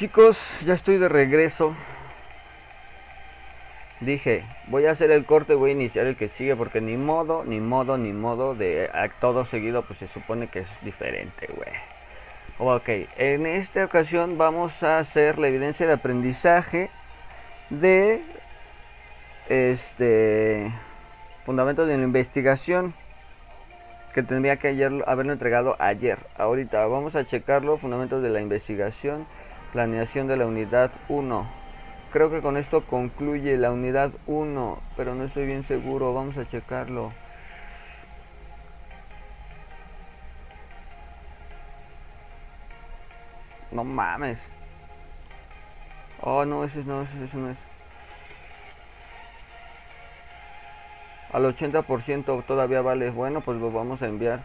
chicos, ya estoy de regreso. Dije, voy a hacer el corte, voy a iniciar el que sigue porque ni modo, ni modo, ni modo de a todo seguido, pues se supone que es diferente, güey. Ok, en esta ocasión vamos a hacer la evidencia de aprendizaje de este fundamentos de la investigación que tendría que haberlo entregado ayer. Ahorita vamos a checarlo, fundamentos de la investigación, planeación de la unidad 1. Creo que con esto concluye la unidad 1, pero no estoy bien seguro, vamos a checarlo. No mames. Oh, no, ese no, ese no es. al 80% todavía vale. Bueno, pues lo vamos a enviar.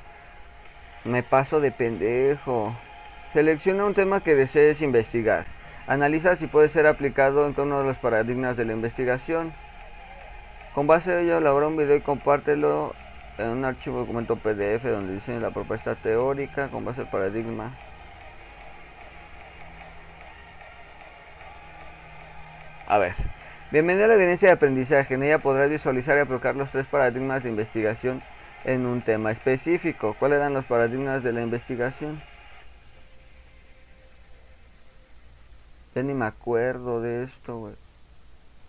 Me paso de pendejo. Selecciona un tema que desees investigar. Analiza si puede ser aplicado en torno a los paradigmas de la investigación. Con base a ello, elabora un video y compártelo en un archivo documento PDF donde diseñe la propuesta teórica con base al paradigma. A ver. Bienvenida a la evidencia de aprendizaje. En ella podrás visualizar y aplicar los tres paradigmas de investigación en un tema específico. ¿Cuáles eran los paradigmas de la investigación? Ya ni me acuerdo de esto, güey.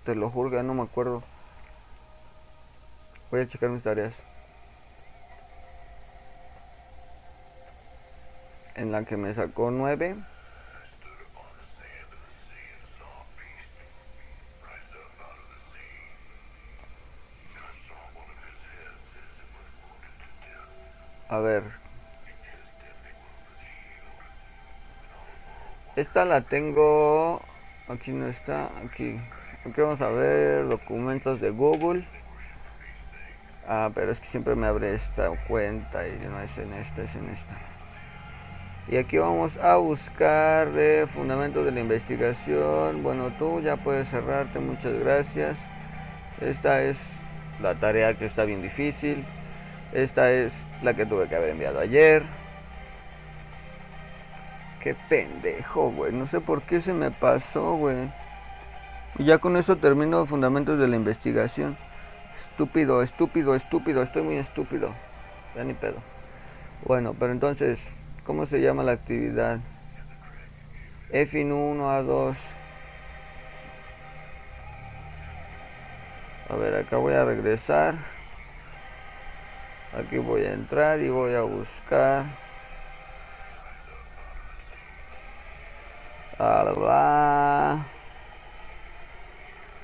Te lo juro ya no me acuerdo. Voy a checar mis tareas. En la que me sacó 9. A ver. Esta la tengo... Aquí no está. Aquí. Aquí vamos a ver documentos de Google. Ah, pero es que siempre me abre esta cuenta y no es en esta, es en esta. Y aquí vamos a buscar de fundamentos de la investigación. Bueno, tú ya puedes cerrarte, muchas gracias. Esta es la tarea que está bien difícil. Esta es la que tuve que haber enviado ayer. Qué pendejo, güey. No sé por qué se me pasó, güey. Y ya con eso termino fundamentos de la investigación. Estúpido, estúpido, estúpido. Estoy muy estúpido. Ya ni pedo. Bueno, pero entonces, ¿cómo se llama la actividad? F1 A2. A ver, acá voy a regresar aquí voy a entrar y voy a buscar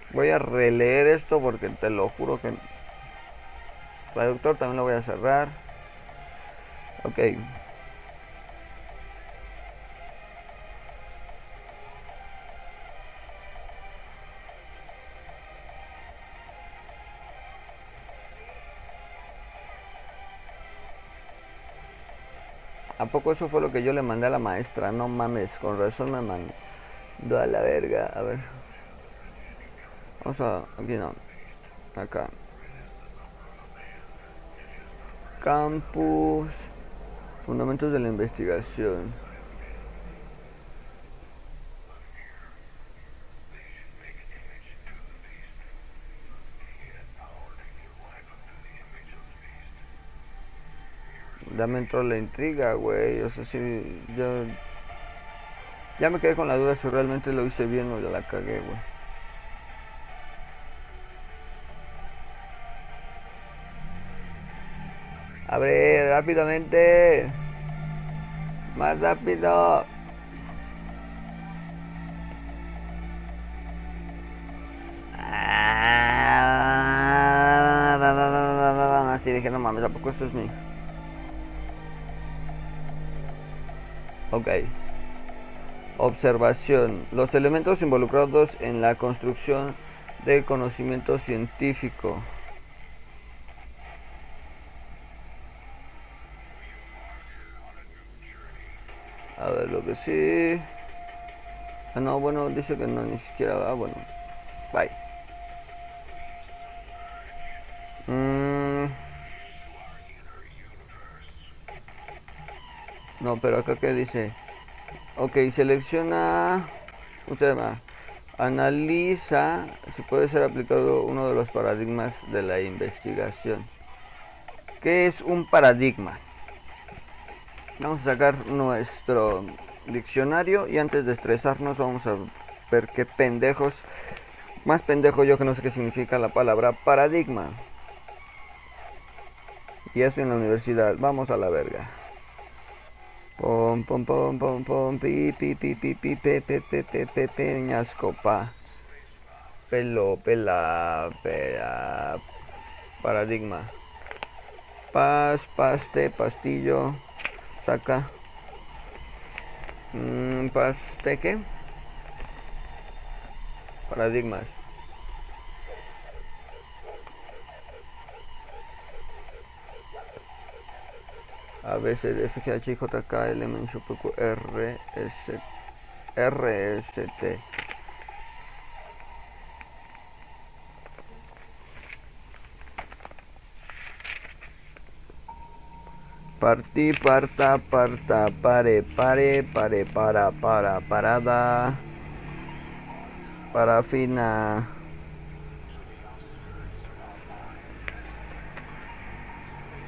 voy a releer esto porque te lo juro que traductor también lo voy a cerrar. Ok ¿A poco eso fue lo que yo le mandé a la maestra? No mames, con razón me mandó a la verga. A ver. Vamos a... Aquí no. Acá. Campus. Fundamentos de la investigación. Ya me entró la intriga, güey. O sea, si yo ya me quedé con la duda si realmente lo hice bien o ya la cagué, güey. Abre rápidamente. Más rápido. Así dije, no mames, ¿a poco esto es mío? Ok. Observación. Los elementos involucrados en la construcción del conocimiento científico. A ver, lo que sí. Ah, no, bueno, dice que no, ni siquiera. Ah, bueno. Bye. No, pero acá que dice. Ok, selecciona usted analiza si puede ser aplicado uno de los paradigmas de la investigación. ¿Qué es un paradigma? Vamos a sacar nuestro diccionario y antes de estresarnos vamos a ver qué pendejos, más pendejo yo que no sé qué significa la palabra paradigma. Y eso en la universidad, vamos a la verga. Pom pom pom pom pom pi pi pi pi pi pe pe pe pe pe peñasco pa. Pelo pela pela paradigma. Paz paste pastillo saca. Mm, paste qué paradigmas A, B, C, D, F, G, H, I, J, K, L, M, N, P, Q, R, S, R, S, T. Partí, parta, parta, pare, pare, pare, para, para, parada, parafina.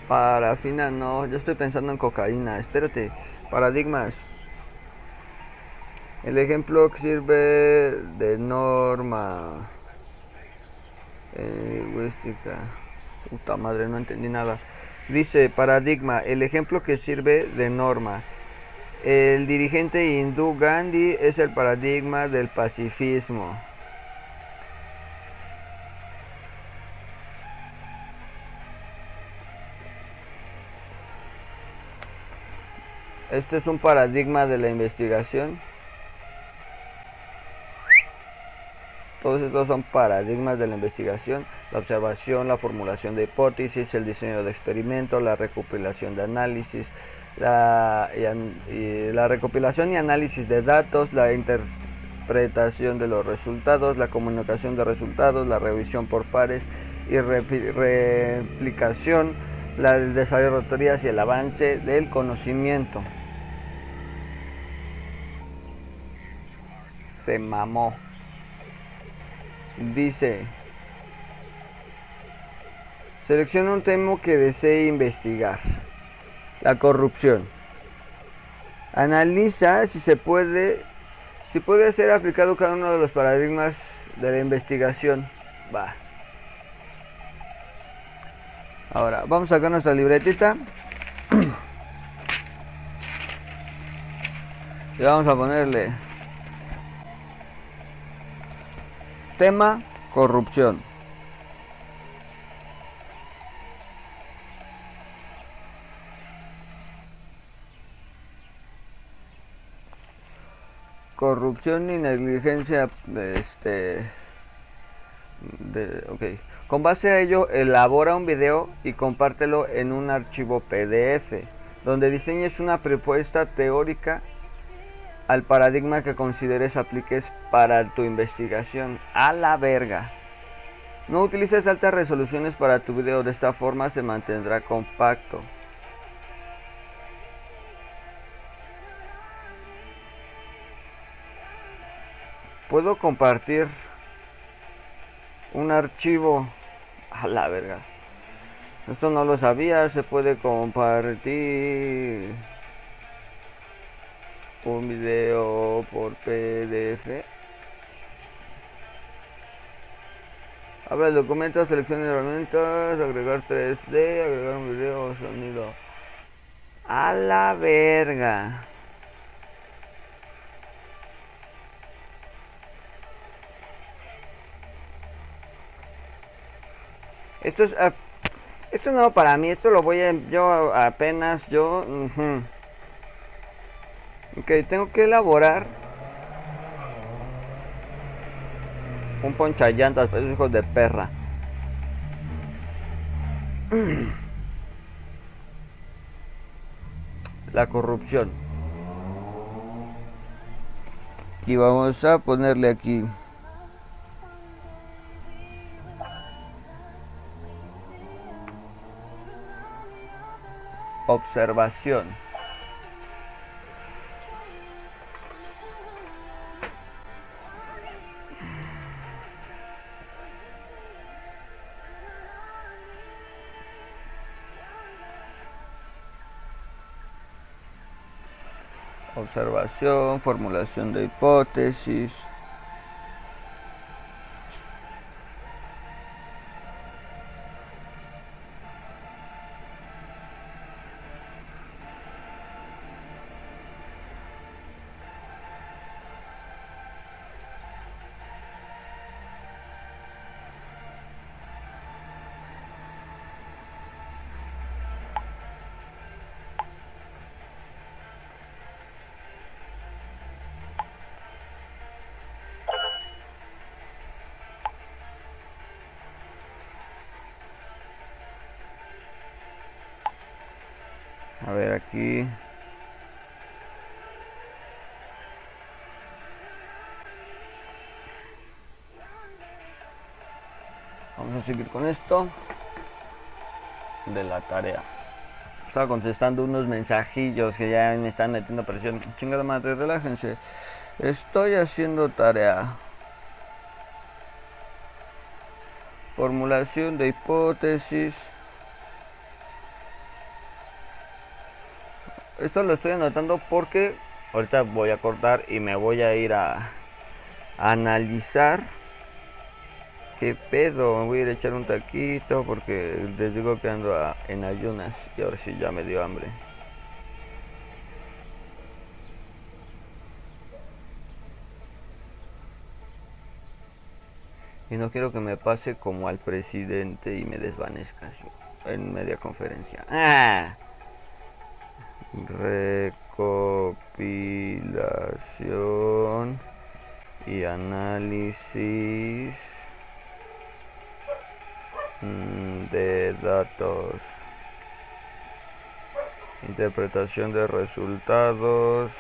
Parafina no, yo estoy pensando en cocaína. Espérate, paradigmas. El ejemplo que sirve de norma eh, lingüística. Puta madre, no entendí nada. Dice paradigma, el ejemplo que sirve de norma. El dirigente hindú Gandhi es el paradigma del pacifismo. Este es un paradigma de la investigación. Todos estos son paradigmas de la investigación, la observación, la formulación de hipótesis, el diseño de experimentos, la recopilación de análisis, la, la recopilación y análisis de datos, la interpretación de los resultados, la comunicación de resultados, la revisión por pares y replicación, la, el desarrollo de teorías y el avance del conocimiento. Se mamó. Dice, selecciona un tema que desee investigar. La corrupción. Analiza si se puede, si puede ser aplicado cada uno de los paradigmas de la investigación. Va. Ahora, vamos a sacar nuestra libretita. y vamos a ponerle Tema corrupción. Corrupción y negligencia, este, de, okay. Con base a ello, elabora un video y compártelo en un archivo PDF, donde diseñes una propuesta teórica al paradigma que consideres apliques para tu investigación. A la verga. No utilices altas resoluciones para tu video, de esta forma se mantendrá compacto. Puedo compartir un archivo a la verga. Esto no lo sabía, se puede compartir un video por PDF. Abre el documento, seleccione herramientas, agregar 3D, agregar un video sonido. A la verga. Esto es esto no para mí, esto lo voy a yo apenas yo Ok, tengo que elaborar un poncha llantas, pues hijos de perra. La corrupción. Y vamos a ponerle aquí. Observación. Observación, formulación de hipótesis, con esto de la tarea. Estaba contestando unos mensajillos que ya me están metiendo presión. Chingada madre, relájense. Estoy haciendo tarea. Formulación de hipótesis. Esto lo estoy anotando porque ahorita voy a cortar y me voy a ir a, analizar pedo. Voy a ir a echar un taquito porque les digo que ando en ayunas y ahora sí ya me dio hambre. Y no quiero que me pase como al presidente y me desvanezca en media conferencia. ¡Ah! recopilación y análisis de datos interpretación de resultados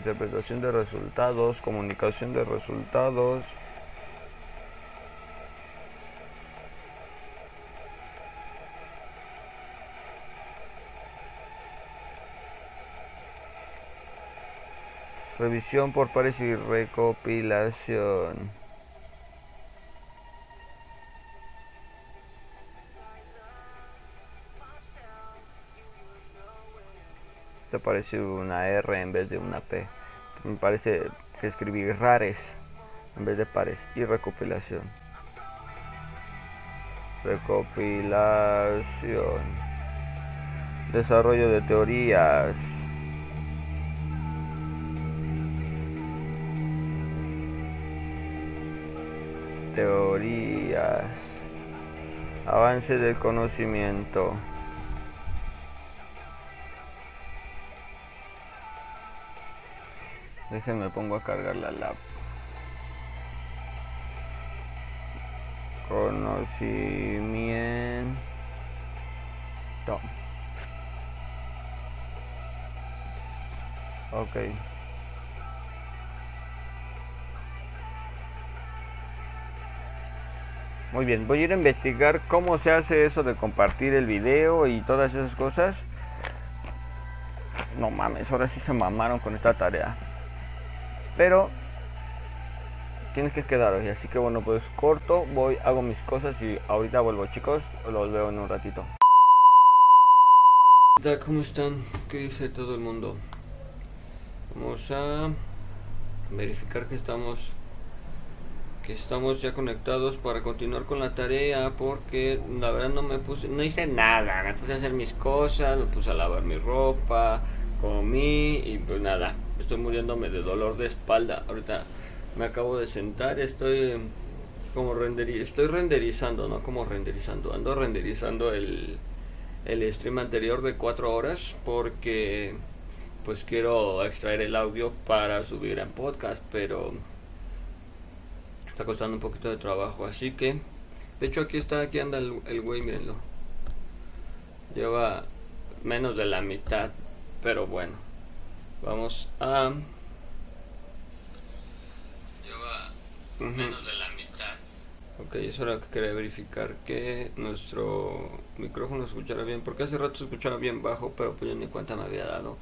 interpretación de resultados, comunicación de resultados. Revisión por pares y recopilación. Te parece una R en vez de una P. Me parece que escribí rares en vez de pares y recopilación. Recopilación. Desarrollo de teorías. Teorías. Avance del conocimiento. Déjenme pongo a cargar la lap. Conocimiento. Ok. Muy bien, voy a ir a investigar cómo se hace eso de compartir el video y todas esas cosas. No mames, ahora sí se mamaron con esta tarea. Pero tienes que quedar hoy. Así que bueno, pues corto, voy, hago mis cosas y ahorita vuelvo chicos. Los veo en un ratito. ¿Cómo están? ¿Qué dice todo el mundo? Vamos a verificar que estamos estamos ya conectados para continuar con la tarea porque la verdad no me puse no hice nada me puse a hacer mis cosas me puse a lavar mi ropa comí y pues nada estoy muriéndome de dolor de espalda. Ahorita me acabo de sentar, estoy como estoy renderizando, no como renderizando, ando renderizando el, el stream anterior de 4 horas porque pues quiero extraer el audio para subir en podcast, pero está costando un poquito de trabajo, así que de hecho aquí está, aquí anda el, el güey, mírenlo. Lleva menos de la mitad, pero bueno. Vamos a... Lleva menos de la mitad. Ok, eso era que quería verificar que nuestro micrófono escuchara bien, porque hace rato se escuchaba bien bajo, pero pues yo ni cuenta me había dado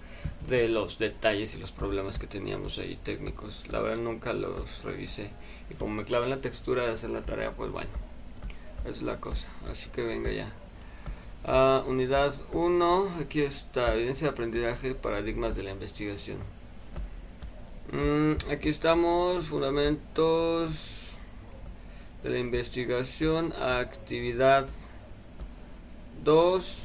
de los detalles y los problemas que teníamos ahí técnicos. La verdad nunca los revisé. Y como me clavé en la textura de hacer la tarea, pues bueno, es la cosa. Así que venga ya. Uh, unidad 1, aquí está, evidencia de aprendizaje, paradigmas de la investigación. Mm, aquí estamos, fundamentos de la investigación, actividad 2,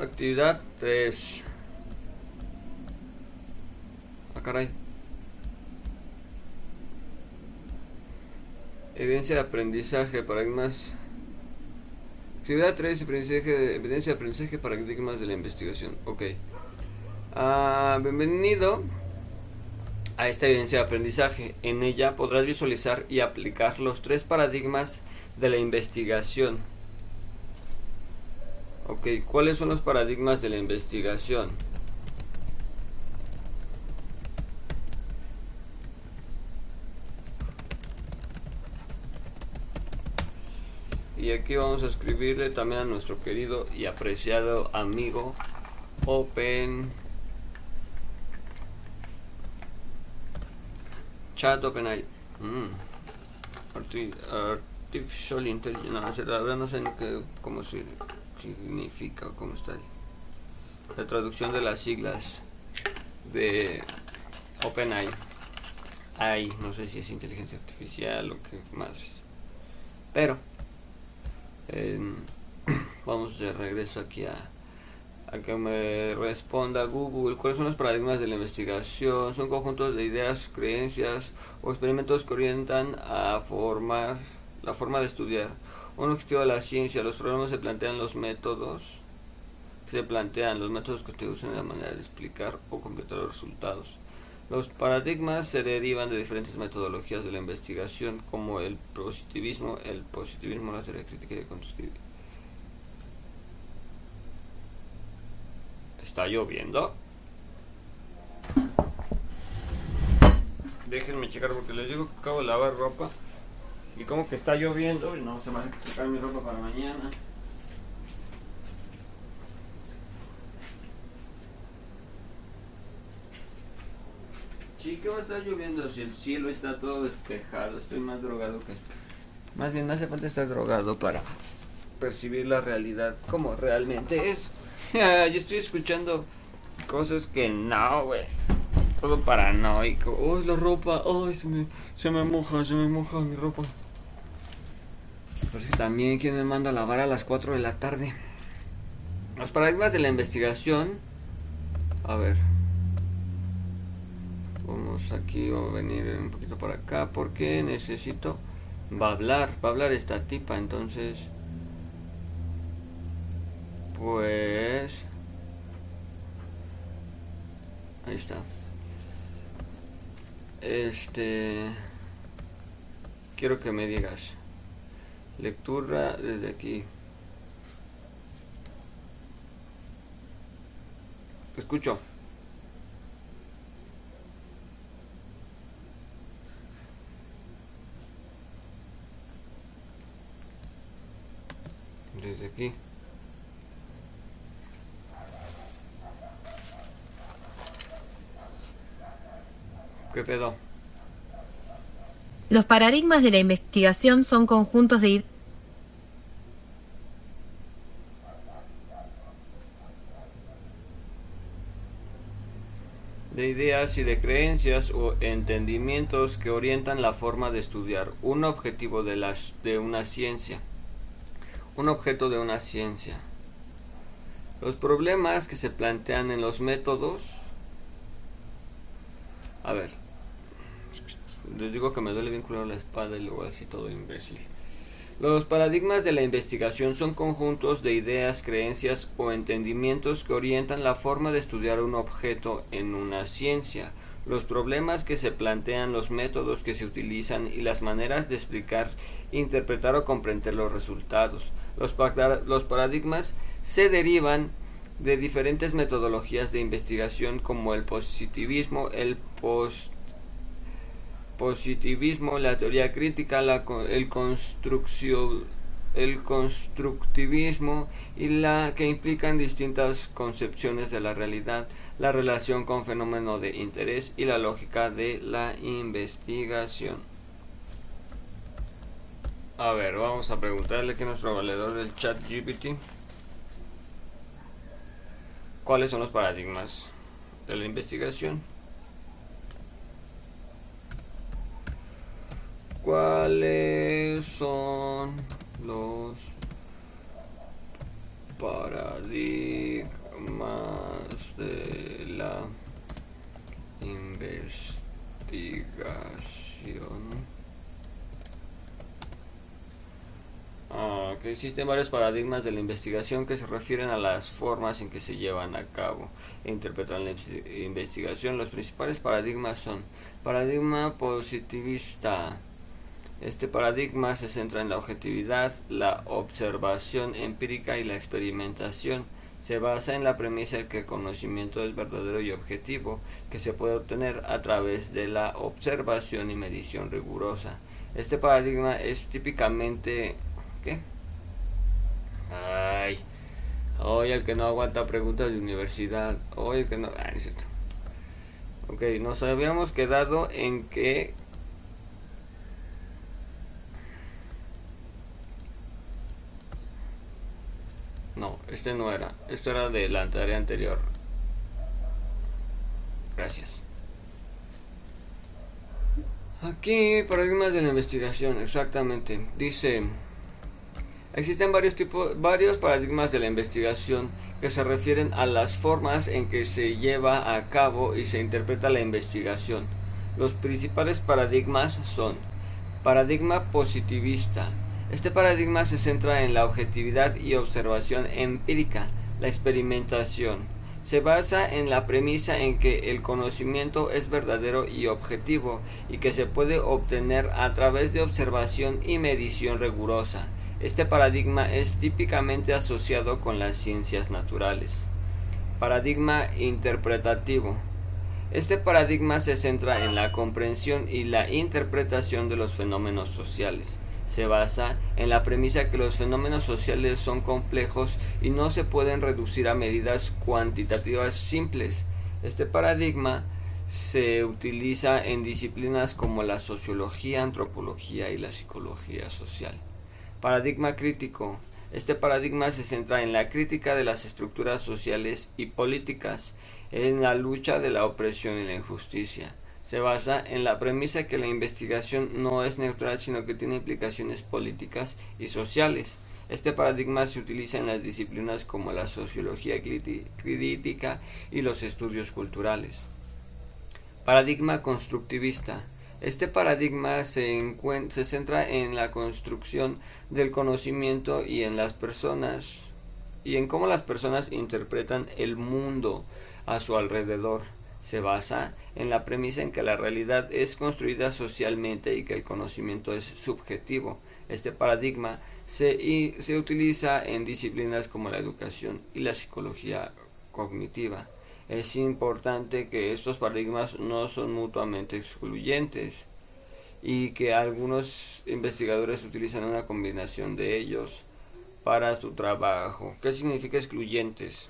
actividad 3. Ah. Evidencia de aprendizaje, paradigmas Actividad 3, aprendizaje, evidencia de aprendizaje, paradigmas de la investigación. Ok. Uh, bienvenido a esta evidencia de aprendizaje. En ella podrás visualizar y aplicar los tres paradigmas de la investigación. Ok, ¿cuáles son los paradigmas de la investigación? Y aquí vamos a escribirle también a nuestro querido y apreciado amigo Open Chat OpenAI. Mm. Artificial Intelligence. No, la verdad no sé cómo se significa o cómo está ahí. La traducción de las siglas de OpenAI. AI, no sé si es inteligencia artificial o qué madres. Pero vamos de regreso aquí a, a que me responda Google. ¿Cuáles son los paradigmas de la investigación? Son conjuntos de ideas, creencias o experimentos que orientan a formar la forma de estudiar. Un objetivo de la ciencia. Los problemas se plantean los métodos se plantean, los métodos que se usan la manera de explicar o completar los resultados. Los paradigmas se derivan de diferentes metodologías de la investigación, como el positivismo, el positivismo, la teoría crítica y el ¿Está lloviendo? Déjenme checar porque les digo que acabo de lavar ropa y como que está lloviendo y no se va a sacar mi ropa para mañana. Sí, que va a estar lloviendo si el cielo está todo despejado. Estoy más drogado que. Más bien, no hace falta estar drogado para percibir la realidad como realmente es. Yo estoy escuchando cosas que no, güey. Todo paranoico. Oh, la ropa. Ay, se me, se me moja, se me moja mi ropa. Porque también, ¿quién me manda a lavar a las 4 de la tarde? Los paradigmas de la investigación. A ver. Vamos aquí, a venir un poquito por acá porque necesito... Va a hablar, va a hablar esta tipa, entonces... Pues... Ahí está. Este... Quiero que me digas. Lectura desde aquí. Te escucho. desde aquí. ¿Qué pedo? Los paradigmas de la investigación son conjuntos de de ideas y de creencias o entendimientos que orientan la forma de estudiar un objetivo de, las, de una ciencia un objeto de una ciencia. Los problemas que se plantean en los métodos... A ver. Les digo que me duele bien la espada y luego así todo imbécil. Los paradigmas de la investigación son conjuntos de ideas, creencias o entendimientos que orientan la forma de estudiar un objeto en una ciencia. Los problemas que se plantean, los métodos que se utilizan y las maneras de explicar, interpretar o comprender los resultados. Los, paradigmas se derivan de diferentes metodologías de investigación como el positivismo, el post positivismo, la teoría crítica, la, el el constructivismo y la que implican distintas concepciones de la realidad, la relación con fenómeno de interés y la lógica de la investigación. A ver, vamos a preguntarle que nuestro valedor del chat GPT. ¿Cuáles son los paradigmas de la investigación? ¿Cuáles son los paradigmas de la investigación? Ah, que existen varios paradigmas de la investigación que se refieren a las formas en que se llevan a cabo e interpretan la investigación. Los principales paradigmas son paradigma positivista. Este paradigma se centra en la objetividad, la observación empírica y la experimentación. Se basa en la premisa de que el conocimiento es verdadero y objetivo, que se puede obtener a través de la observación y medición rigurosa. Este paradigma es típicamente ¿Qué? Ay. Hoy el que no aguanta preguntas de universidad. Hoy el que no. Ay, es cierto. Ok, nos habíamos quedado en que. No, este no era. Esto era de la tarea anterior. Gracias. Aquí, paradigmas de la investigación, exactamente. Dice. Existen varios, tipos, varios paradigmas de la investigación que se refieren a las formas en que se lleva a cabo y se interpreta la investigación. Los principales paradigmas son paradigma positivista. Este paradigma se centra en la objetividad y observación empírica, la experimentación. Se basa en la premisa en que el conocimiento es verdadero y objetivo y que se puede obtener a través de observación y medición rigurosa. Este paradigma es típicamente asociado con las ciencias naturales. Paradigma interpretativo. Este paradigma se centra en la comprensión y la interpretación de los fenómenos sociales. Se basa en la premisa que los fenómenos sociales son complejos y no se pueden reducir a medidas cuantitativas simples. Este paradigma se utiliza en disciplinas como la sociología, antropología y la psicología social. Paradigma crítico. Este paradigma se centra en la crítica de las estructuras sociales y políticas, en la lucha de la opresión y la injusticia. Se basa en la premisa que la investigación no es neutral, sino que tiene implicaciones políticas y sociales. Este paradigma se utiliza en las disciplinas como la sociología crítica y los estudios culturales. Paradigma constructivista. Este paradigma se, centra en la construcción del conocimiento y en las personas y en cómo las personas interpretan el mundo a su alrededor. Se basa en la premisa en que la realidad es construida socialmente y que el conocimiento es subjetivo. Este paradigma se, se utiliza en disciplinas como la educación y la psicología cognitiva es importante que estos paradigmas no son mutuamente excluyentes y que algunos investigadores utilizan una combinación de ellos para su trabajo. ¿Qué significa excluyentes?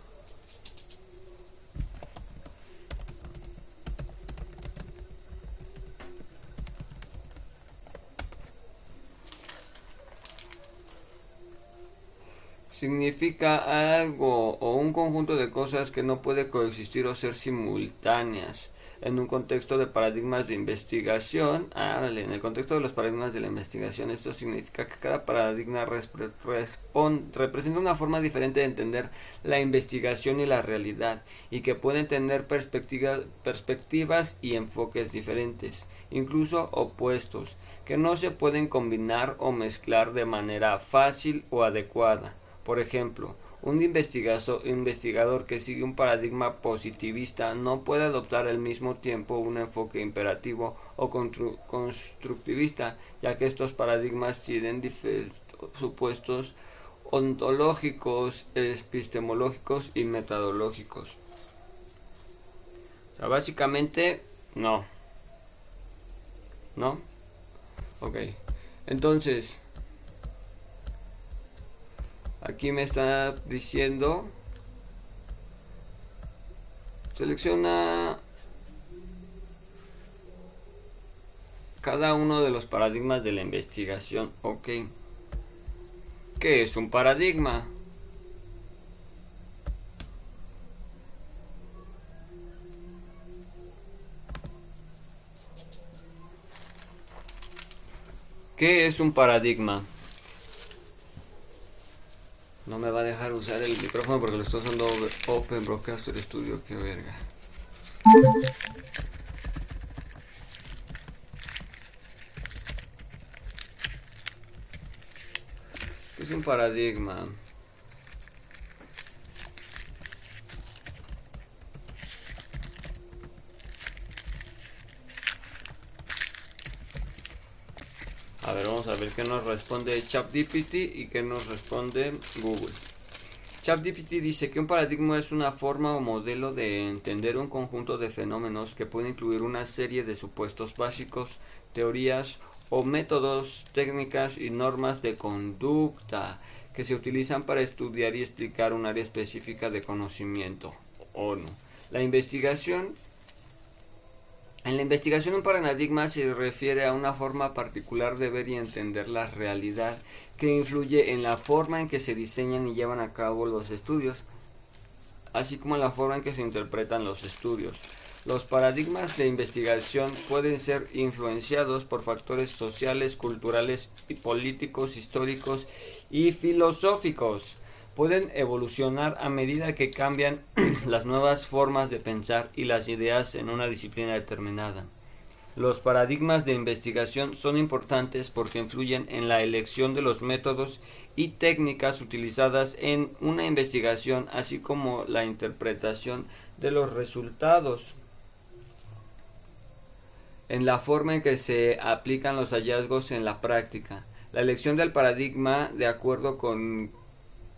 Significa algo o un conjunto de cosas que no puede coexistir o ser simultáneas en un contexto de paradigmas de investigación. En el contexto de los paradigmas de la investigación, esto significa que cada paradigma representa una forma diferente de entender la investigación y la realidad, y que pueden tener perspectivas y enfoques diferentes, incluso opuestos, que no se pueden combinar o mezclar de manera fácil o adecuada. Por ejemplo, un investigador que sigue un paradigma positivista no puede adoptar al mismo tiempo un enfoque imperativo o constructivista, ya que estos paradigmas tienen supuestos ontológicos, epistemológicos y metodológicos. O básicamente, no. ¿no? Ok, entonces, aquí me está diciendo, selecciona cada uno de los paradigmas de la investigación. Ok. ¿Qué es un paradigma? ¿Qué es un paradigma? No me va a dejar usar el micrófono porque lo estoy usando Open Broadcaster Studio, qué verga. es un paradigma? A ver, a ver qué nos responde ChatGPT y qué nos responde Google. ChatGPT dice que un paradigma es una forma o modelo de entender un conjunto de fenómenos que puede incluir una serie de supuestos básicos, teorías o métodos, técnicas y normas de conducta que se utilizan para estudiar y explicar un área específica de conocimiento o no. La investigación en la investigación un paradigma se refiere a una forma particular de ver y entender la realidad que influye en la forma en que se diseñan y llevan a cabo los estudios, así como en la forma en que se interpretan los estudios. Los paradigmas de investigación pueden ser influenciados por factores sociales, culturales y políticos, históricos y filosóficos. Pueden evolucionar a medida que cambian las nuevas formas de pensar y las ideas en una disciplina determinada. Los paradigmas de investigación son importantes porque influyen en la elección de los métodos y técnicas utilizadas en una investigación, así como la interpretación de los resultados en la forma en que se aplican los hallazgos en la práctica. La elección del paradigma de acuerdo con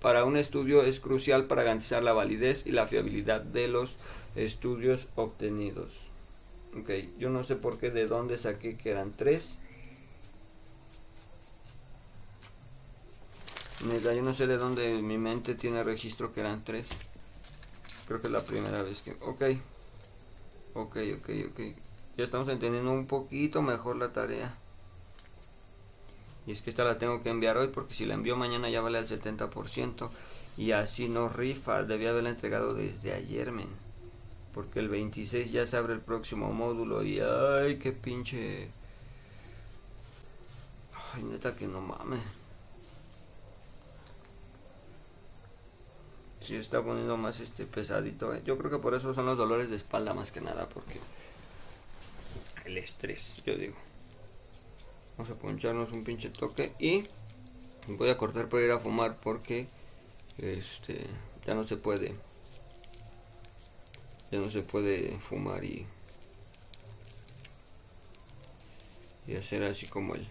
para un estudio es crucial para garantizar la validez y la fiabilidad de los estudios obtenidos. Ok, yo no sé por qué de dónde saqué que eran tres. Neta, yo no sé de dónde mi mente tiene registro que eran tres. Creo que es la primera vez que... Ok. Ok, ok, ok. Ya estamos entendiendo un poquito mejor la tarea. Y es que esta la tengo que enviar hoy porque si la envío mañana ya vale al 70%. Y así no rifa. Debía haberla entregado desde ayer, men. Porque el 26 ya se abre el próximo módulo. Y ay, qué pinche... Ay, neta que no mames. Si está poniendo más este pesadito. Eh. Yo creo que por eso son los dolores de espalda más que nada. Porque el estrés, yo digo. Vamos a poncharnos un pinche toque y voy a cortar para ir a fumar porque este ya no se puede. Ya no se puede fumar y y hacer así como el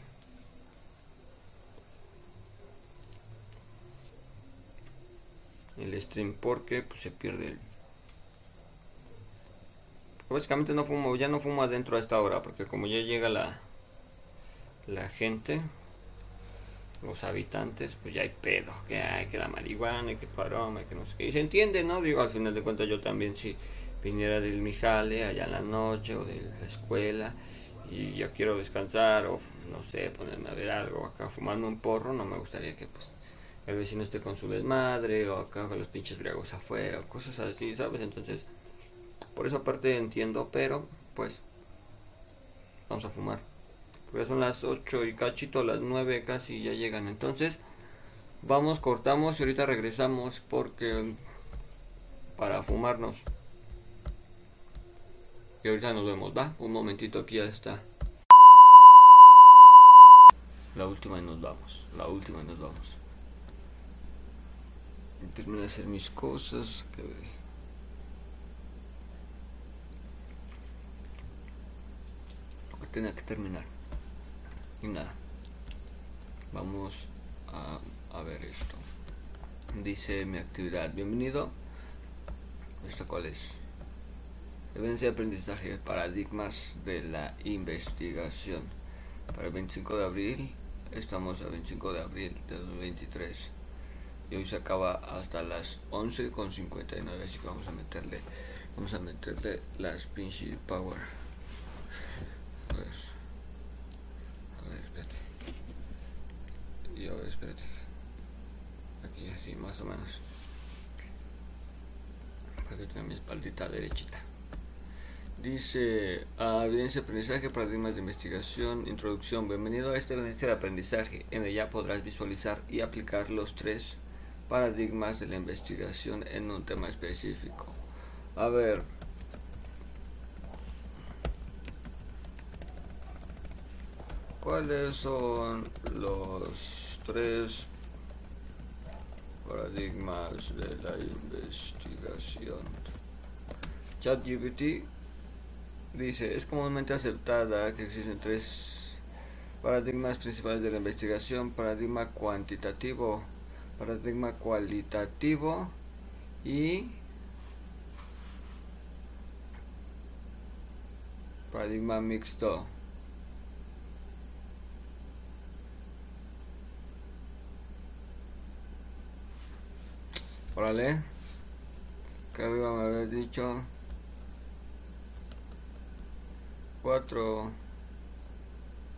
el stream porque pues, se pierde el básicamente no fumo, ya no fumo adentro a esta hora, porque como ya llega la, la gente, los habitantes, pues ya hay pedo, que hay, que la marihuana, que paroma, que no sé qué. Y se entiende, ¿no? Digo, al final de cuentas yo también si viniera del Mijale allá en la noche o de la escuela y yo quiero descansar o no sé, ponerme a ver algo acá fumando un porro, no me gustaría que pues el vecino esté con su desmadre o acá con los pinches briagos afuera o cosas así, ¿sabes? Entonces por esa parte entiendo, pero pues vamos a fumar. Porque son las 8 y cachito, las 9 casi ya llegan. Entonces, vamos, cortamos y ahorita regresamos porque para fumarnos. Y ahorita nos vemos, ¿va? Un momentito aquí ya está. La última y nos vamos. La última y nos vamos. Termino de hacer mis cosas. Que... tenía que terminar. Y nada. Vamos a, ver esto. Dice mi actividad. Bienvenido. ¿Esta cuál es? Evidencia de aprendizaje, paradigmas de la investigación. Para el 25 de abril, estamos a 25 de abril de 2023. Y hoy se acaba hasta las 11.59, así que vamos a meterle, vamos a meterle las pinches power. A ver. A espérate. Y a espérate. Aquí así, más o menos. Para que tenga mi espaldita derechita. Dice, ah, evidencia de aprendizaje, paradigmas de investigación, introducción. Bienvenido a esta evidencia de aprendizaje. En ella podrás visualizar y aplicar los tres paradigmas de la investigación en un tema específico. A ver. ¿Cuáles son los tres paradigmas de la investigación? ChatGPT dice, es comúnmente aceptada que existen tres paradigmas principales de la investigación, paradigma cuantitativo, paradigma cualitativo y paradigma mixto. Órale, que arriba me había dicho 4.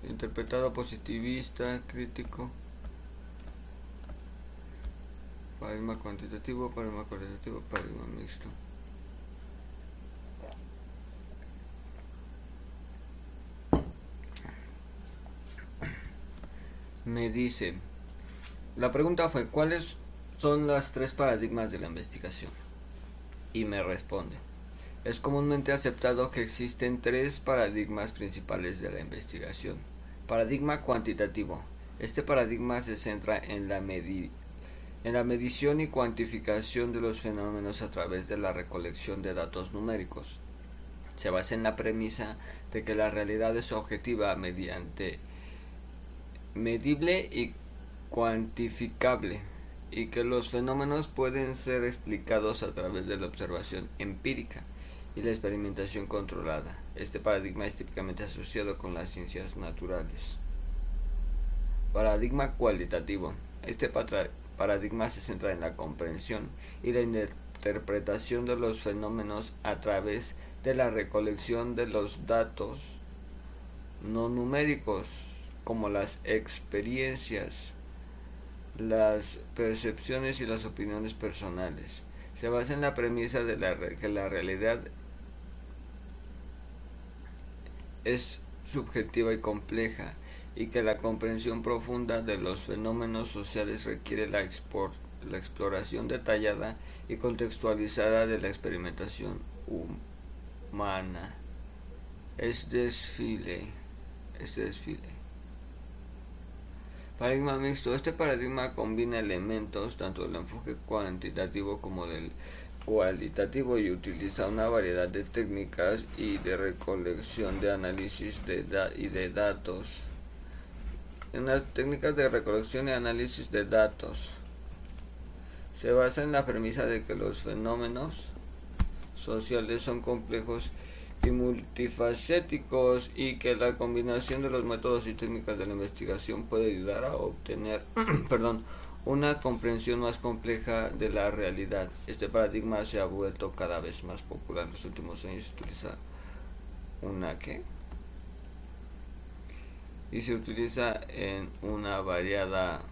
Interpretado positivista, crítico. Paradigma cuantitativo, paradigma cualitativo, paradigma mixto. Me dice, la pregunta fue, ¿cuáles son las tres paradigmas de la investigación? Y me responde, es comúnmente aceptado que existen tres paradigmas principales de la investigación. Paradigma cuantitativo. Este paradigma se centra en la, en la medición y cuantificación de los fenómenos a través de la recolección de datos numéricos. Se basa en la premisa de que la realidad es objetiva mediante medible y cuantificable y que los fenómenos pueden ser explicados a través de la observación empírica y la experimentación controlada. Este paradigma es típicamente asociado con las ciencias naturales. Paradigma cualitativo. Este paradigma se centra en la comprensión y la interpretación de los fenómenos a través de la recolección de los datos no numéricos como las experiencias, las percepciones y las opiniones personales. Se basa en la premisa de la, que la realidad es subjetiva y compleja y que la comprensión profunda de los fenómenos sociales requiere la, la exploración detallada y contextualizada de la experimentación humana. Es desfile, este desfile. Paradigma mixto. Este paradigma combina elementos tanto del enfoque cuantitativo como del cualitativo y utiliza una variedad de técnicas y de recolección de análisis de y de datos. En las técnicas de recolección y análisis de datos se basa en la premisa de que los fenómenos sociales son complejos y multifacéticos y que la combinación de los métodos y técnicas de la investigación puede ayudar a obtener perdón, una comprensión más compleja de la realidad. Este paradigma se ha vuelto cada vez más popular en los últimos años. Se utiliza una que y se utiliza en una variada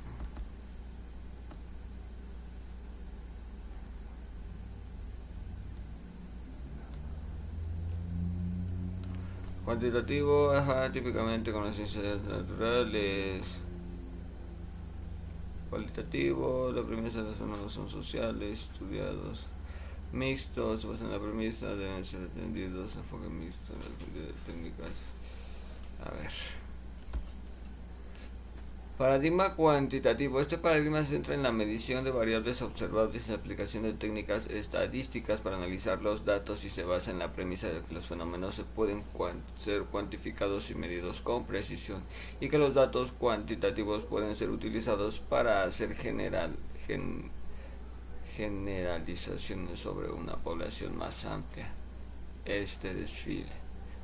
cuantitativo, ajá, típicamente con las ciencias naturales cualitativo, la premisa de los son sociales, estudiados, mixtos, se basa en la premisa, deben ser atendidos, enfoque mixto en las técnicas. A ver. Paradigma cuantitativo. Este paradigma se centra en la medición de variables observables y la aplicación de técnicas estadísticas para analizar los datos y se basa en la premisa de que los fenómenos se pueden ser cuantificados y medidos con precisión y que los datos cuantitativos pueden ser utilizados para hacer general, generalizaciones sobre una población más amplia. este desfile.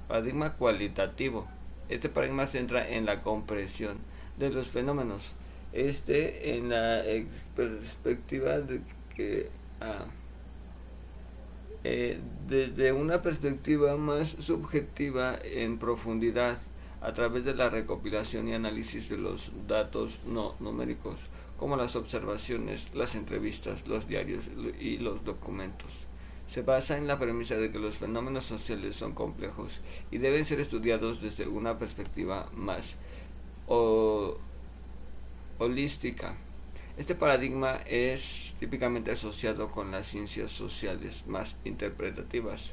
Paradigma cualitativo. Este paradigma se centra en la comprensión de los fenómenos. Este en la perspectiva de que ah, eh, desde una perspectiva más subjetiva en profundidad a través de la recopilación y análisis de los datos no numéricos, como las observaciones, las entrevistas, los diarios y los documentos. Se basa en la premisa de que los fenómenos sociales son complejos y deben ser estudiados desde una perspectiva más holística. Este paradigma es típicamente asociado con las ciencias sociales más interpretativas.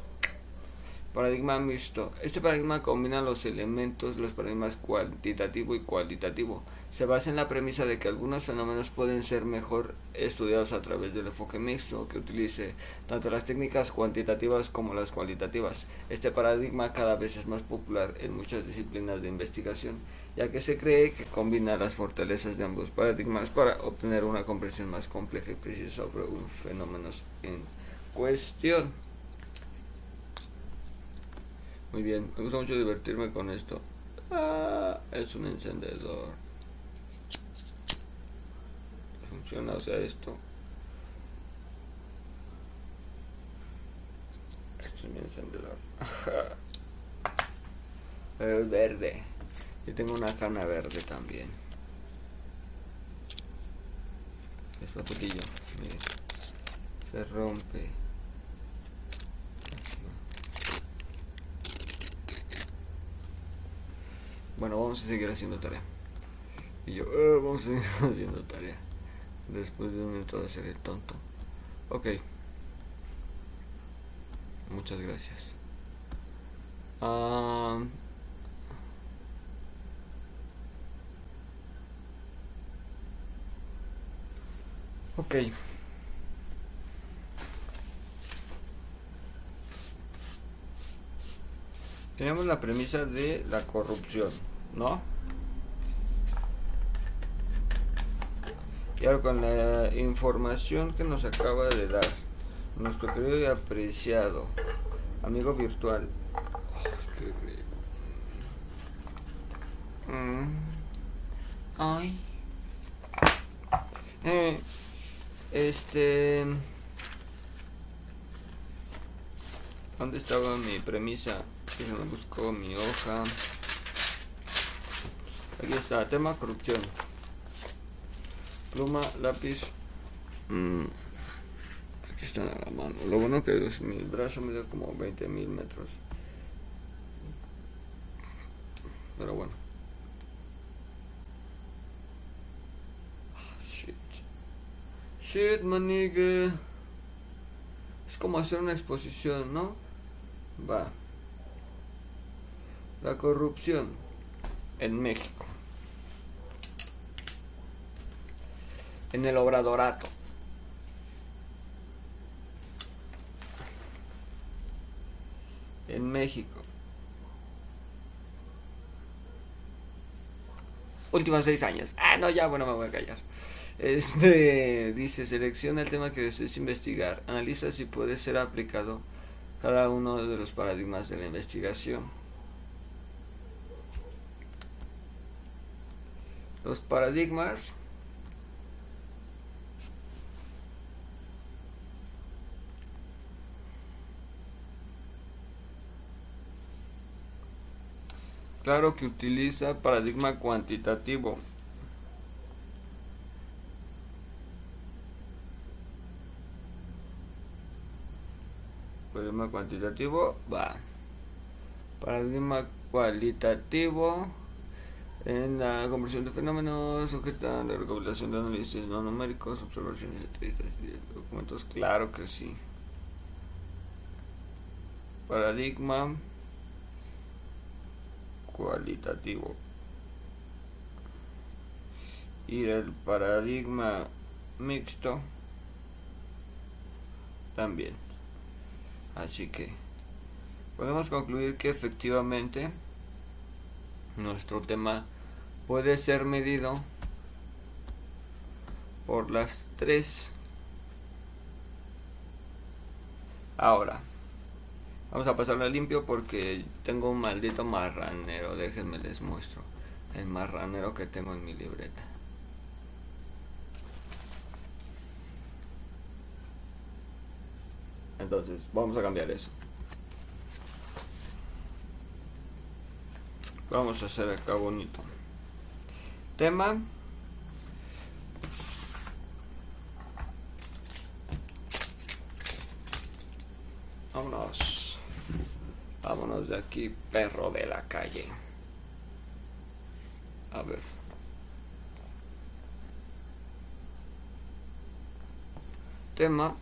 Paradigma mixto. Este paradigma combina los elementos los paradigmas cuantitativo y cualitativo. Se basa en la premisa de que algunos fenómenos pueden ser mejor estudiados a través del enfoque mixto, que utilice tanto las técnicas cuantitativas como las cualitativas. Este paradigma cada vez es más popular en muchas disciplinas de investigación, ya que se cree que combina las fortalezas de ambos paradigmas para obtener una comprensión más compleja y precisa sobre un fenómeno en cuestión. Muy bien, me gusta mucho divertirme con esto. Ah, es un encendedor. Funciona, o sea, esto. Esto es mi encendedor. Pero verde. Yo tengo una cana verde también. Es papelillo. Se rompe. Bueno, vamos a seguir haciendo tarea. Y yo, eh, vamos a seguir haciendo tarea. Después de un minuto de hacer el tonto. Ok. Muchas gracias. Uh, ok. Tenemos la premisa de la corrupción, ¿no? Y ahora con la información que nos acaba de dar nuestro querido y apreciado amigo virtual. Mm. Ay. Eh, este. ¿Dónde estaba mi premisa? Que se me buscó mi hoja. Aquí está, tema corrupción. Pluma, lápiz. Mm, aquí está a la mano. Lo bueno que es, mi brazo me da como 20 mil metros. Pero bueno. Ah, shit. Shit, manigue. Es como hacer una exposición, ¿no? Va. La corrupción en México. En el obradorato. En México. Últimos seis años. Ah, no, ya, bueno, me voy a callar. Este dice, selecciona el tema que desees investigar. Analiza si puede ser aplicado cada uno de los paradigmas de la investigación. Los paradigmas Claro que utiliza paradigma cuantitativo. Paradigma cuantitativo, va. Paradigma cualitativo. En la conversión de fenómenos, sujeta a la recopilación de análisis no numéricos, observaciones, entrevistas y documentos, claro que sí. Paradigma cualitativo. Y el paradigma mixto también. Así que podemos concluir que efectivamente nuestro tema puede ser medido por las tres. Ahora, Vamos a pasarla limpio porque tengo un maldito marranero. Déjenme les muestro el marranero que tengo en mi libreta. Entonces, vamos a cambiar eso. Vamos a hacer acá bonito. Tema. Vámonos. Vámonos de aquí, perro de la calle. A ver. Tema.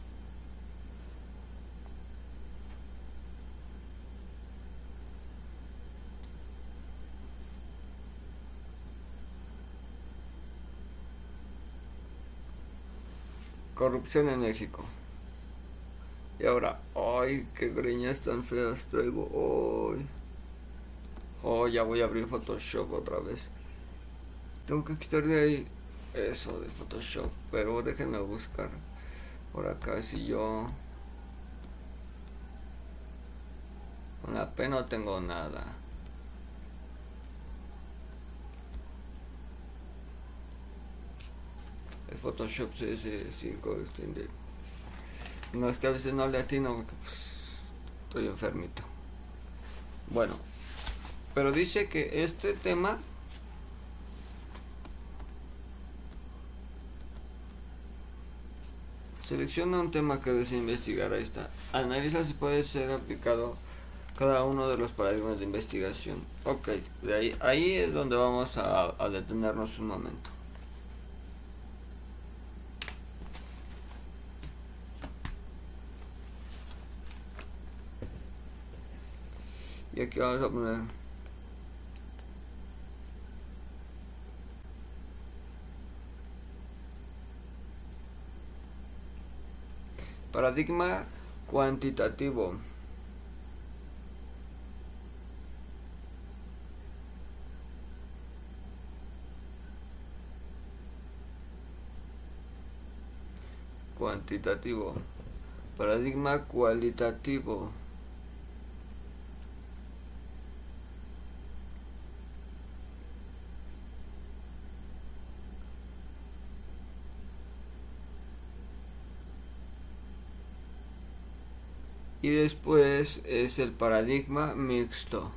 Corrupción en México. Y ahora, ay, qué greñas tan feas traigo hoy. Oh, ya voy a abrir Photoshop otra vez. Tengo que quitar de ahí eso de Photoshop, pero déjenme buscar por acá si yo con la P no tengo nada. Photoshop CS5 extended. No es que a veces no le atino porque pues, estoy enfermito. Bueno, pero dice que este tema Selecciona un tema que desea investigar. Ahí está. Analiza si puede ser aplicado cada uno de los paradigmas de investigación. Ok, de ahí, ahí es donde vamos a detenernos un momento. Y aquí vamos a paradigma cuantitativo. Cuantitativo. Paradigma cualitativo. Y después es el paradigma mixto.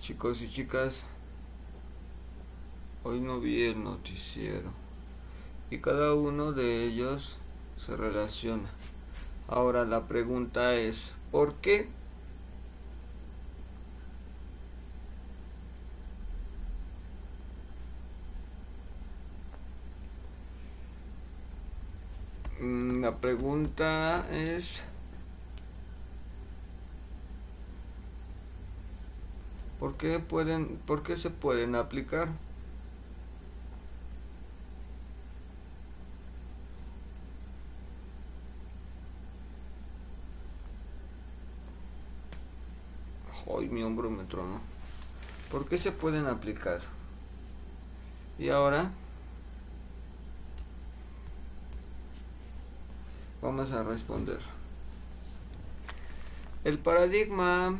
Chicos y chicas, hoy no vi el noticiero y cada uno de ellos se relaciona. Ahora la pregunta es, ¿por qué? La pregunta es... ¿Por qué, pueden, ¿Por qué se pueden aplicar? Ay, mi hombro me tronó. ¿Por qué se pueden aplicar? Y ahora... Vamos a responder. El paradigma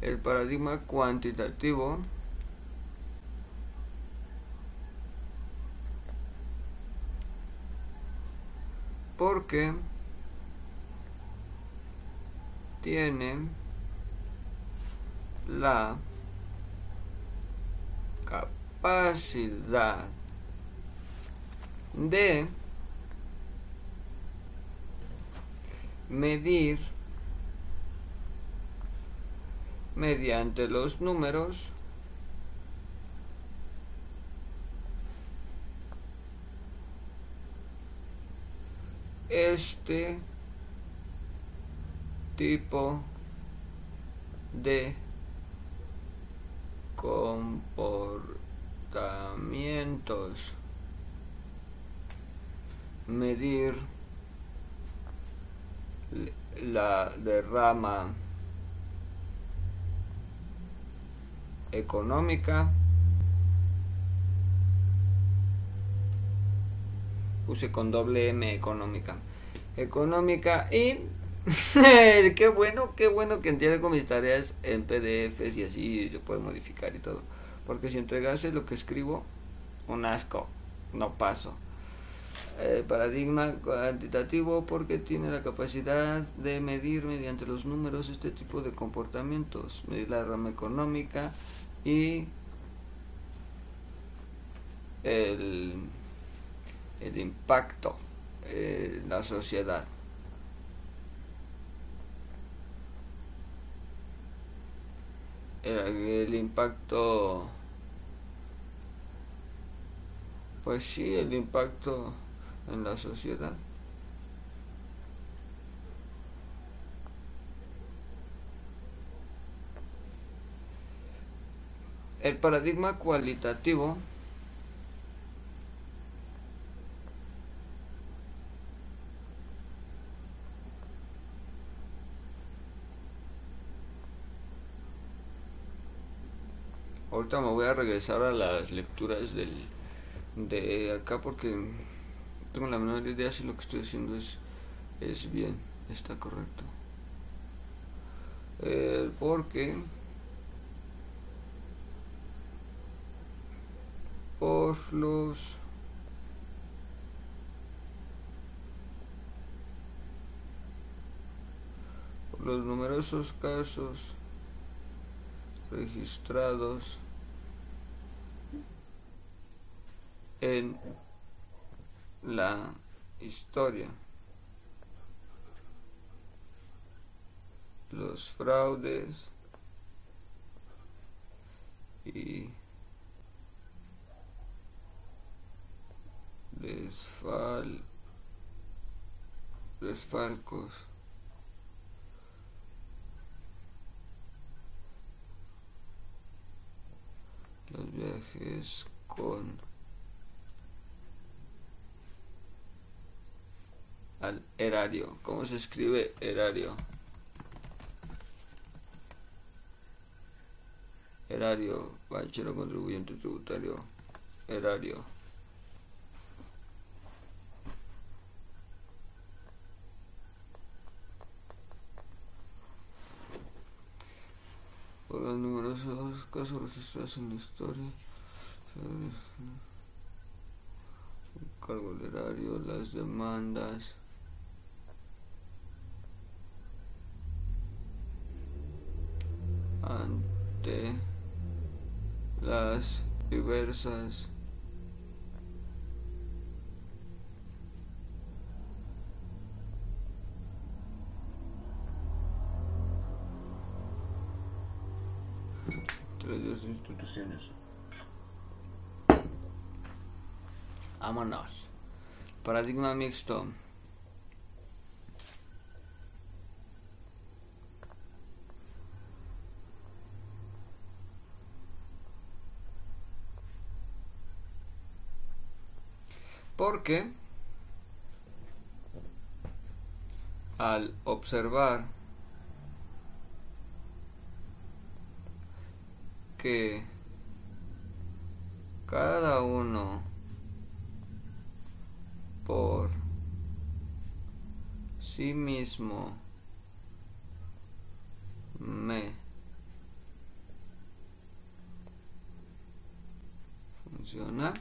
el paradigma cuantitativo porque tiene la capacidad de medir mediante los números este tipo de comportamientos. Medir la derrama económica. Puse con doble M económica. Económica y qué bueno qué bueno que entiende con mis tareas en PDFs y así yo puedo modificar y todo porque si entregase lo que escribo un asco no paso eh, paradigma cuantitativo porque tiene la capacidad de medir mediante los números este tipo de comportamientos, medir la rama económica y el, el impacto en la sociedad. el impacto pues sí, el impacto en la sociedad. El paradigma cualitativo Ahorita me voy a regresar a las lecturas del, de acá porque tengo la menor idea si lo que estoy haciendo es, es bien, está correcto. Eh, porque por los por los numerosos casos registrados en la historia. Los fraudes y desfal, desfalcos. Los viajes con al erario. ¿Cómo se escribe erario? Erario, bachero contribuyente tributario, erario. Por los numerosos casos registrados en la historia, cargo del erario, las demandas, ante las diversas tres instituciones. Vámonos. Paradigma mixto. Porque al observar que cada uno por sí mismo me funciona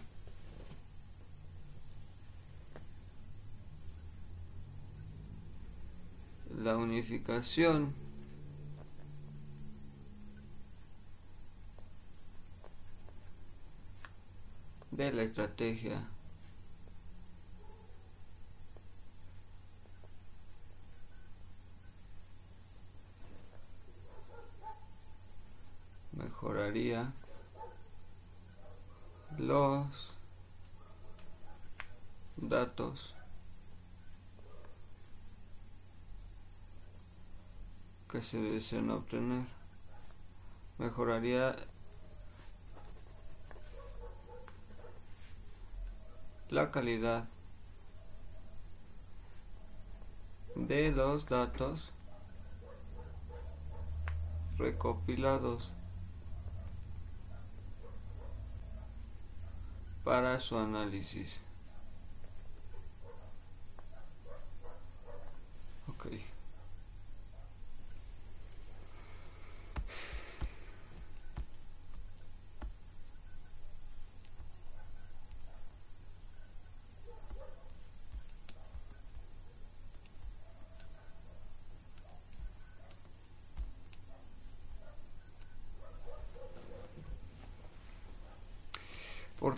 la unificación. De la estrategia. Mejoraría los datos que se desean obtener. Mejoraría la calidad de los datos recopilados para su análisis. Okay.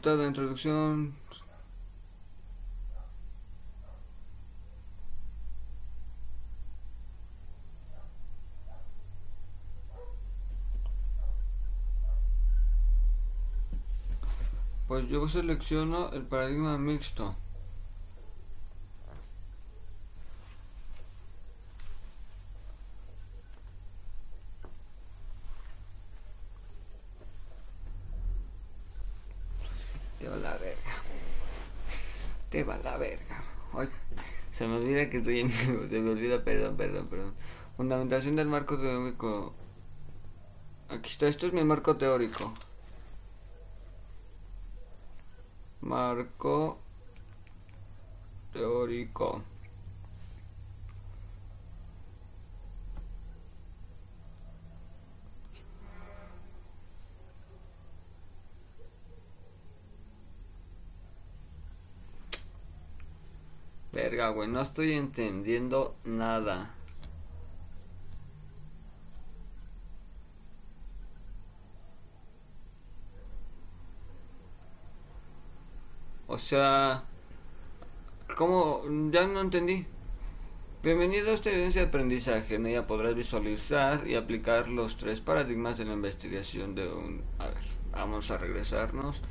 Introducción. Pues yo selecciono el paradigma mixto. Se me olvida que se me olvida, perdón, perdón, perdón. Fundamentación del marco teórico. Aquí está, esto es mi marco teórico. Marco teórico. Verga, güey, no estoy entendiendo nada. O sea, ¿cómo? Ya no entendí. Bienvenido a esta evidencia de aprendizaje. En ella podrás visualizar y aplicar los tres paradigmas de la investigación de un... A ver, vamos a regresarnos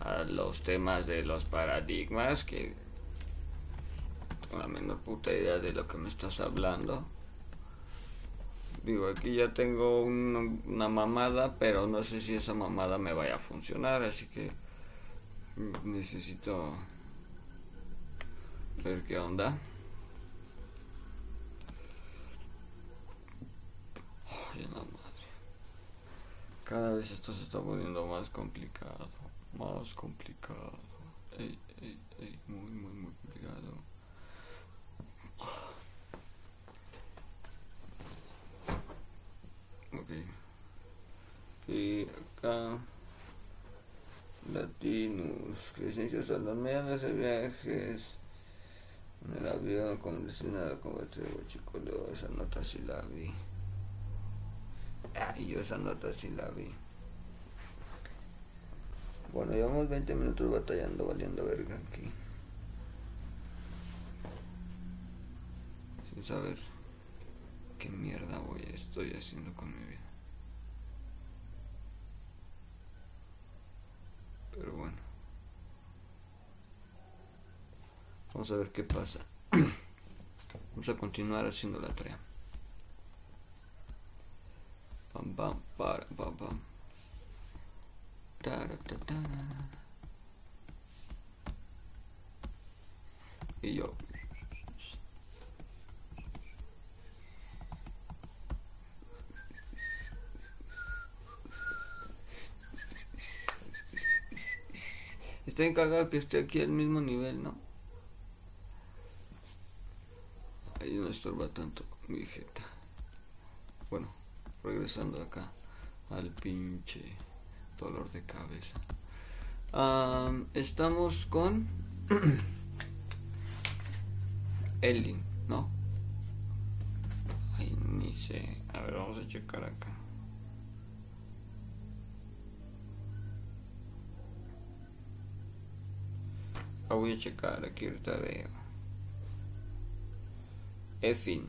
a los temas de los paradigmas que la menor puta idea de lo que me estás hablando. Digo, aquí ya tengo una, mamada, pero no sé si esa mamada me vaya a funcionar, así que necesito ver qué onda. Ay, la madre. Cada vez esto se está poniendo más complicado, más complicado. Ey, ey, ey, muy, muy, muy complicado. Ok. Y acá. Latinos. Licencias a los medianos de viajes. En el avión con destinado con este chico, esa nota sí la vi. Ay, yo esa nota sí la vi. Bueno, llevamos 20 minutos batallando, valiendo verga aquí. Sin saber qué mierda voy estoy haciendo con mi vida. Pero bueno. Vamos a ver qué pasa. Vamos a continuar haciendo la tarea. Pam pam para pam pam. Y yo Estoy encargado que esté aquí al mismo nivel, ¿no? Ahí no estorba tanto mi jeta. Bueno, regresando acá al pinche dolor de cabeza. estamos con Elin, ¿no? Ay, ni sé. A ver, vamos a checar acá. La voy a checar, aquí ahorita veo. Effin.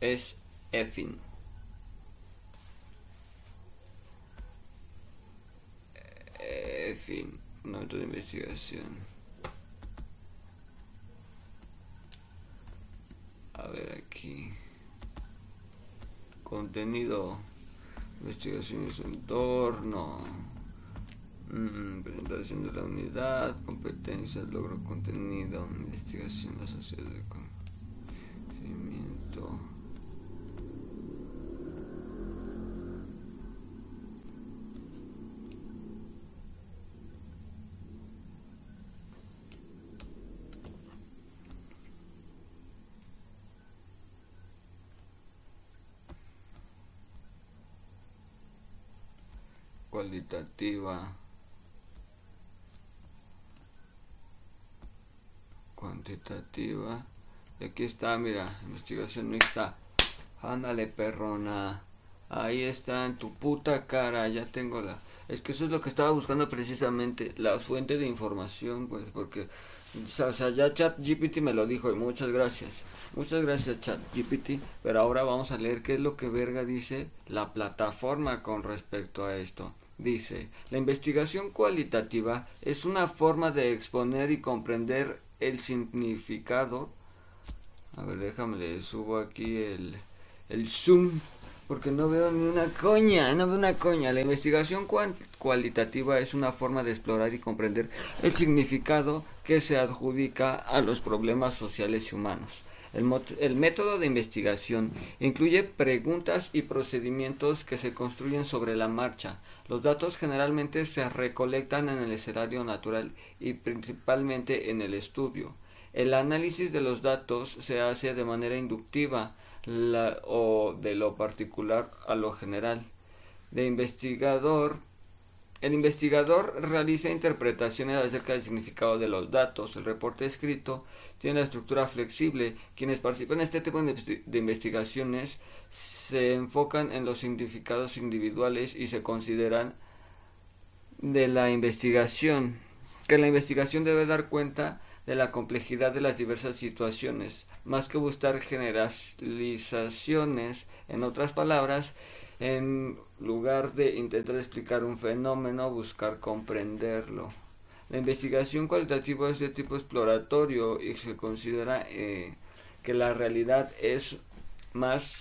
Es Effin. Effin. Nota de investigación. A ver aquí. Contenido. Investigación su entorno. Mm, presentación de la unidad, competencias, logro contenido, investigación asociada de conocimiento. cualitativa cuantitativa y aquí está mira investigación mixta ándale perrona ahí está en tu puta cara ya tengo la es que eso es lo que estaba buscando precisamente la fuente de información pues porque o sea, ya ChatGPT me lo dijo y muchas gracias. Muchas gracias ChatGPT. Pero ahora vamos a leer qué es lo que verga dice la plataforma con respecto a esto. Dice, la investigación cualitativa es una forma de exponer y comprender el significado. A ver, déjame, le subo aquí el, el zoom porque no veo ni una coña, no veo una coña. La investigación cualitativa es una forma de explorar y comprender el significado que se adjudica a los problemas sociales y humanos. El, método de investigación incluye preguntas y procedimientos que se construyen sobre la marcha. Los datos generalmente se recolectan en el escenario natural y principalmente en el estudio. El análisis de los datos se hace de manera inductiva, o de lo particular a lo general. De investigador, el investigador realiza interpretaciones acerca del significado de los datos. El reporte escrito tiene la estructura flexible. Quienes participan en este tipo de investigaciones se enfocan en los significados individuales y se consideran de la investigación. Que la investigación debe dar cuenta de la complejidad de las diversas situaciones, más que buscar generalizaciones, en otras palabras, en lugar de intentar explicar un fenómeno, buscar comprenderlo. La investigación cualitativa es de tipo exploratorio y se considera eh, que la realidad es más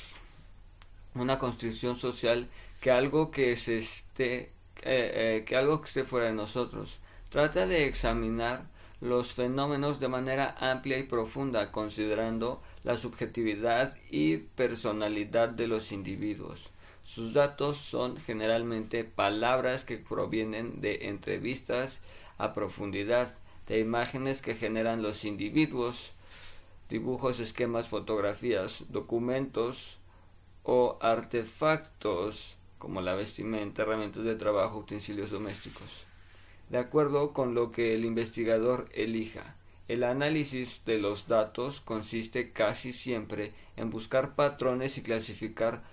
una construcción social que algo que se esté eh, eh, que algo que esté fuera de nosotros. Trata de examinar los fenómenos de manera amplia y profunda, considerando la subjetividad y personalidad de los individuos. Sus datos son generalmente palabras que provienen de entrevistas a profundidad, de imágenes que generan los individuos, dibujos, esquemas, fotografías, documentos o artefactos como la vestimenta, herramientas de trabajo, utensilios domésticos de acuerdo con lo que el investigador elija. El análisis de los datos consiste casi siempre en buscar patrones y clasificar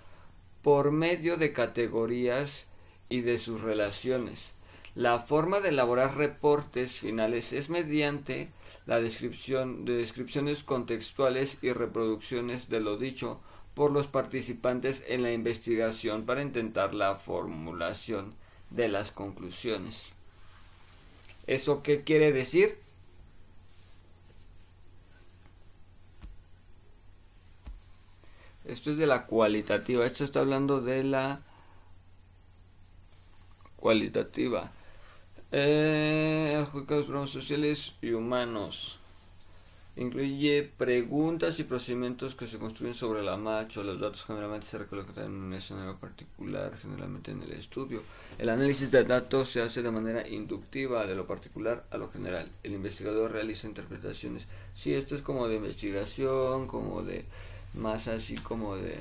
por medio de categorías y de sus relaciones. La forma de elaborar reportes finales es mediante la descripción de descripciones contextuales y reproducciones de lo dicho por los participantes en la investigación para intentar la formulación de las conclusiones. ¿Eso qué quiere decir? Esto es de la cualitativa. Esto está hablando de la cualitativa. Eh, programas sociales y humanos. Incluye preguntas y procedimientos que se construyen sobre la marcha. Los datos generalmente se recolectan en un escenario particular, generalmente en el estudio. El análisis de datos se hace de manera inductiva, de lo particular a lo general. El investigador realiza interpretaciones. Sí, esto es como de investigación, como de más así como de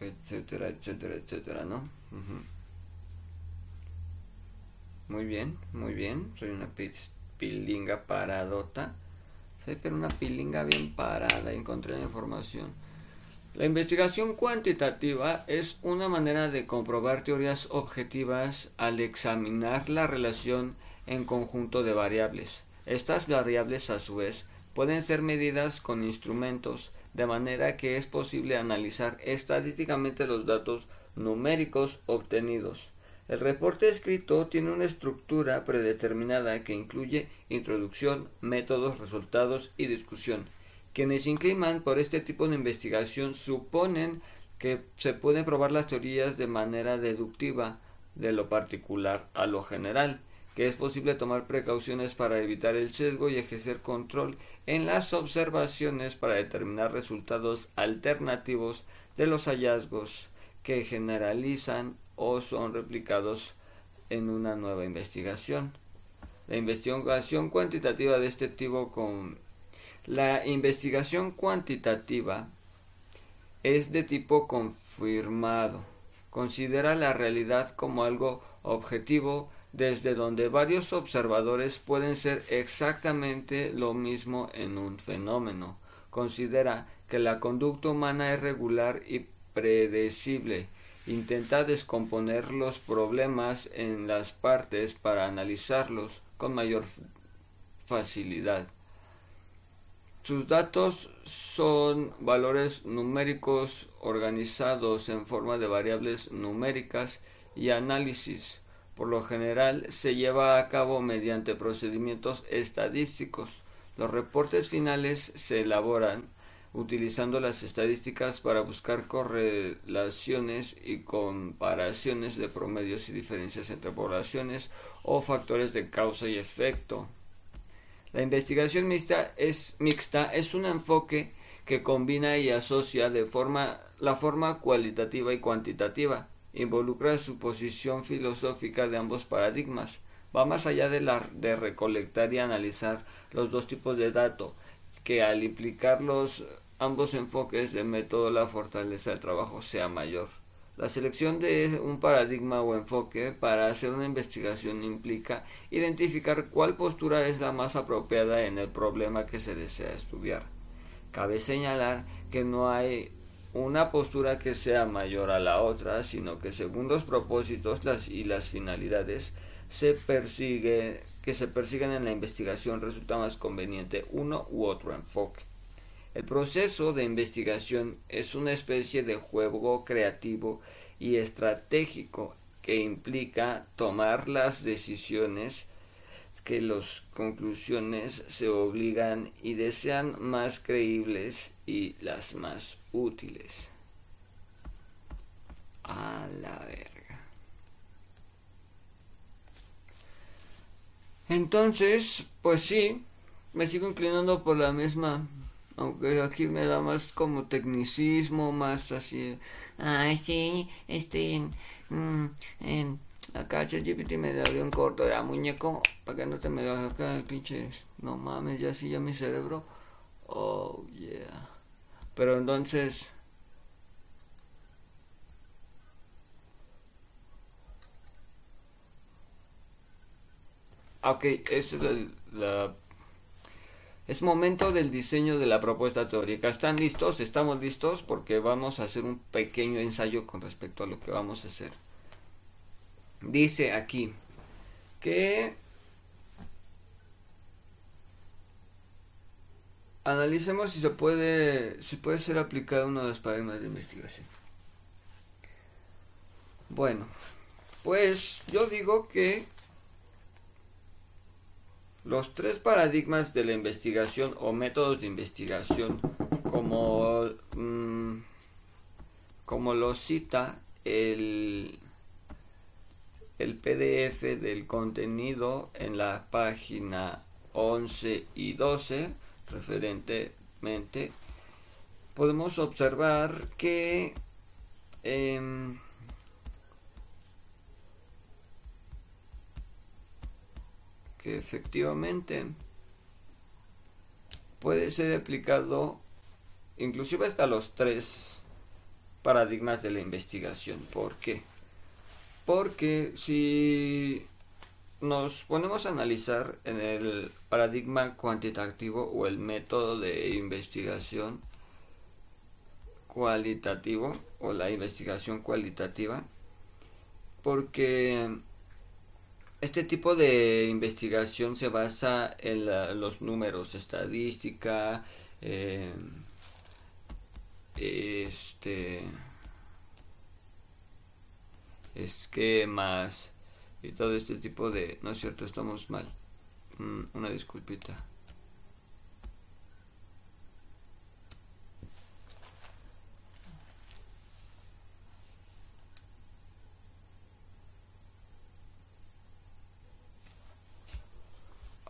etcétera, etcétera, etcétera, ¿no? Muy bien, muy bien. Soy una pilinga paradota. Soy pero una pilinga bien parada. Encontré la información. La investigación cuantitativa es una manera de comprobar teorías objetivas al examinar la relación en conjunto de variables. Estas variables, a su vez, pueden ser medidas con instrumentos, de manera que es posible analizar estadísticamente los datos numéricos obtenidos. El reporte escrito tiene una estructura predeterminada que incluye introducción, métodos, resultados y discusión. Quienes inclinan por este tipo de investigación suponen que se pueden probar las teorías de manera deductiva, de lo particular a lo general, que es posible tomar precauciones para evitar el sesgo y ejercer control en las observaciones para determinar resultados alternativos de los hallazgos que generalizan o son replicados en una nueva investigación. La investigación cuantitativa de este tipo con la investigación cuantitativa es de tipo confirmado. Considera la realidad como algo objetivo desde donde varios observadores pueden ser exactamente lo mismo en un fenómeno. Considera que la conducta humana es regular y predecible. Intenta descomponer los problemas en las partes para analizarlos con mayor facilidad. Sus datos son valores numéricos organizados en forma de variables numéricas y análisis por lo general se lleva a cabo mediante procedimientos estadísticos. Los reportes finales se elaboran utilizando las estadísticas para buscar correlaciones y comparaciones de promedios y diferencias entre poblaciones o factores de causa y efecto. La investigación mixta es, mixta es un enfoque que combina y asocia de forma, la forma cualitativa y cuantitativa involucra su posición filosófica de ambos paradigmas. Va más allá de, la, de recolectar y analizar los dos tipos de datos, que al implicar los ambos enfoques de método la fortaleza del trabajo sea mayor. La selección de un paradigma o enfoque para hacer una investigación implica identificar cuál postura es la más apropiada en el problema que se desea estudiar. Cabe señalar que no hay una postura que sea mayor a la otra, sino que según los propósitos y las finalidades se persigue, que se persiguen en la investigación resulta más conveniente uno u otro enfoque. El proceso de investigación es una especie de juego creativo y estratégico que implica tomar las decisiones que las conclusiones se obligan y desean más creíbles y las más útiles. A la verga. Entonces, pues sí, me sigo inclinando por la misma. Aunque aquí me da más como tecnicismo, más así. Ay, sí, este. Mm, en, acá ChatGPT me dio un corto de muñeco. Para que no te me haga acá el pinche. No mames, ya sí, ya mi cerebro. Oh, yeah. Pero entonces... Ok, es la, es momento del diseño de la propuesta teórica. ¿Están listos? ¿Estamos listos? Porque vamos a hacer un pequeño ensayo con respecto a lo que vamos a hacer. Dice aquí que analicemos si se puede, si puede ser aplicado uno de los paradigmas de investigación. Bueno, pues yo digo que los tres paradigmas de la investigación o métodos de investigación, como, mm, como lo cita el, el PDF del contenido en la página 11 y 12, referentemente, podemos observar que em, que efectivamente puede ser aplicado inclusive hasta los tres paradigmas de la investigación. ¿Por qué? Porque si nos ponemos a analizar en el paradigma cuantitativo o el método de investigación cualitativo o la investigación cualitativa porque este tipo de investigación se basa en los números estadística eh, este esquemas y todo este tipo de... No es cierto, estamos mal. Mm, una disculpita.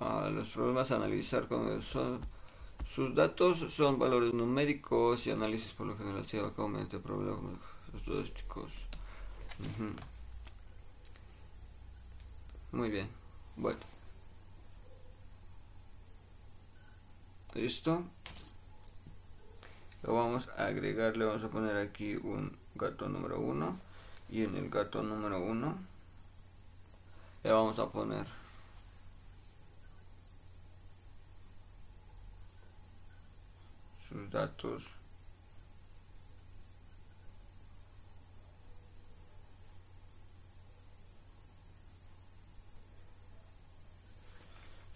Los problemas analizar con sus datos son valores numéricos y análisis por lo general se lleva mediante problemas estadísticos. Muy bien. Bueno. Listo. Lo vamos a agregar, le vamos a poner aquí un gato número 1 y en el gato número 1 le vamos a poner sus datos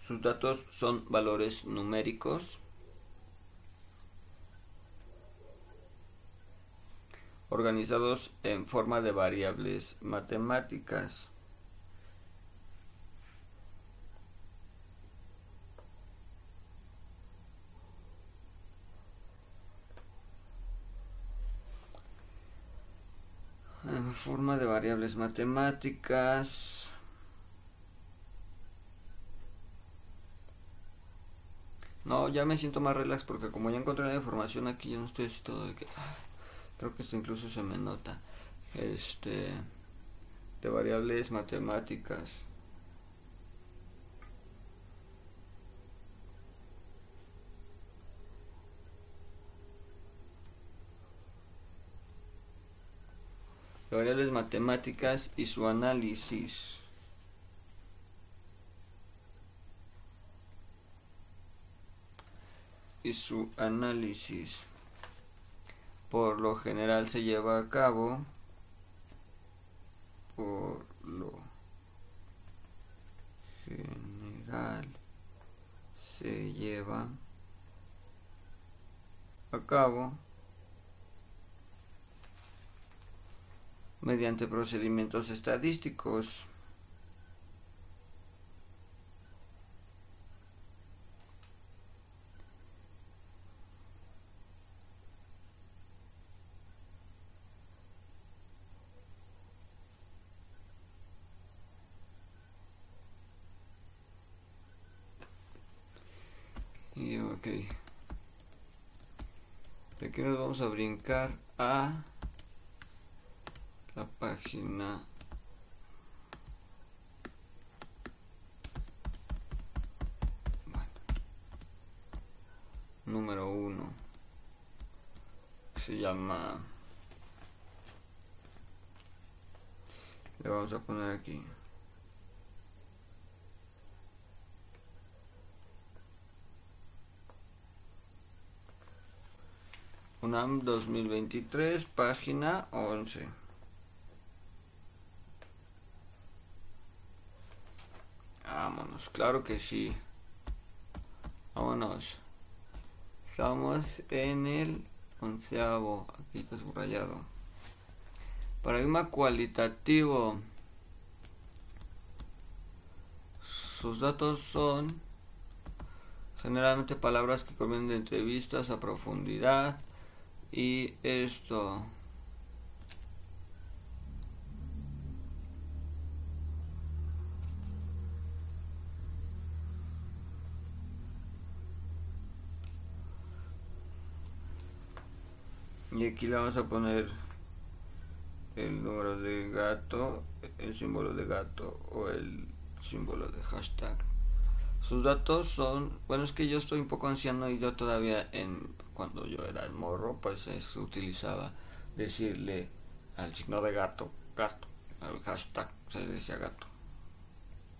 sus datos son valores numéricos organizados en forma de variables matemáticas. En forma de variables matemáticas. No, ya me siento más relax porque como ya encontré la información aquí, ya no estoy todo de que... Ah, creo que esto incluso se me nota. Este... De variables matemáticas. Variables matemáticas y su análisis. Y su análisis por lo general se lleva a cabo por lo general se lleva a cabo mediante procedimientos estadísticos. Y ok. Aquí nos vamos a brincar a la página. Número uno. Se llama. Le vamos a poner aquí. UNAM 2023 página 11 claro que sí. Vámonos. Estamos en el onceavo. Aquí está subrayado. Paradigma cualitativo. Sus datos son generalmente palabras que convienen de entrevistas a profundidad. Y esto. Y aquí le vamos a poner el número de gato el símbolo de gato o el símbolo de hashtag. Sus datos son bueno es que yo estoy un poco anciano y yo todavía en cuando yo era el morro pues se utilizaba decirle al signo de gato gato al hashtag se decía gato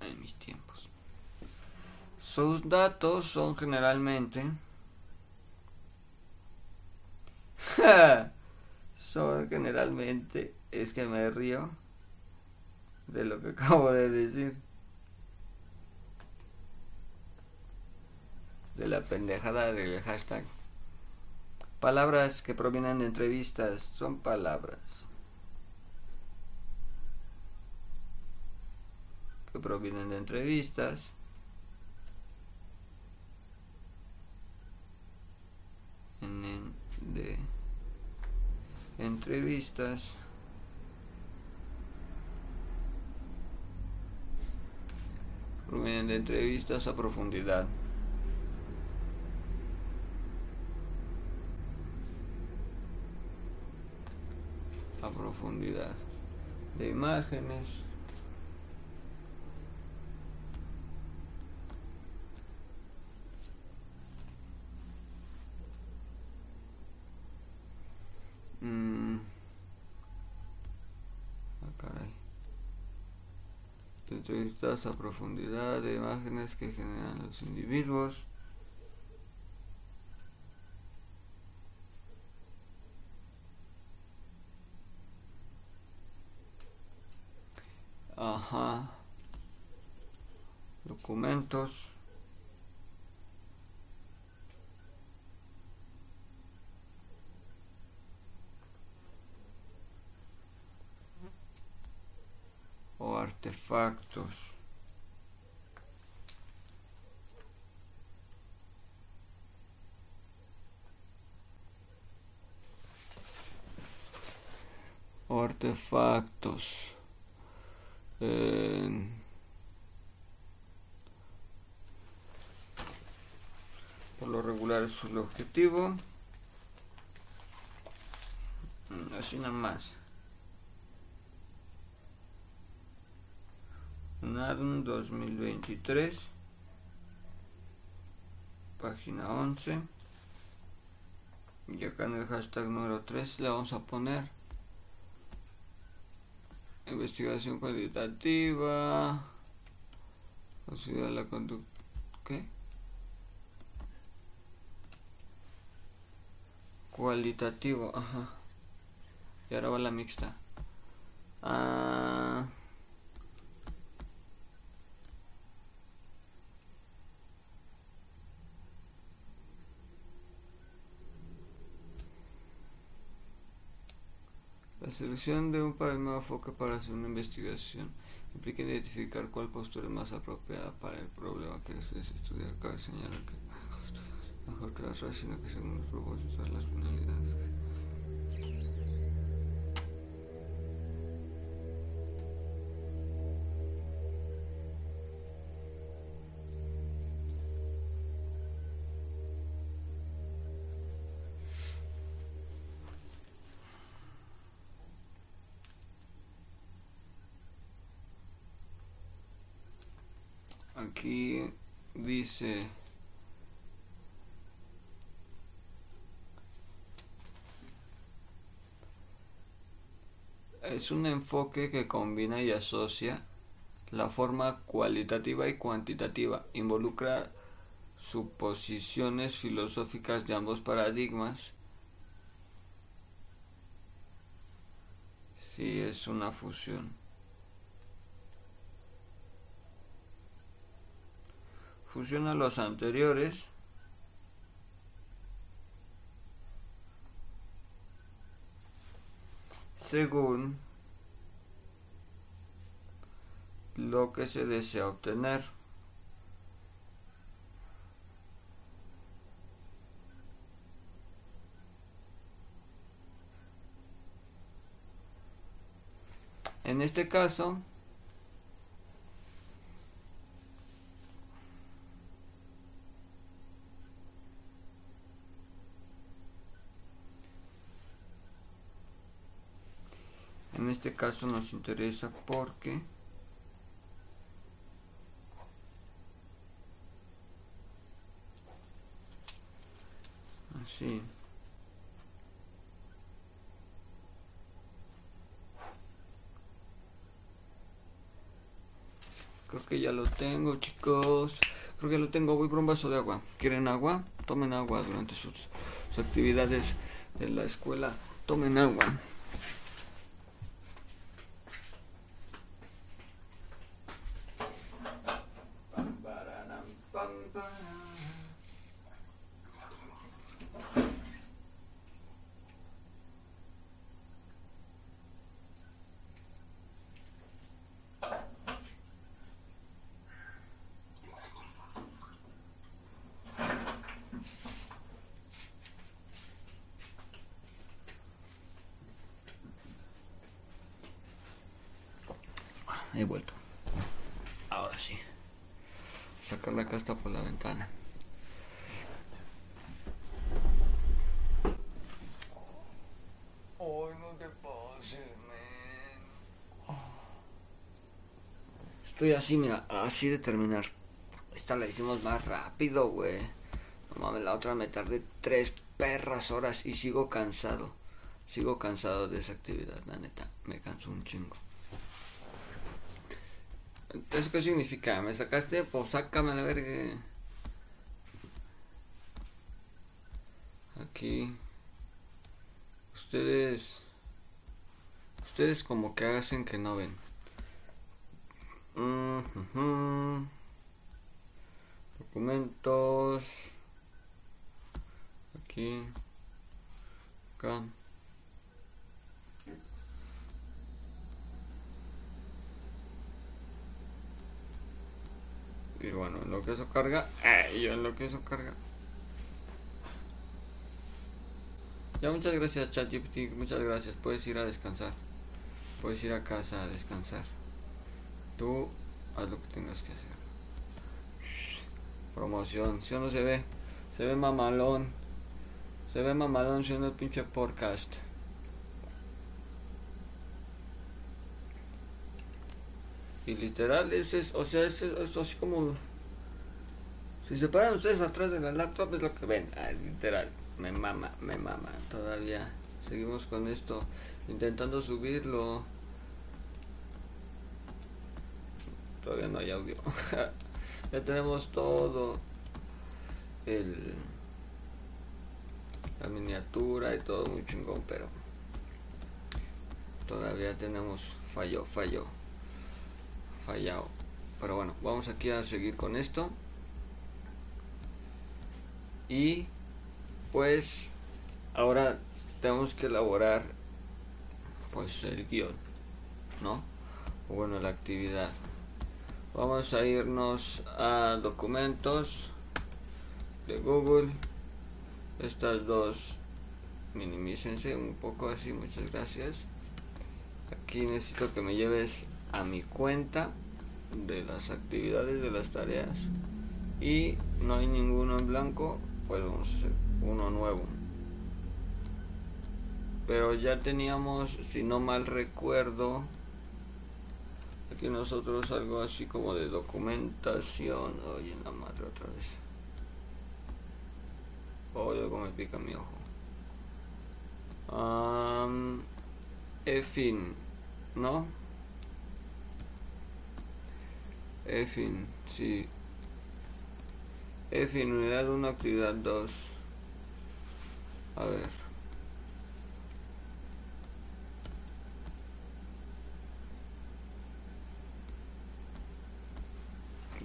en mis tiempos. Sus datos son generalmente son generalmente es que me río de lo que acabo de decir. De la pendejada del hashtag. Palabras que provienen de entrevistas son palabras que provienen de entrevistas de entrevistas provienen de entrevistas a profundidad. A profundidad de imágenes. Mm. Ah, caray. Entrevistas a profundidad de imágenes que generan los individuos. Ajá. Documentos. Artefactos. Artefactos. Eh, por lo regular es el objetivo. Mm, Así nada más. NADM 2023 página 11 y acá en el hashtag número 3 le vamos a poner investigación cualitativa considera la conducta ¿qué? cualitativo ajá. Y ahora va la mixta. Ah La selección de un paradigma enfoque para hacer una investigación implica identificar cuál postura es más apropiada para el problema que desees estudiar. Cabe señalar que mejor que las razones, sino que según los propósitos las finalidades. Aquí dice es un enfoque que combina y asocia la forma cualitativa y cuantitativa, involucra suposiciones filosóficas de ambos paradigmas. Sí, es una fusión. Fusiona los anteriores. según lo que se desea obtener. En este caso, este caso nos interesa porque así. Creo que ya lo tengo chicos. Creo que lo tengo. Voy por un vaso de agua. Quieren agua tomen agua durante sus, sus actividades de la escuela. Tomen agua He vuelto. Ahora sí. sacar la casta por la ventana. Ay, no te pases, man. Estoy así, mira, así de terminar. Esta la hicimos más rápido, güey. No mames, la otra me tardé tres perras horas y sigo cansado. Sigo cansado de esa actividad, la neta. Me canso un chingo. ¿Eso qué significa? ¿Me sacaste? Pues sácame la verga. Aquí. Ustedes. Ustedes como que hacen que no ven. Documentos. Aquí. Acá. Y bueno, en lo que eso carga, eh, yo en lo que eso carga. Ya muchas gracias ChatGPT, muchas gracias. Puedes ir a descansar. Puedes ir a casa a descansar. Tú haz lo que tengas que hacer. Promoción, si o no se ve, se ve mamalón. Se ve mamalón siendo el pinche podcast. Y literal, ese es, o sea, es, es así como... Si se paran ustedes atrás de la laptop es lo que ven, ah, literal, me mama, me mama, todavía seguimos con esto, intentando subirlo. Todavía no hay audio. ya tenemos todo el la miniatura y todo muy chingón, pero todavía tenemos fallo, fallo fallado. Pero bueno, vamos aquí a seguir con esto. Y pues ahora tenemos que elaborar pues el guion, ¿no? O bueno, la actividad. Vamos a irnos a documentos de Google. Estas dos minimícense un poco así, muchas gracias. Aquí necesito que me lleves a mi cuenta de las actividades de las tareas y no hay ninguno en blanco pues vamos a hacer uno nuevo pero ya teníamos si no mal recuerdo aquí nosotros algo así como de documentación oye en la madre otra vez oye como me pica mi ojo um, fin ¿no? Efin, sí. Efin, unidad 1, actividad 2. A ver.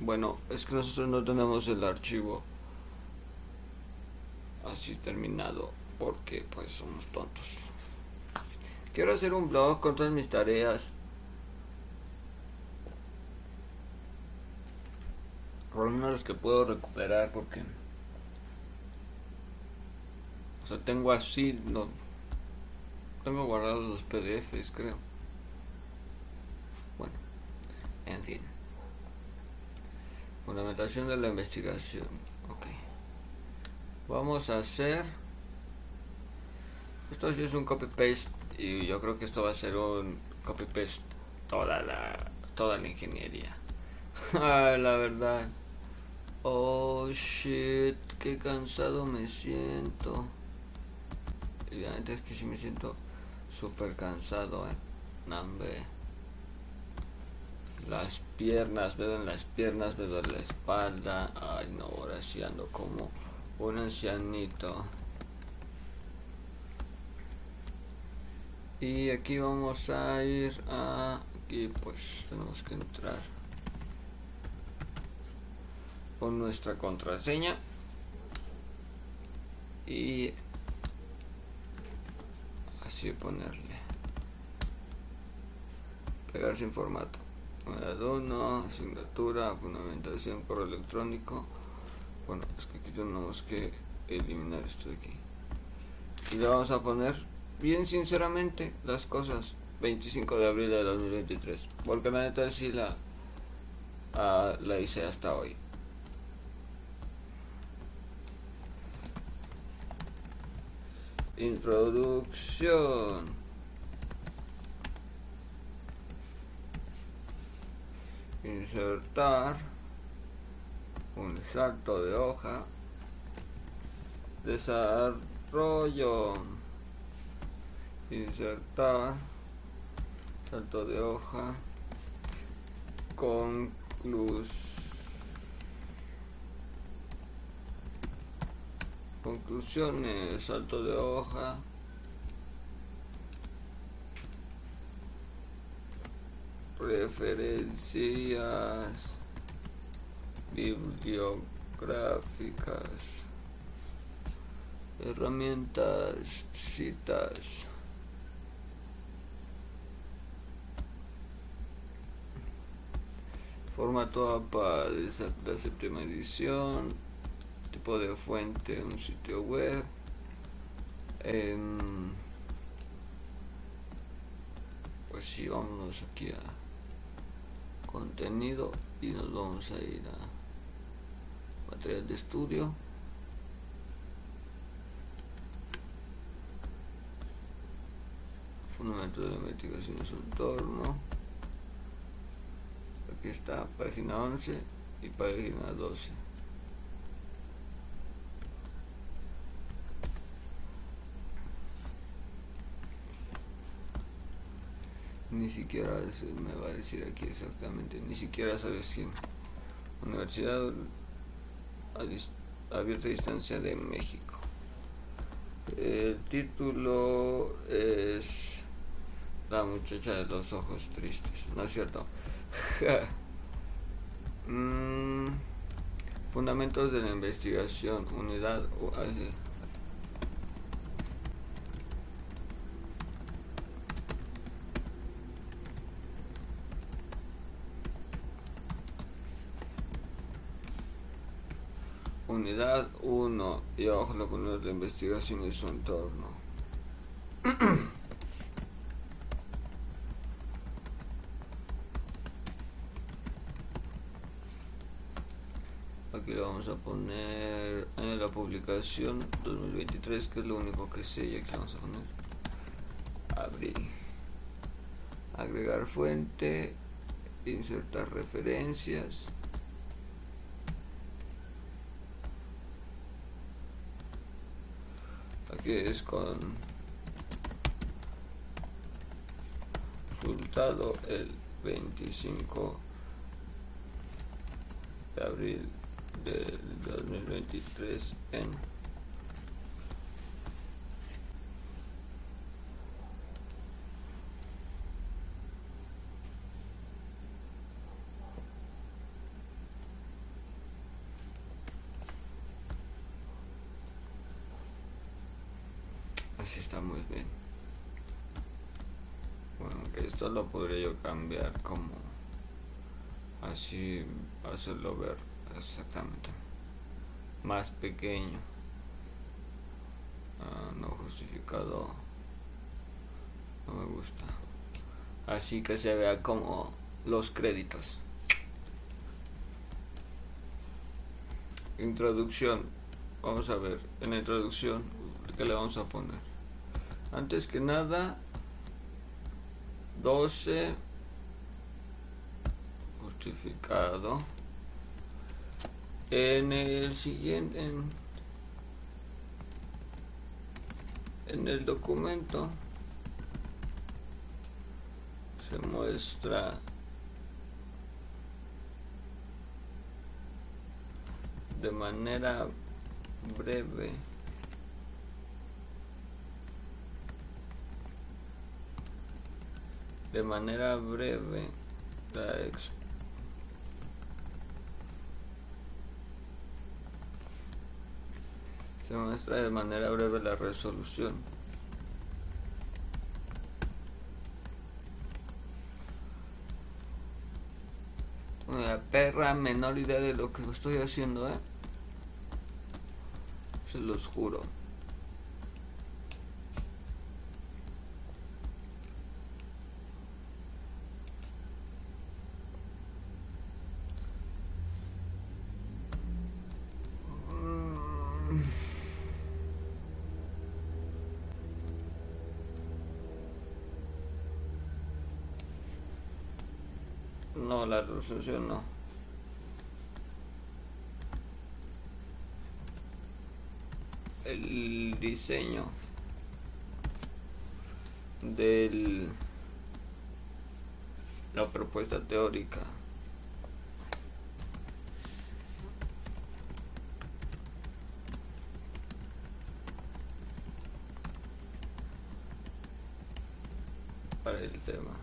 Bueno, es que nosotros no tenemos el archivo así terminado porque pues somos tontos. Quiero hacer un blog con todas mis tareas. por lo menos los que puedo recuperar porque o sea tengo así no tengo guardados los pdfs creo bueno en fin fundamentación de la investigación ok vamos a hacer esto sí es un copy paste y yo creo que esto va a ser un copy paste toda la toda la ingeniería la verdad Oh shit, qué cansado me siento. Evidentemente es que si me siento súper cansado, eh. Nambe. Las piernas, me duelen las piernas, me duele la espalda. Ay no, ahora sí ando como un ancianito. Y aquí vamos a ir a... Aquí pues tenemos que entrar con nuestra contraseña y así ponerle pegar sin formato asignatura, fundamentación, correo electrónico. Bueno, es que aquí tenemos que eliminar esto de aquí. Y le vamos a poner, bien sinceramente, las cosas 25 de abril de 2023. Porque la neta sí la, a, la hice hasta hoy. Introducción. Insertar un salto de hoja. Desarrollo. Insertar salto de hoja. Conclusión. Conclusiones, salto de hoja. Referencias bibliográficas. Herramientas, citas. Formato APA de la séptima edición tipo de fuente un sitio web em, pues sí vámonos aquí a contenido y nos vamos a ir a material de estudio. Fundamento de la investigación en su entorno. Aquí está página 11 y página 12 ni siquiera me va a decir aquí exactamente, ni siquiera sabes quién. Universidad Abierta Distancia de México. El título es La muchacha de los ojos tristes, ¿no es cierto? Mm, fundamentos de la investigación, unidad. Unidad 1 y abajo la columna de investigación y su entorno. Aquí le vamos a poner en la publicación 2023, que es lo único que sé, y aquí vamos a poner abrir, agregar fuente, insertar referencias. Aquí es con resultado el 25 de abril del 2023 en Así está muy bien. Bueno, que esto lo podría yo cambiar como así hacerlo ver exactamente. Más pequeño. Ah, no justificado. No me gusta. Así que se vea como los créditos. Introducción. Vamos a ver en la introducción que le vamos a poner antes que nada 12 justificado. En el siguiente en, el documento se muestra de manera breve de manera breve la se muestra de manera breve la resolución una perra menor idea de lo que estoy haciendo ¿eh? se los juro no. El diseño del la propuesta teórica para el tema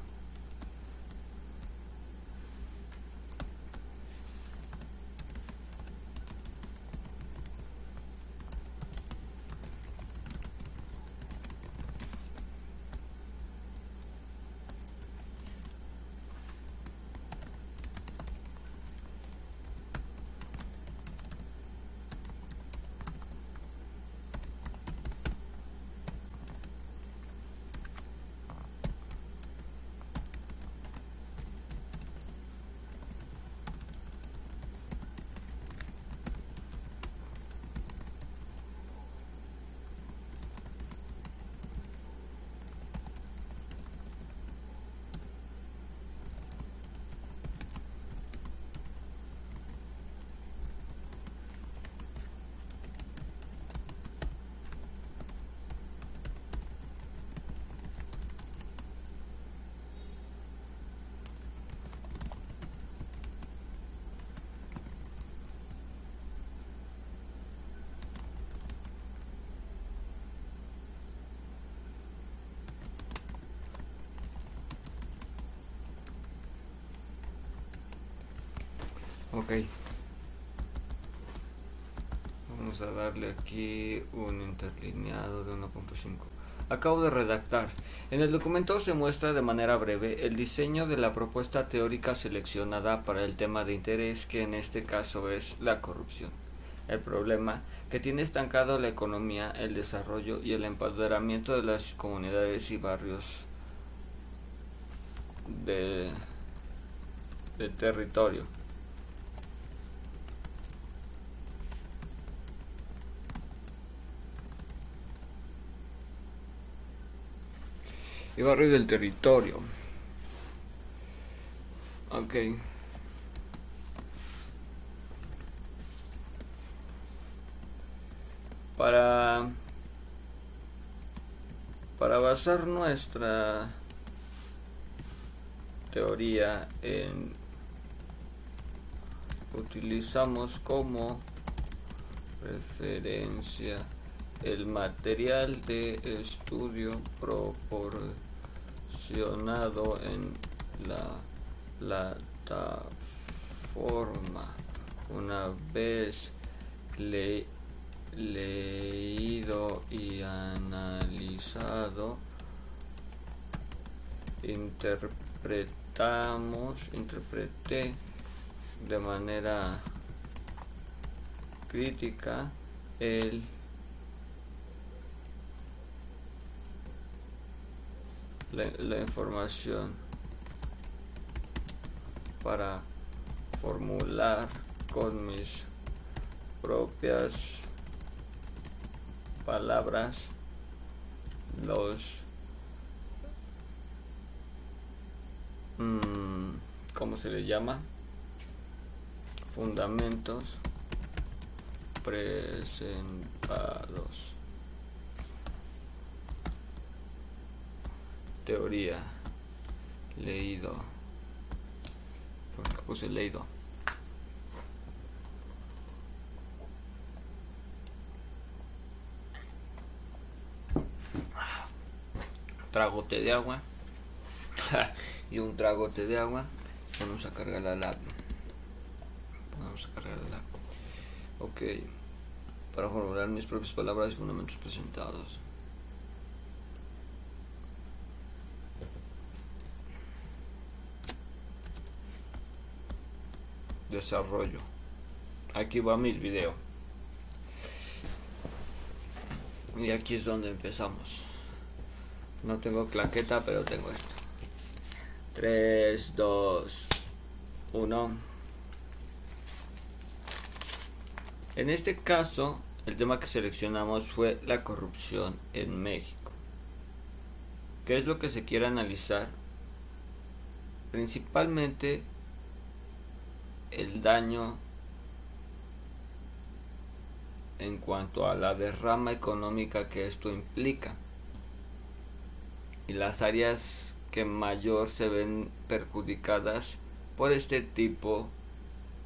Ok. Vamos a darle aquí un interlineado de 1.5. Acabo de redactar. En el documento se muestra de manera breve el diseño de la propuesta teórica seleccionada para el tema de interés que en este caso es la corrupción. El problema que tiene estancado la economía, el desarrollo y el empoderamiento de las comunidades y barrios de, del territorio. Y barrio del territorio. Ok. Para para basar nuestra teoría en utilizamos como referencia el material de estudio proporcionado en la plataforma. Una vez leído y analizado, interpretamos, interpreté de manera crítica el la, información para formular con mis propias palabras los mmm, ¿cómo se le llama? fundamentos presentados teoría leído. Puse leído. Tragote de agua. Y un tragote de agua. Vamos a cargar la lab. Vamos a cargar la lab. Ok. Para formular mis propias palabras y fundamentos presentados desarrollo. Aquí va mi video. Y aquí es donde empezamos. No tengo claqueta, pero tengo esto. 3, 2, 1. En este caso, el tema que seleccionamos fue la corrupción en México. ¿Qué es lo que se quiere analizar? Principalmente el daño en cuanto a la derrama económica que esto implica. Y las áreas que mayor se ven perjudicadas por este tipo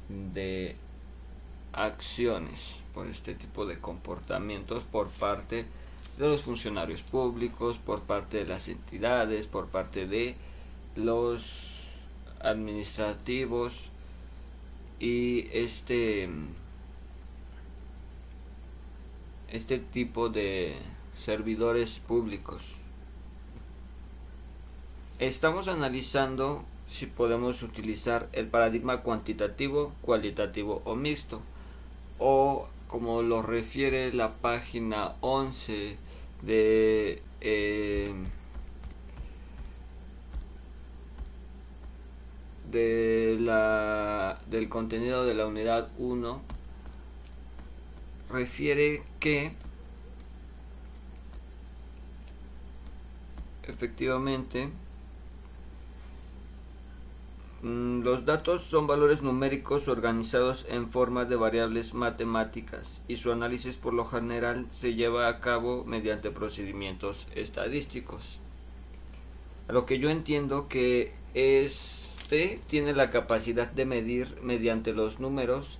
de acciones, por este tipo de comportamientos por parte de los funcionarios públicos, por parte de las entidades, por parte de los administrativos y este este tipo de servidores públicos. Estamos analizando si podemos utilizar el paradigma cuantitativo, cualitativo o mixto o como lo refiere la página 11 de eh, del contenido de la unidad 1 refiere que efectivamente mm, los datos son valores numéricos organizados en forma de variables matemáticas y su análisis por lo general se lleva a cabo mediante procedimientos estadísticos. A lo que yo entiendo que es tiene la capacidad de medir mediante los números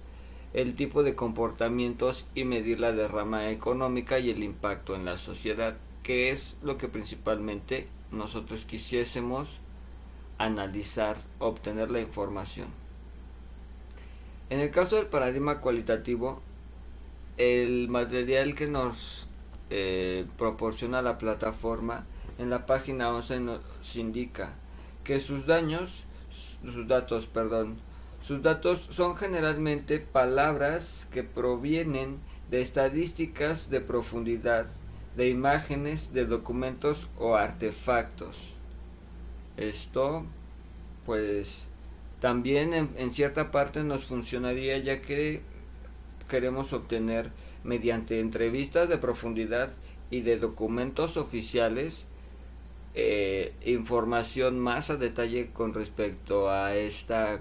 el tipo de comportamientos y medir la derrama económica y el impacto en la sociedad, que es lo que principalmente nosotros quisiésemos analizar, obtener la información. En el caso del paradigma cualitativo, el material que nos eh, proporciona la plataforma en la página 11 nos indica que sus daños sus datos, perdón. Sus datos son generalmente palabras que provienen de estadísticas de profundidad, de imágenes, de documentos o artefactos. Esto, pues, también en, en cierta parte nos funcionaría ya que queremos obtener mediante entrevistas de profundidad y de documentos oficiales eh, información más a detalle con respecto a esta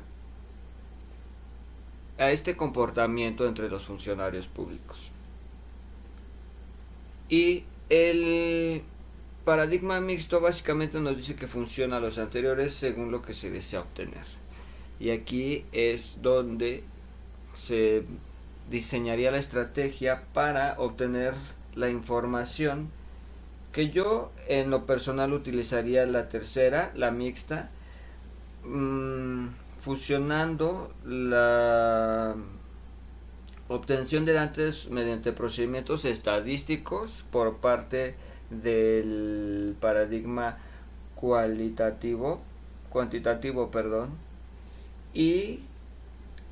a este comportamiento entre los funcionarios públicos. Y el paradigma mixto básicamente nos dice que funciona los anteriores según lo que se desea obtener. Y aquí es donde se diseñaría la estrategia para obtener la información que yo en lo personal utilizaría la tercera, la mixta, mm, fusionando la obtención de datos mediante procedimientos estadísticos por parte del paradigma cualitativo, cuantitativo, perdón, y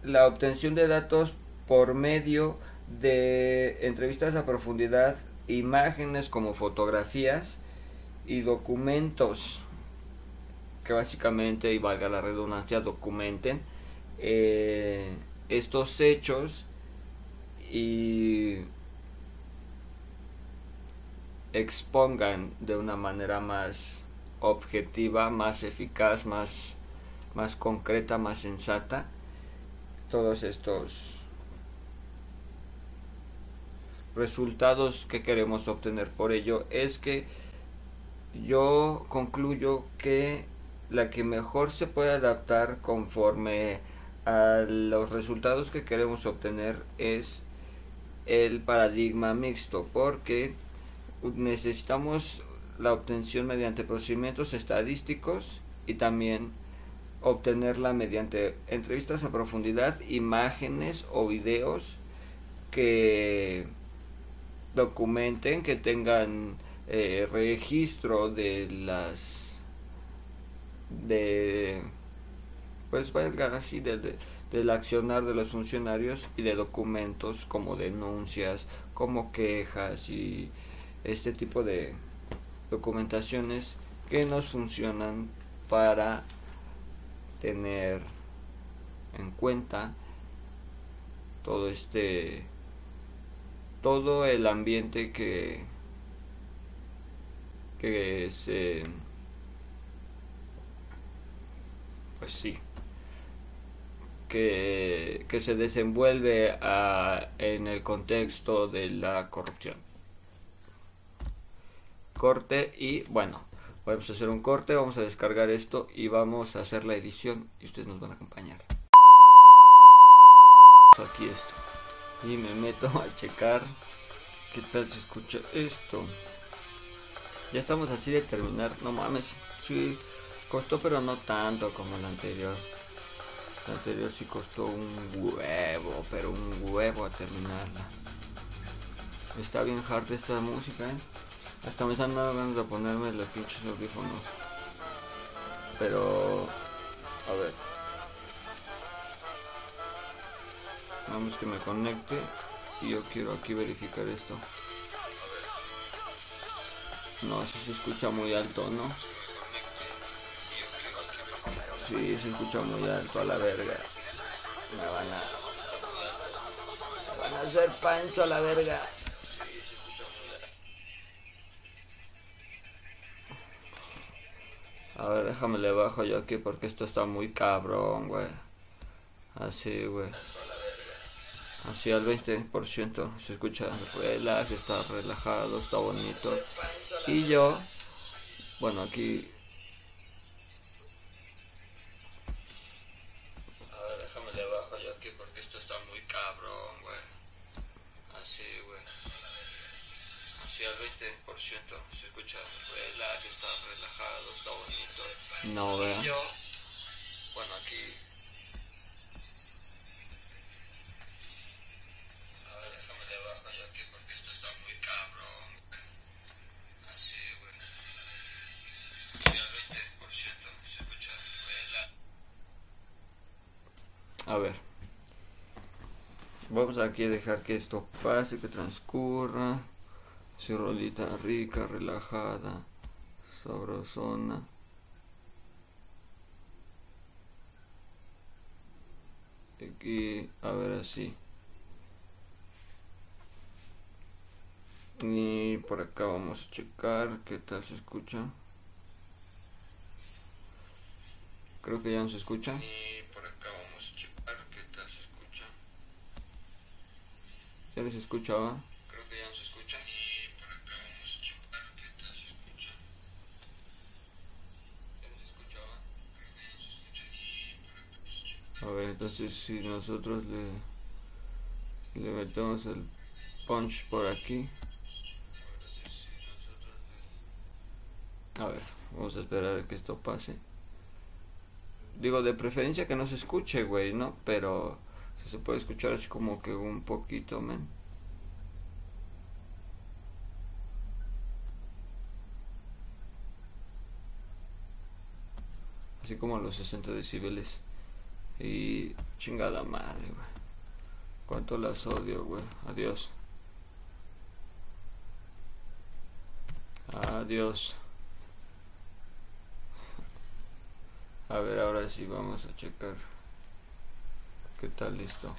la obtención de datos por medio de entrevistas a profundidad imágenes como fotografías y documentos que básicamente, y valga la redundancia, documenten eh, estos hechos y expongan de una manera más objetiva, más eficaz, más, más concreta, más sensata todos estos resultados que queremos obtener. Por ello es que yo concluyo que la que mejor se puede adaptar conforme a los resultados que queremos obtener es el paradigma mixto porque necesitamos la obtención mediante procedimientos estadísticos y también obtenerla mediante entrevistas a profundidad, imágenes o videos que documenten, que tengan eh, registro de las de pues valga así de, del accionar de los funcionarios y de documentos como denuncias, como quejas y este tipo de documentaciones que nos funcionan para tener en cuenta todo este todo el ambiente que que se pues sí que, que se desenvuelve ah, en el contexto de la corrupción. Corte y bueno, vamos a hacer un corte, vamos a descargar esto y vamos a hacer la edición y ustedes nos van a acompañar. Aquí esto. Y me meto a checar qué tal se escucha esto. Ya estamos así de terminar. No mames, sí, costó pero no tanto como el anterior. El anterior sí costó un huevo, pero un huevo a terminarla. Está bien hard esta música, ¿eh? Hasta me están dando ganas de ponerme los pinches audífonos. Pero... A ver. Vamos que me conecte. Y yo quiero aquí verificar esto. No, si se escucha muy alto, ¿no? Sí, se escucha muy alto a la verga. Me van a... Me van a hacer pancho a la verga. A ver, déjame le bajo yo aquí porque esto está muy cabrón, güey. Así, güey. Así al 20% se escucha relax, está relajado, está bonito. Y yo, bueno, aquí. A ver, déjame le bajo yo aquí porque esto está muy cabrón, güey. Así, güey. Así al 20% se escucha relax, está relajado, está bonito. No, vea. Yo, bueno, aquí. A ver. Vamos aquí a dejar que esto pase, que transcurra. Su rolita rica, relajada, sabrosona. Aquí, a ver así. Y por acá vamos a checar qué tal se escucha. Creo que ya no se escucha. Y por acá vamos a checar qué tal se escucha. ¿Ya les escuchaba? Creo que ya no se escucha. Y por acá vamos a checar qué tal se escucha. ¿Ya les escuchaba? Creo que ya no se escucha. Y por acá vamos a checar. A ver, entonces si nosotros le, le metemos el punch por aquí. A ver, vamos a esperar a que esto pase. Digo, de preferencia que no se escuche, güey, ¿no? Pero si se puede escuchar así como que un poquito, men. Así como los 60 decibeles. Y chingada madre, güey. Cuánto las odio, güey. Adiós. Adiós. A ver, ahora sí vamos a checar. ¿Qué tal listo?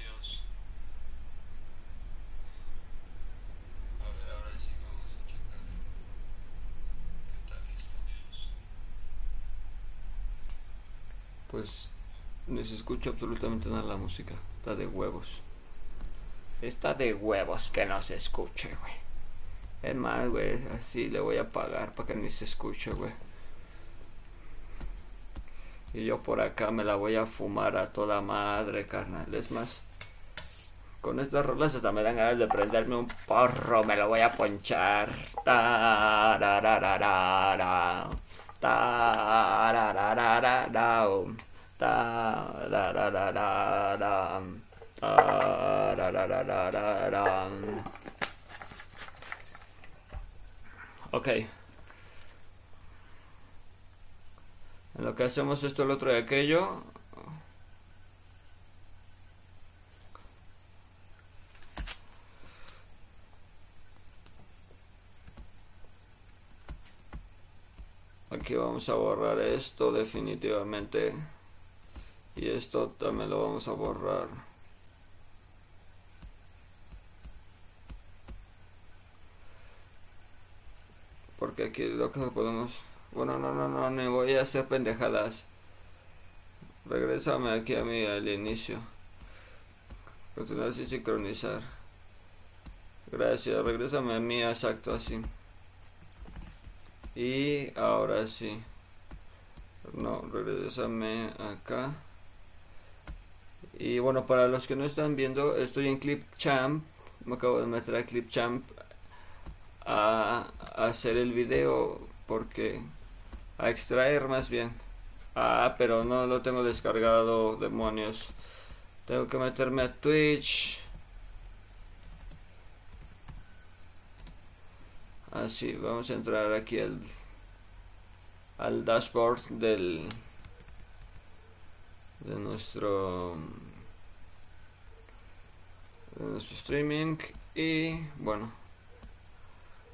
Pues no se escucha absolutamente nada la música. Está de huevos. Está de huevos que no se escuche, güey. Es más, güey, así le voy a pagar para que ni se escuche, güey. Y yo por acá me la voy a fumar a toda madre, carnal. Es más, con estas rolas hasta me dan ganas de prenderme un porro. Me lo voy a ponchar. Tarararara. Tarararara. Tarararara. Ok. En lo que hacemos esto, el otro y aquello. Aquí vamos a borrar esto definitivamente. Y esto también lo vamos a borrar. Porque aquí lo que podemos... Bueno, no, no, no, no voy a hacer pendejadas. Regrésame aquí a mí al inicio. Continuar sin sincronizar. Gracias, regrésame a mí exacto así. Y ahora sí. No, regrésame acá. Y bueno, para los que no están viendo, estoy en Clipchamp. Me acabo de meter a Clipchamp a hacer el video porque a extraer más bien. Ah, pero no lo tengo descargado, demonios. Tengo que meterme a Twitch. Así, ah, vamos a entrar aquí al, al dashboard del de nuestro de nuestro streaming y bueno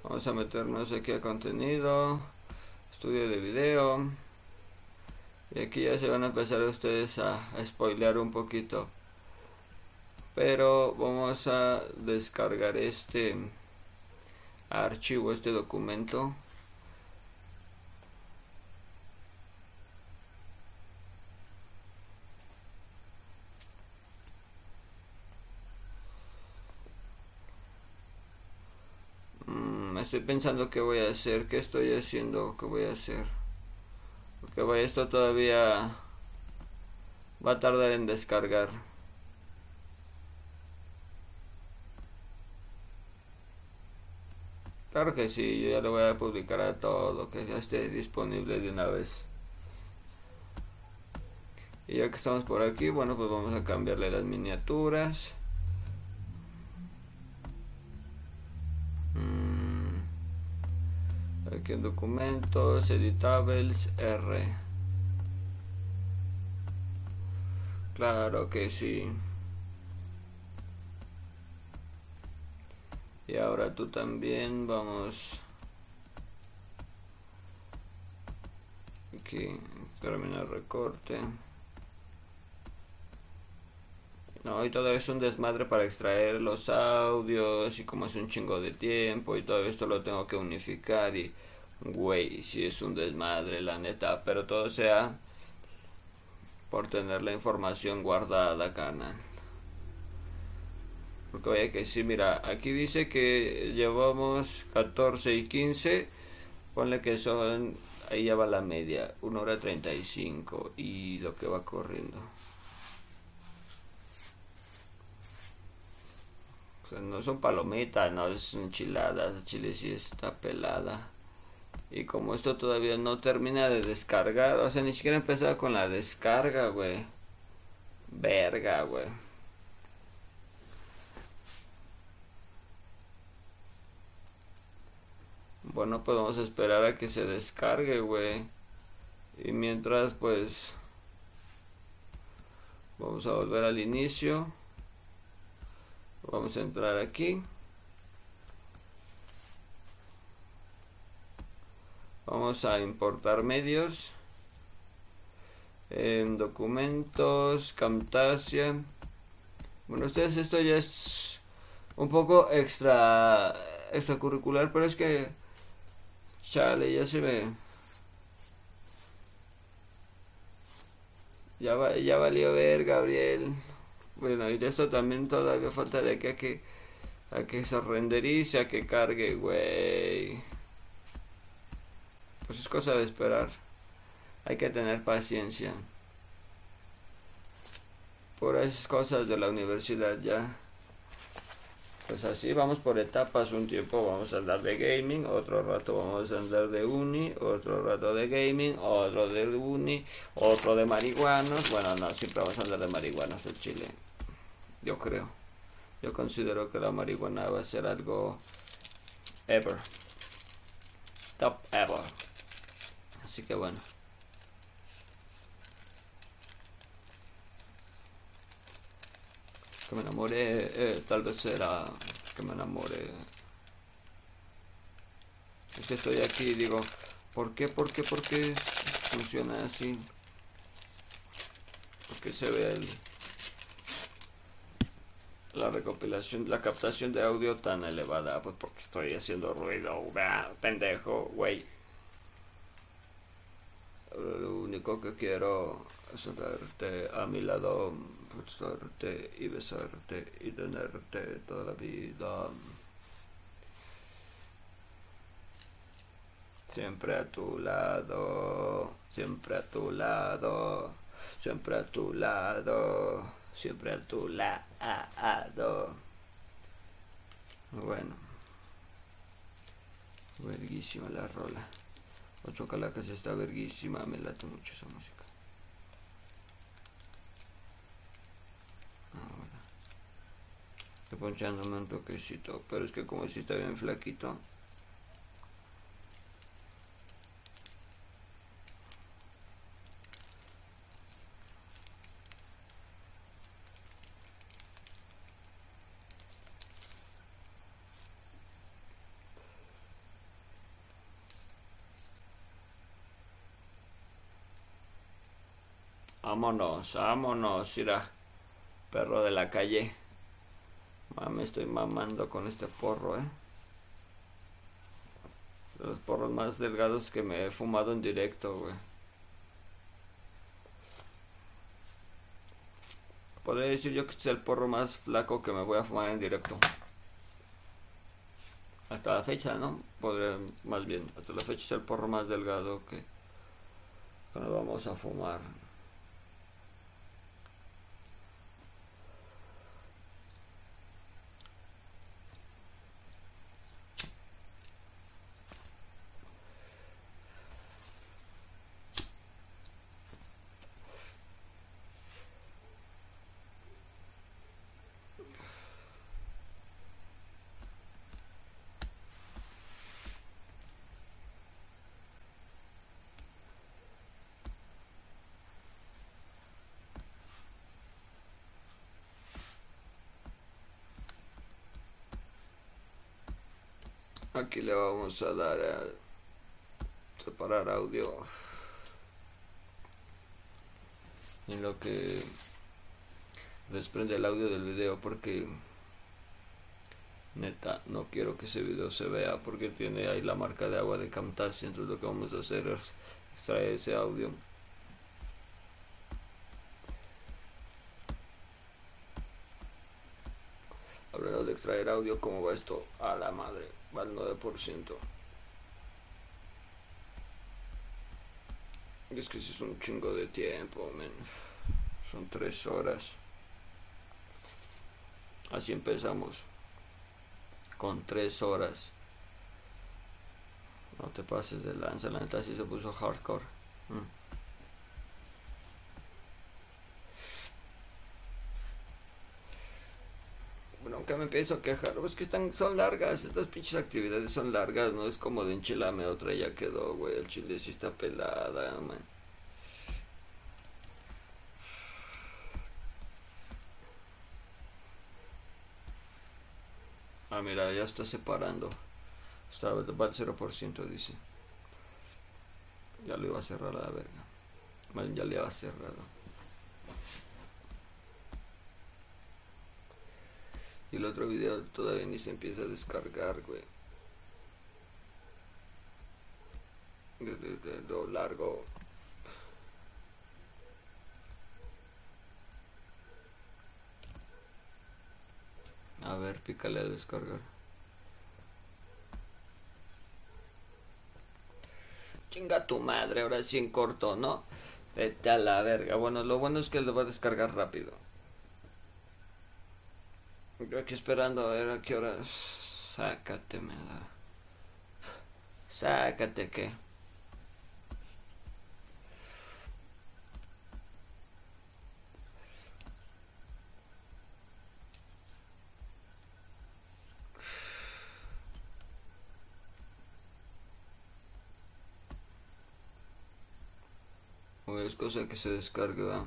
vamos a meternos aquí a contenido estudio de video. Y aquí ya se van a empezar ustedes a, a spoilear un poquito. Pero vamos a descargar este archivo este documento mm, estoy pensando qué voy a hacer, qué estoy haciendo, qué voy a hacer. Porque esto todavía va a tardar en descargar. Claro que sí, yo ya lo voy a publicar a todo, que ya esté disponible de una vez. Y ya que estamos por aquí, bueno, pues vamos a cambiarle las miniaturas. Aquí en documentos, editables, R. Claro que sí. Y ahora tú también vamos. Aquí, terminar recorte. No, y todo es un desmadre para extraer los audios y como es un chingo de tiempo y todo esto lo tengo que unificar y güey, si es un desmadre la neta, pero todo sea por tener la información guardada, carnal. Porque vaya que sí, mira, aquí dice que llevamos 14 y 15. Ponle que son, ahí ya va la media, 1 hora 35 y lo que va corriendo. No son palomitas, no es enchiladas, chile sí está pelada. Y como esto todavía no termina de descargar, o sea, ni siquiera empezaba con la descarga, güey. Verga, güey. Bueno, pues vamos a esperar a que se descargue, güey. Y mientras, pues... Vamos a volver al inicio. Vamos a entrar aquí. Vamos a importar medios. En documentos, Camtasia. Bueno, ustedes esto ya es un poco extra extracurricular, pero es que Chale, ya se ve. Ya, ya valió ver, Gabriel. Bueno, y de eso también todavía falta de que a que, se renderice, a que cargue, güey. Pues es cosa de esperar. Hay que tener paciencia. Por esas cosas de la universidad ya pues así vamos por etapas, un tiempo vamos a hablar de gaming, otro rato vamos a hablar de uni, otro rato de gaming, otro de uni, otro de marihuanos, bueno no, siempre vamos a hablar de marihuanos en Chile, yo creo, yo considero que la marihuana va a ser algo ever, top ever, así que bueno. que me enamoré, eh, tal vez será que me enamore. Es que estoy aquí y digo, ¿por qué, por qué, por qué funciona así? Porque se ve el, la recopilación, la captación de audio tan elevada, pues porque estoy haciendo ruido, pendejo, güey. Lo único único que quiero es tenerte a mi lado, besarte y besarte y tenerte toda la vida. Siempre a tu lado, siempre a tu lado, siempre a tu lado, siempre a tu lado. Bueno, verguísima la rola. Ocho calacas está verguísima, me late mucho esa música. Ahora, estoy ponchándome un toquecito, pero es que como si está bien flaquito. Vámonos, vámonos, irá. Perro de la calle. Me estoy mamando con este porro, eh. los porros más delgados que me he fumado en directo, güey. Podría decir yo que este es el porro más flaco que me voy a fumar en directo. Hasta la fecha, ¿no? Podría, más bien, hasta la fecha es el porro más delgado que nos vamos a fumar. Aquí le vamos a dar a separar audio. En lo que desprende el audio del video porque neta no quiero que ese video se vea porque tiene ahí la marca de agua de Camtasia entonces lo que vamos a hacer es extraer ese audio hablando de extraer audio como va esto a la madre al 9%. Es que si es un chingo de tiempo. Son tres horas. Así empezamos. Con tres horas. No te pases de lanza, la neta así se puso hardcore. Mm. Nunca me empiezo a quejar. Es que están, son largas, estas pinches actividades son largas, no es como de enchilame otra ya quedó, güey. El chile sí está pelada, man. Ah, mira, ya está separando. Está, va al 0%, dice. Ya lo iba a cerrar a la verga. ya le ha cerrado. El otro video todavía ni se empieza a descargar, güey. Lo largo. A ver, pícale a descargar. Chinga tu madre, ahora sí en corto, ¿no? Vete a la verga. Bueno, lo bueno es que lo va a descargar rápido. Yo aquí esperando a ver a qué hora. Sácate, me da. Sácate que. es cosa que se descarga.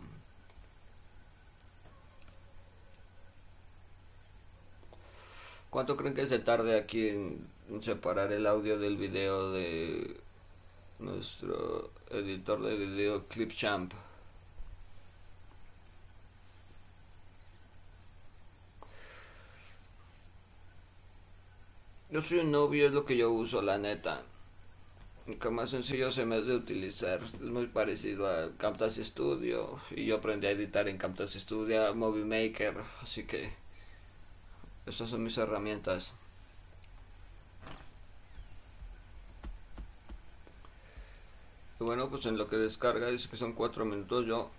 ¿Cuánto creen que se tarde aquí en, separar el audio del video de nuestro editor de video Clipchamp? Yo soy un novio, es lo que yo uso, la neta. que más sencillo se me hace utilizar. Es muy parecido a Camtasia Studio. Y yo aprendí a editar en Camtasia Studio, Movie Maker. Así que esas son mis herramientas. Y bueno, pues en lo que descarga dice que son 4 minutos. Yo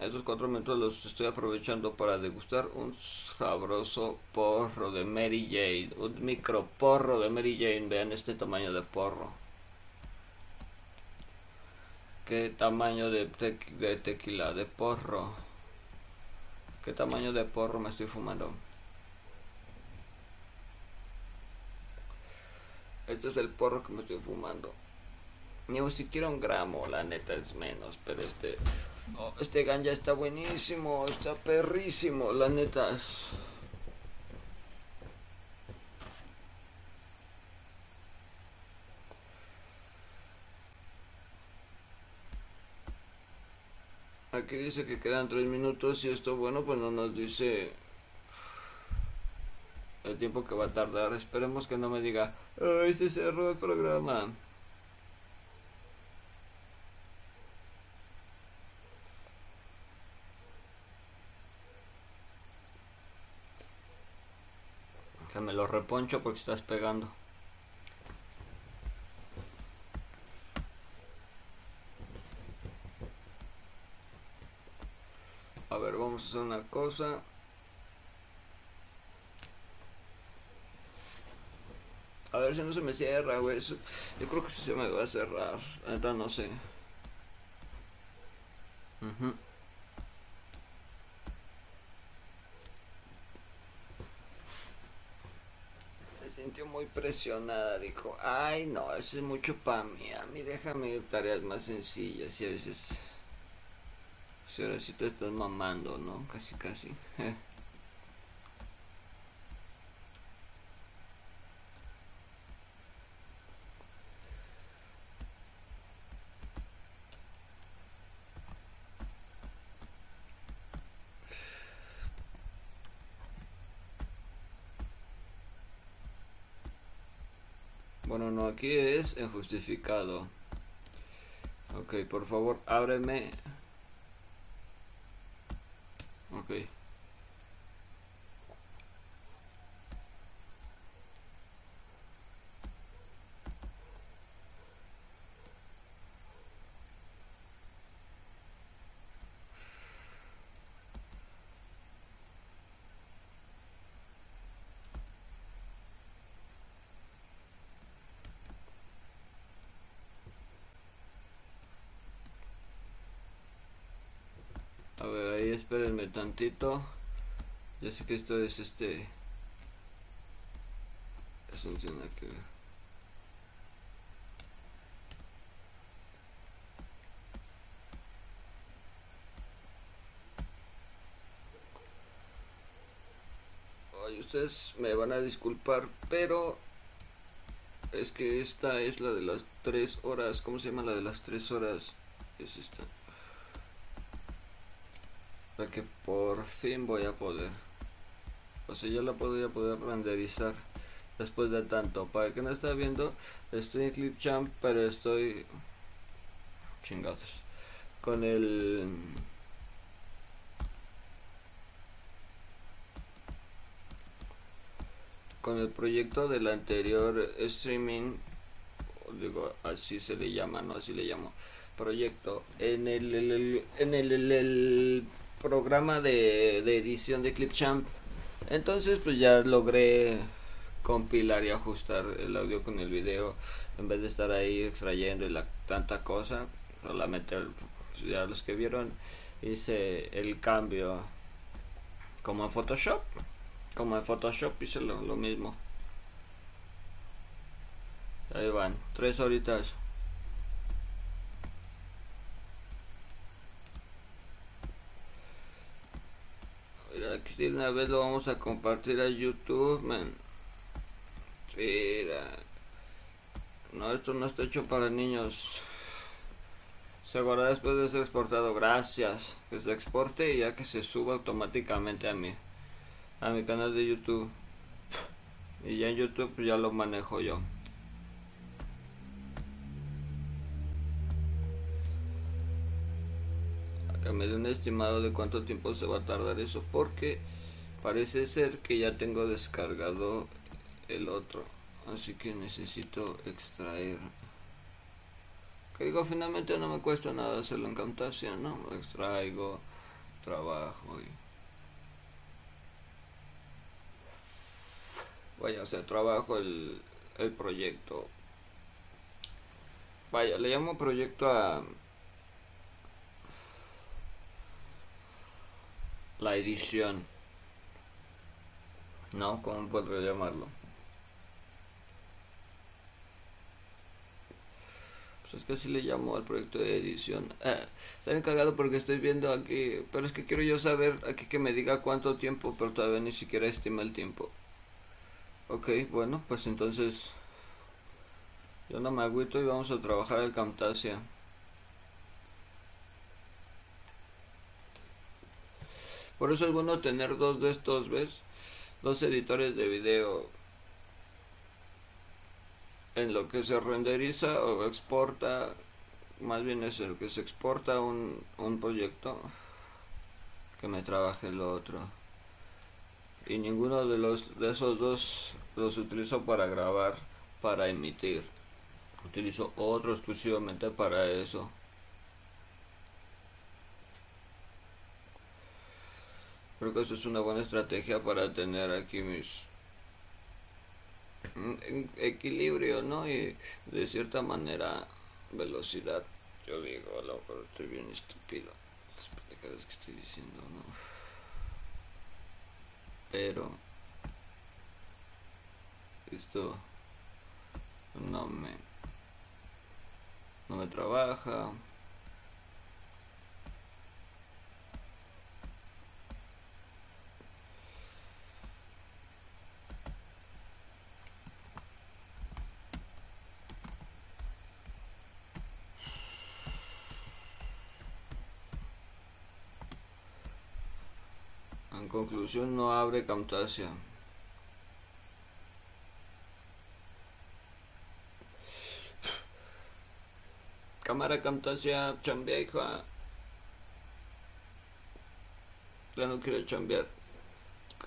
esos 4 minutos los estoy aprovechando para degustar un sabroso porro de Mary Jane. Un micro porro de Mary Jane. Vean este tamaño de porro. Qué tamaño de, de tequila, de porro. Qué tamaño de porro me estoy fumando. Este es el porro que me estoy fumando. Ni siquiera un gramo, la neta es menos, pero este... Oh, este ganja está buenísimo, está perrísimo, la neta. Aquí dice que quedan tres minutos y esto, bueno, pues no nos dice el tiempo que va a tardar. Esperemos que no me diga, ¡ay, se cerró el programa! Que me lo reponcho porque estás pegando. A ver, vamos a hacer una cosa. A ver si no se me cierra, güey. Yo creo que se me va a cerrar. Ahorita no sé. Se sintió muy presionada. Dijo, ay no, eso es mucho para mí. A mí déjame tareas más sencillas y a veces... Si ahora sí te estás mamando, ¿no? Casi, casi. Bueno, no, aquí es injustificado. Ok, por favor, ábreme. Ok. A ver, ahí Ya sé que esto es este. Eso no tiene que ver. Ay, ustedes me van a disculpar, pero es que esta es la de las tres horas. ¿Cómo se llama la de las tres horas? Es esta que por fin voy a poder. O sea yo la podría poder renderizar después de tanto. Para que no está viendo estoy en Clipchamp pero estoy chingados. Con el con el proyecto del anterior streaming digo así se le llama no así le llamo. Proyecto. En el, en el programa de, edición de Clipchamp. Entonces pues ya logré compilar y ajustar el audio con el video en vez de estar ahí extrayendo y la tanta cosa solamente ya los que vieron hice el cambio como en Photoshop como en Photoshop hice lo, lo mismo ahí van tres horitas aquí de una vez lo vamos a compartir a YouTube, man. Mira. No, esto no está hecho para niños. Se guarda después de ser exportado. Gracias. Que se exporte y ya que se suba automáticamente a mi, a mi canal de YouTube. Y ya en YouTube ya lo manejo yo. Que me dé un estimado de cuánto tiempo se va a tardar eso, porque parece ser que ya tengo descargado el otro, así que necesito extraer. Que digo, finalmente no me cuesta nada hacerlo en Camtasia, ¿no? extraigo, trabajo y... Vaya, o sea, trabajo el, el proyecto. Vaya, le llamo proyecto a la edición. ¿No? ¿Cómo podría llamarlo? Pues es que así le llamo al proyecto de edición. Ah, está encargado porque estoy viendo aquí. Pero es que quiero yo saber aquí que me diga cuánto tiempo, pero todavía ni siquiera estima el tiempo. Ok, bueno, pues entonces yo no me agüito y vamos a trabajar el Camtasia. Por eso es bueno tener dos de estos, ¿ves? Dos editores de video. En lo que se renderiza o exporta, más bien es el que se exporta un, un proyecto, que me trabaje el otro. Y ninguno de los de esos dos los utilizo para grabar, para emitir. Utilizo otro exclusivamente para eso. Creo que eso es una buena estrategia para tener aquí mis equilibrio, ¿no? Y de cierta manera velocidad. Yo digo, a lo mejor estoy bien estúpido. Las pendejadas que estoy diciendo, ¿no? Pero esto no me no me trabaja conclusión, no abre Camtasia. Cámara Camtasia chambea, hija. Ya no quiero chambear.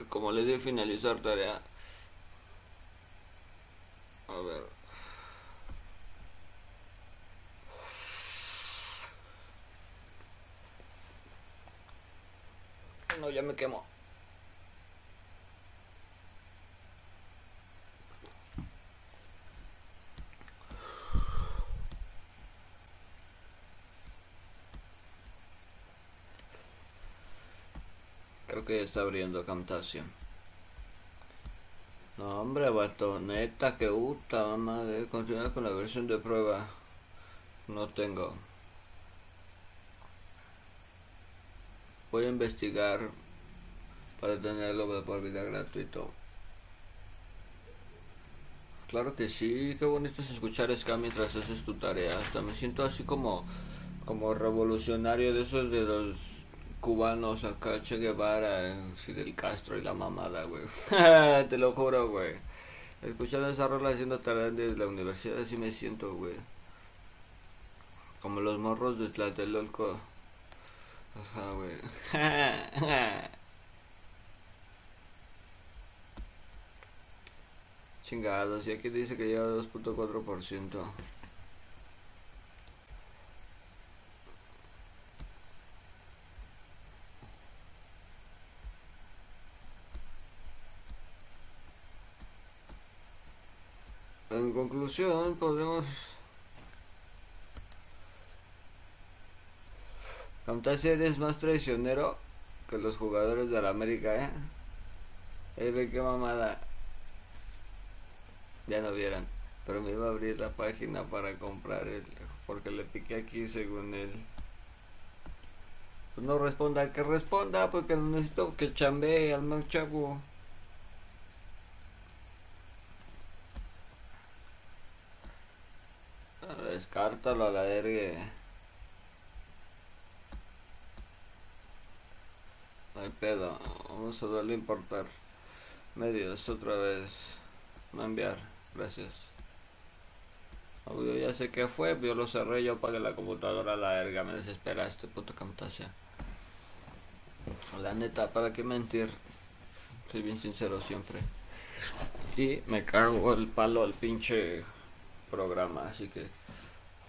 como le di finalizar tarea. A ver. No, ya me quemo. Creo que está abriendo Camtasia. No, hombre, vato, neta, que gusta, mamá, de continuar con la versión de prueba. No tengo. Voy a investigar para tenerlo por vida gratuito. Claro que sí, qué bonito es escuchar ska mientras haces tu tarea. Hasta me siento así como, como revolucionario de esos de los cubanos acá, Che Guevara, Fidel Castro y la mamada, güey. Te lo juro, güey. Escuchando esa rola haciendo tarea desde la universidad, así me siento, güey. Como los morros de Tlatelolco. Ajá, güey. Chingados, y aquí dice que lleva 2.4%. En conclusión, podemos Camtasia eres más traicionero que los jugadores de la América, ¿eh? Ey, ve qué mamada. Ya no vieron. Pero me iba a abrir la página para comprar el... Porque le piqué aquí según él. Pues no responda, que responda, porque necesito que chambee al más chavo. Descártalo a la verga. No hay pedo. Vamos a darle a importar medios otra vez. No enviar. Gracias. Yo ya sé qué fue, yo lo cerré, yo apagué la computadora, la verga, me desespera este puto Camtasia. La neta, ¿para qué mentir? Soy bien sincero siempre. Y me cargo el palo al pinche programa, así que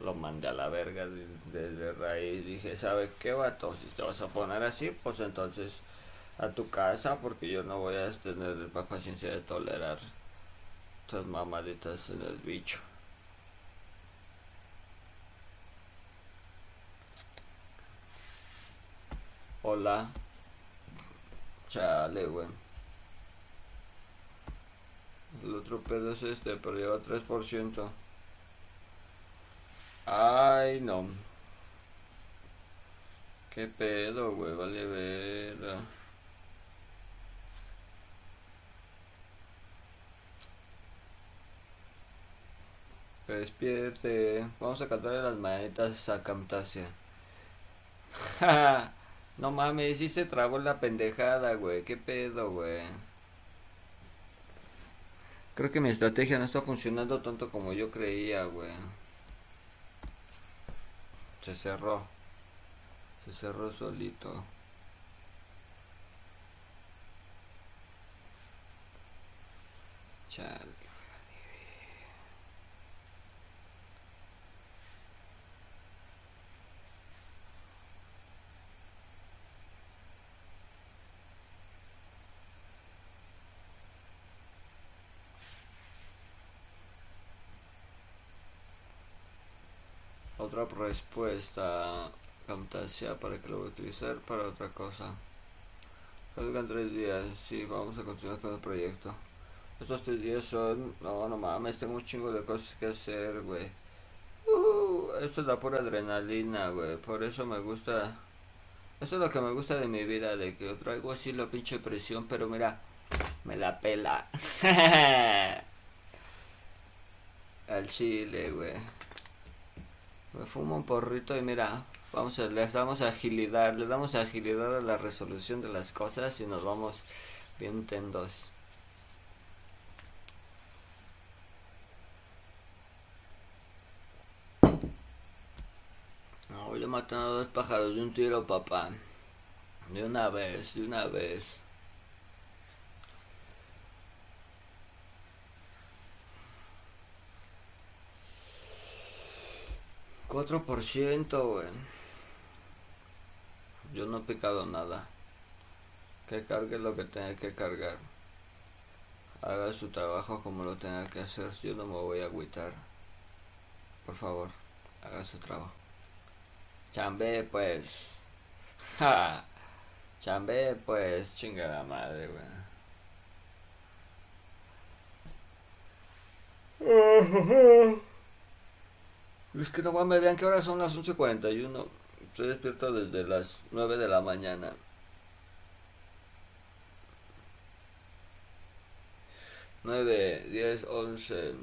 lo mandé a la verga desde raíz. Dije, ¿sabe qué vato? Si te vas a poner así, pues entonces a tu casa, porque yo no voy a tener la paciencia de tolerar estas mamaditas en el bicho. Hola. Chale, güey. El otro pedo es este, pero lleva 3%. Ay, no. ¿Qué pedo, güey? Vale ver. Despierte. Vamos a cantarle las manitas a Camtasia. no mames, sí se trabó la pendejada, güey. ¿Qué pedo, güey? Creo que mi estrategia no está funcionando tanto como yo creía, güey. Se cerró. Se cerró solito. Chale. Otra respuesta Camtasia para que lo voy a utilizar para otra cosa. Salgan tres días sí vamos a continuar con el proyecto. Estos tres días son no no mames tengo un chingo de cosas que hacer güey. Uh, esto es la pura adrenalina güey. Por eso me gusta esto es lo que me gusta de mi vida de que traigo así la pinche presión pero mira me la pela. Al chile güey me fumo un porrito y mira, vamos a, le damos agilidad, le damos agilidad a la resolución de las cosas y nos vamos bien tendos. Voy a matar a dos pájaros de un tiro, papá. De una vez, de una vez. 4%, güey. Yo no he picado nada. Que cargue lo que tenga que cargar. Haga su trabajo como lo tenga que hacer. Yo no me voy a agüitar. Por favor, haga su trabajo. Chambe, pues. Ja. Chambe, pues. Chingada madre, güey. Es que no me vean que ahora son las 11.41. Estoy despierto desde las 9 de la mañana. Nueve, diez, once.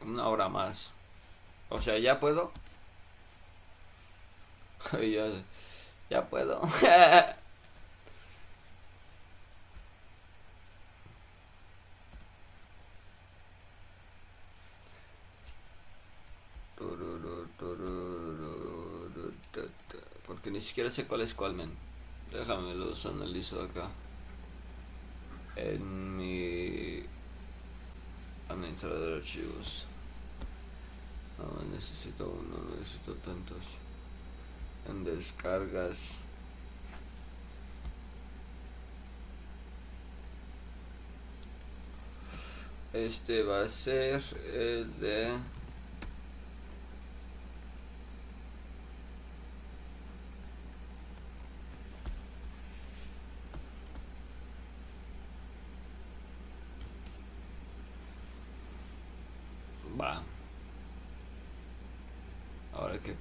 Una hora más. O sea, ya puedo. ya, ya puedo. Ni siquiera sé cuál es cuál, men. Déjame los analizo acá. En mi administrador de archivos. No necesito uno, no necesito tantos. En descargas. Este va a ser el de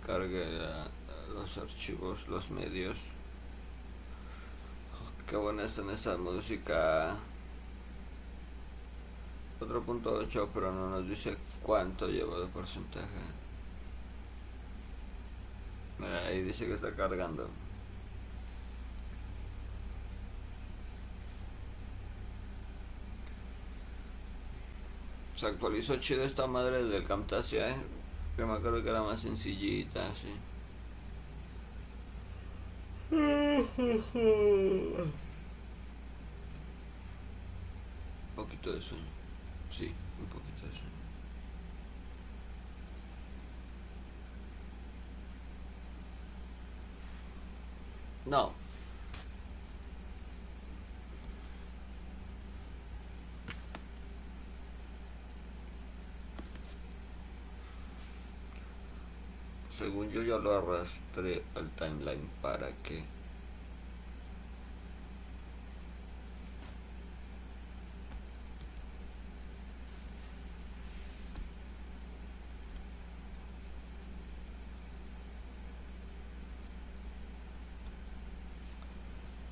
cargue los archivos, los medios. Qué buena está en esta música. 4.8 pero no nos dice cuánto lleva de porcentaje. Mira, ahí dice que está cargando. Se actualizó chido esta madre del Camtasia, ¿eh? Que me acuerdo que era más sencillita, sí. Un poquito de sueño. Sí, un poquito de sueño. No. Según yo ya lo arrastré al timeline para que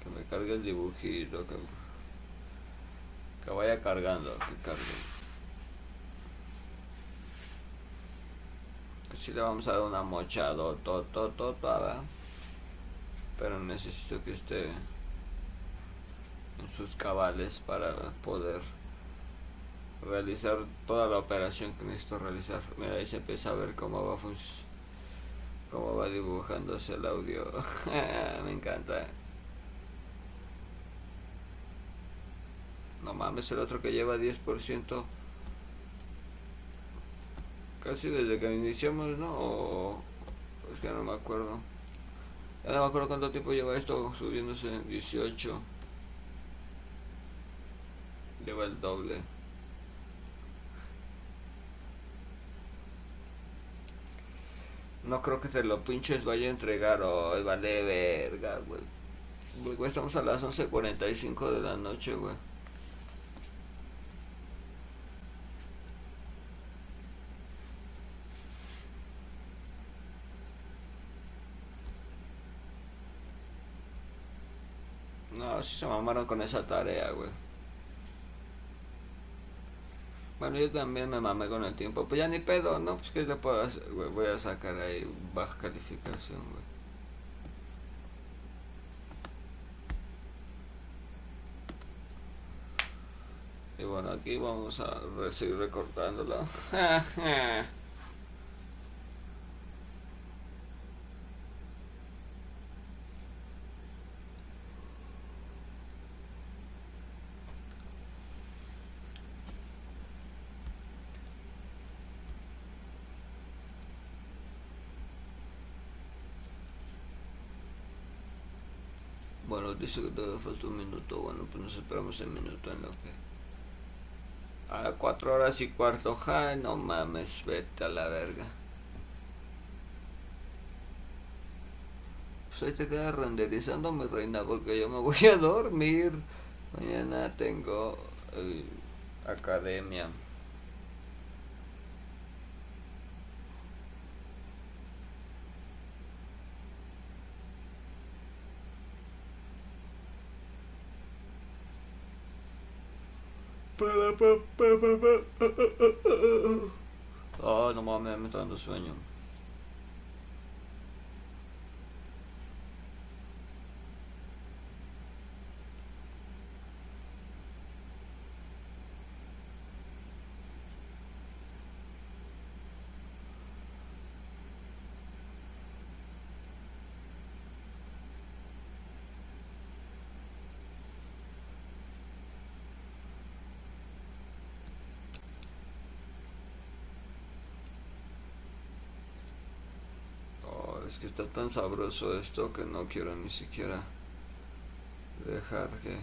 que me cargue el dibujito que, que vaya cargando que cargue si le vamos a dar una mochado todo, todo, todo, pero necesito que esté en sus cabales para poder realizar toda la operación que necesito realizar. Mira, ahí se empieza a ver cómo va cómo va dibujándose el audio. Me encanta. No mames, el otro que lleva 10% casi desde que iniciamos, ¿no? O, es que no me acuerdo. Ya no me acuerdo cuánto tiempo lleva esto subiéndose. 18. Lleva el doble. No creo que te lo pinches vaya a entregar hoy, vale verga, güey. Estamos a las 11.45 de la noche, güey. No, se mamaron con esa tarea, güey. Bueno, yo también me mamé con el tiempo. Pues ya ni pedo, ¿no? Pues que le puedo hacer, güey. Voy a sacar ahí baja calificación, güey. Y bueno, aquí vamos a seguir recortándolo. Bueno, dice que todavía falta un minuto. Bueno, pues nos esperamos el minuto en lo que. A cuatro horas y cuarto. Ja, no mames, vete a la verga. Pues ahí te quedas renderizando, mi reina, porque yo me voy a dormir. Mañana tengo eh, academia. Oh, no mames, me está dando sueño. es que está tan sabroso esto que no quiero ni siquiera dejar que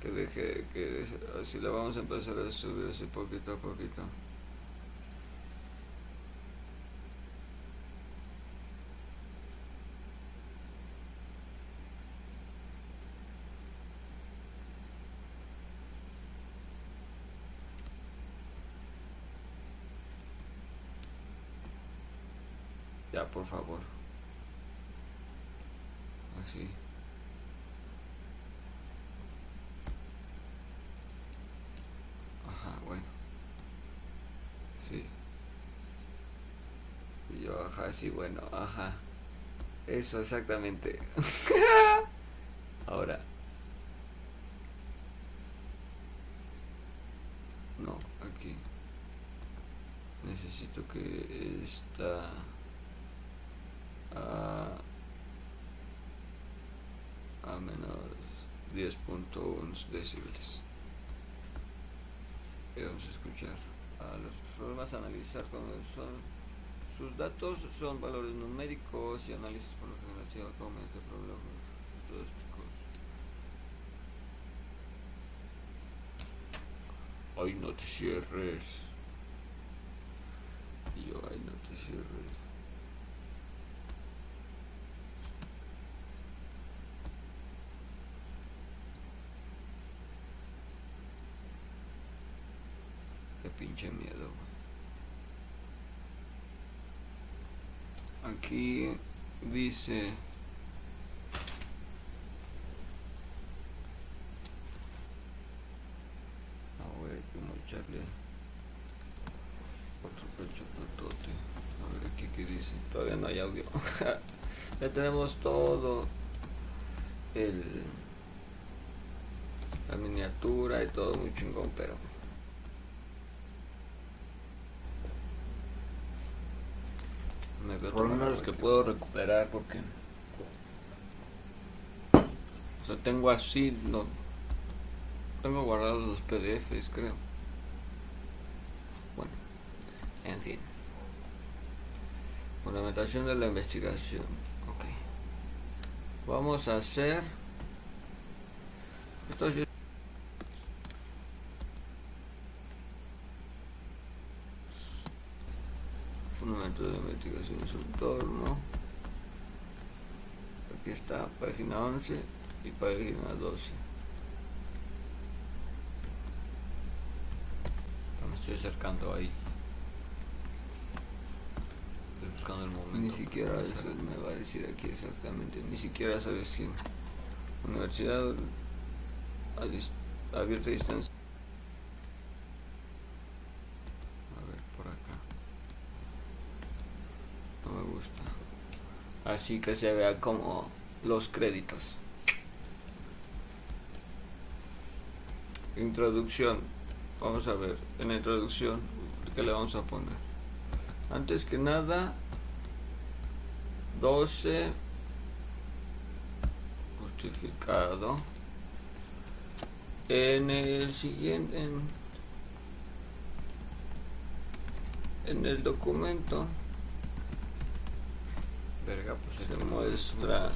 que deje que así lo vamos a empezar a subir así poquito a poquito Ya, por favor. Así. Ajá, bueno. Sí. Y yo, ajá, sí, bueno, ajá. Eso, exactamente. Ahora. No, aquí. Necesito que esta... A, a menos 10.1 decibeles. Y vamos a escuchar a los problemas a analizar cuando son sus datos son valores numéricos y análisis por lo general se de problemas estadísticos. Ay, no te cierres. Y yo, ay, no te. Qué pinche miedo, Aquí dice todavía no hay audio. ya tenemos todo el la miniatura y todo muy chingón, pero me por los que puedo recuperar porque o sea tengo así no tengo guardados los PDFs creo bueno en fin Fundamentación de la investigación. Ok. Vamos a hacer... Esto es... Fundamento de en su entorno. Aquí está, página 11 y página 12. Me estoy acercando ahí buscando el momento. Ni siquiera eso me va a decir aquí exactamente. Ni siquiera sabes si universidad abierta a distancia. A ver, por acá. No me gusta. Así que se vea como los créditos. Introducción. Vamos a ver, en la introducción, ¿qué le vamos a poner? Antes que nada, 12 justificado en el siguiente en, en el documento verga pues se muestra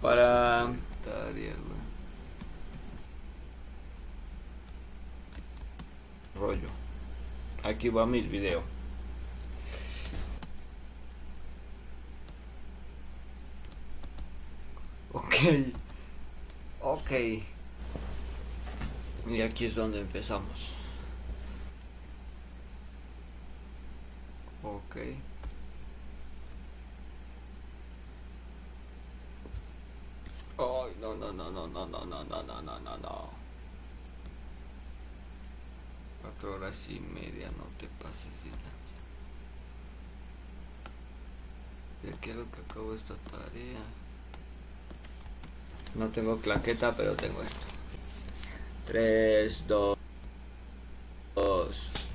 para rollo. Aquí va mi video ok y aquí es donde empezamos ok no, no, no, no, no, no, no, no, no, no, no, no. Cuatro horas y media, no te pases de lanza. Ya quiero que acabo esta tarea. No tengo claqueta, pero tengo esto. 3, 2, 2,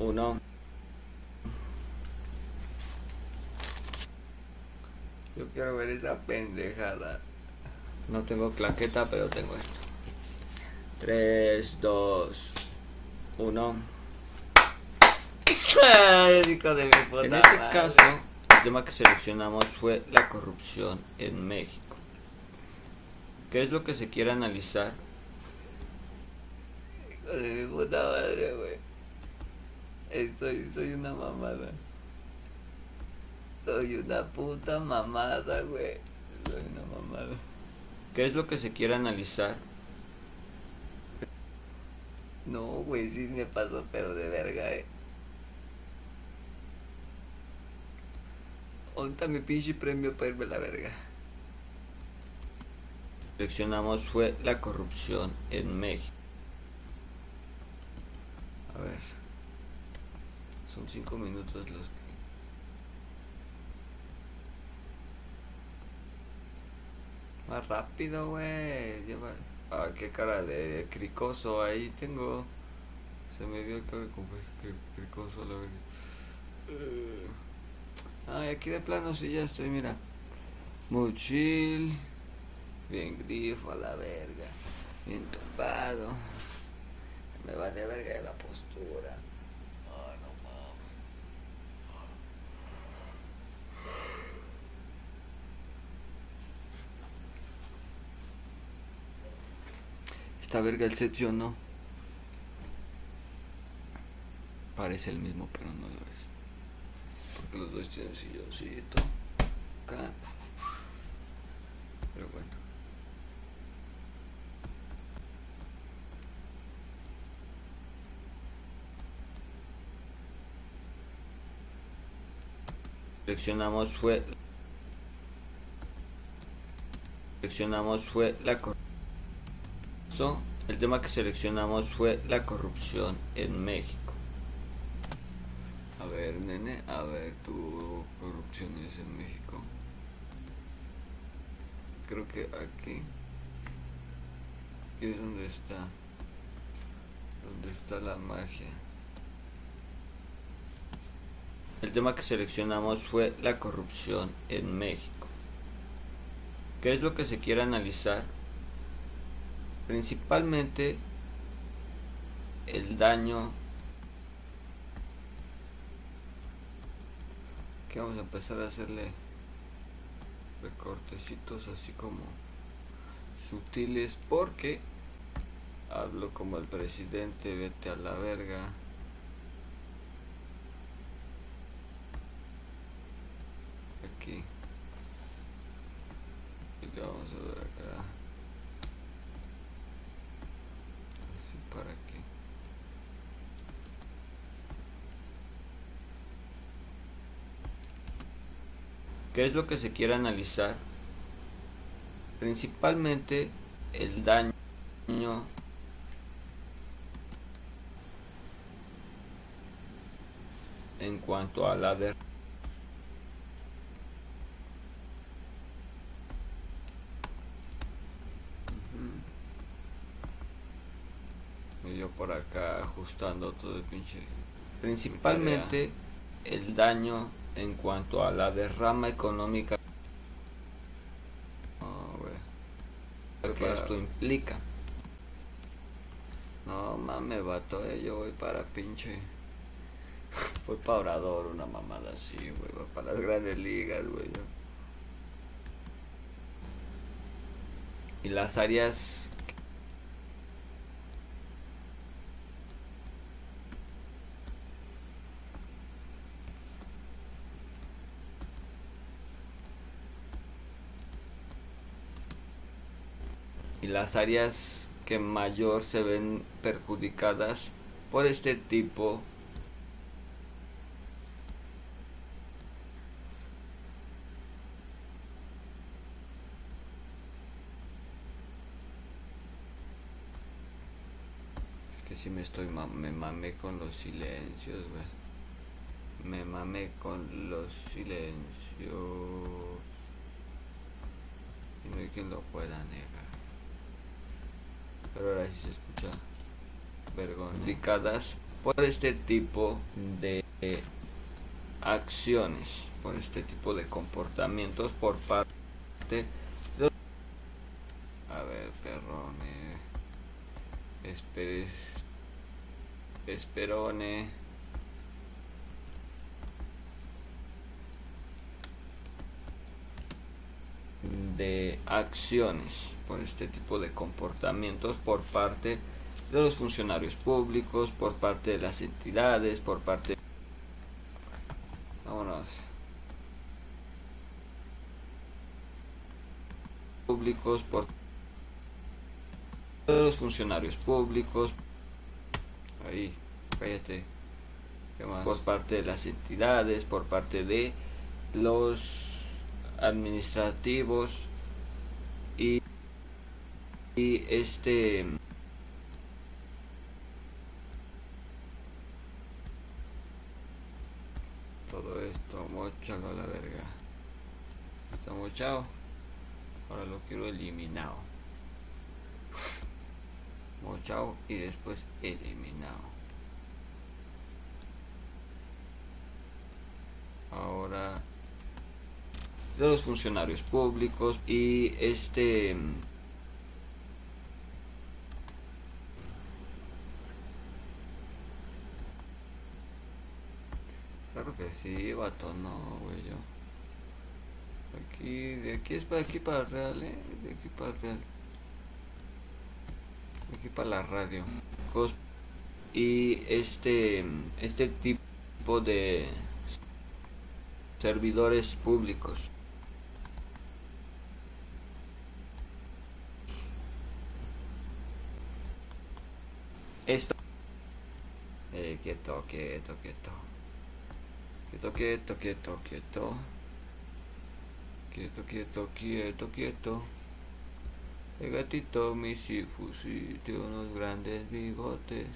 1. Yo quiero ver esa pendejada. No tengo claqueta, pero tengo esto. 3, 2, 1. en este caso, el tema que seleccionamos fue la corrupción en México. ¿Qué es lo que se quiere analizar? Hijo de mi puta madre, güey. Soy, soy una mamada. Soy una puta mamada, güey. Soy una mamada. ¿Qué es lo que se quiere analizar? No, güey, sí me pasó, pero de verga, eh. ¿Dónde mi pinche premio para irme la verga? Seleccionamos fue la corrupción en México. A ver. Son cinco minutos los que... Más rápido, güey. Ah, qué cara de cricoso ahí tengo. Se me dio el cabello como cricoso, la verdad. Ay, aquí de plano sí ya estoy, mira. Muy chill. Bien grifo a la verga. Bien tumbado. Me va de verga de la postura. Ay, no mames. Esta verga el set, no? Parece el mismo, pero no lo es. Porque los dos tienen silloncito. Acá. Pero bueno. Seleccionamos fue seleccionamos fue la corrupción. El tema que seleccionamos fue la corrupción en México. A ver, nene, a ver, tu corrupción es en México. Creo que aquí. Aquí es donde está. Donde está la magia. El tema que seleccionamos fue la corrupción en México. ¿Qué es lo que se quiere analizar? Principalmente el daño que vamos a empezar a hacerle recortecitos así como sutiles porque hablo como el presidente vete a la verga aquí. Vamos a ver acá. Así para aquí. ¿Qué es lo que se quiere analizar? Principalmente el daño en cuanto a la de yo por acá ajustando todo el pinche principalmente el daño en cuanto a la derrama económica oh, que esto implica. No mames, vato, eh, yo voy para pinche. Voy para orador, una mamada así, güey. Voy para las grandes ligas, güey. Y las áreas y las áreas que mayor se ven perjudicadas por este tipo es que si me estoy me mamé con los silencios me mamé con los silencios. Y no hay quien lo pueda negar pero ahora sí se escucha vergonzadas por este tipo de acciones, por este tipo de comportamientos por parte de a ver, perrone, esperes, esperone. De acciones por este tipo de comportamientos por parte de los funcionarios públicos, por parte de las entidades, por parte... Vámonos. Públicos, por los funcionarios públicos. Ahí, cállate. Por parte de las entidades, por parte de los administrativos y y este todo esto mochalo a la verga. Está mochado ahora lo quiero eliminado. Mochado y después eliminado. Ahora de los funcionarios públicos y este claro que sí vato no güey yo. Aquí de aquí es para aquí para real ¿eh? de aquí para el real. De aquí para la radio. Cos- y este este tipo de servidores públicos quieto, quieto, quieto. Quieto, quieto, quieto, quieto. Quieto, quieto, quieto, quieto. El gatito Misifusi tiene unos grandes bigotes.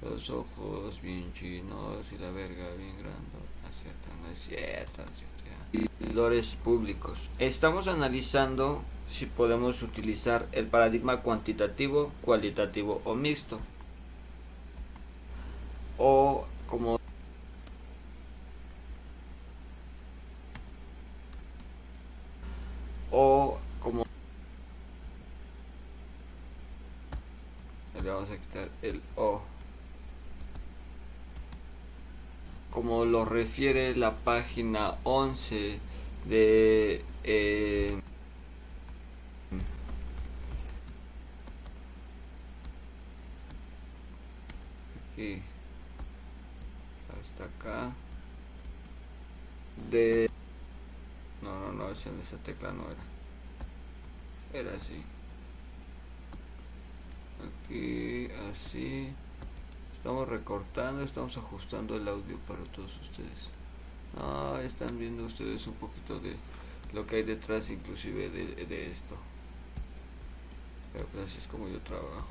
Los ojos bien chinos y la verga bien grande. Servidores públicos. Estamos analizando si podemos utilizar el paradigma cuantitativo, cualitativo o mixto. O como o como le vamos a quitar el o como lo refiere la página 11 de eh, aquí hasta acá de no no no esa, tecla no era era así aquí así Estamos recortando, estamos ajustando el audio para todos ustedes. Ah, están viendo ustedes un poquito de lo que hay detrás inclusive de, de esto. Pero pues así es como yo trabajo.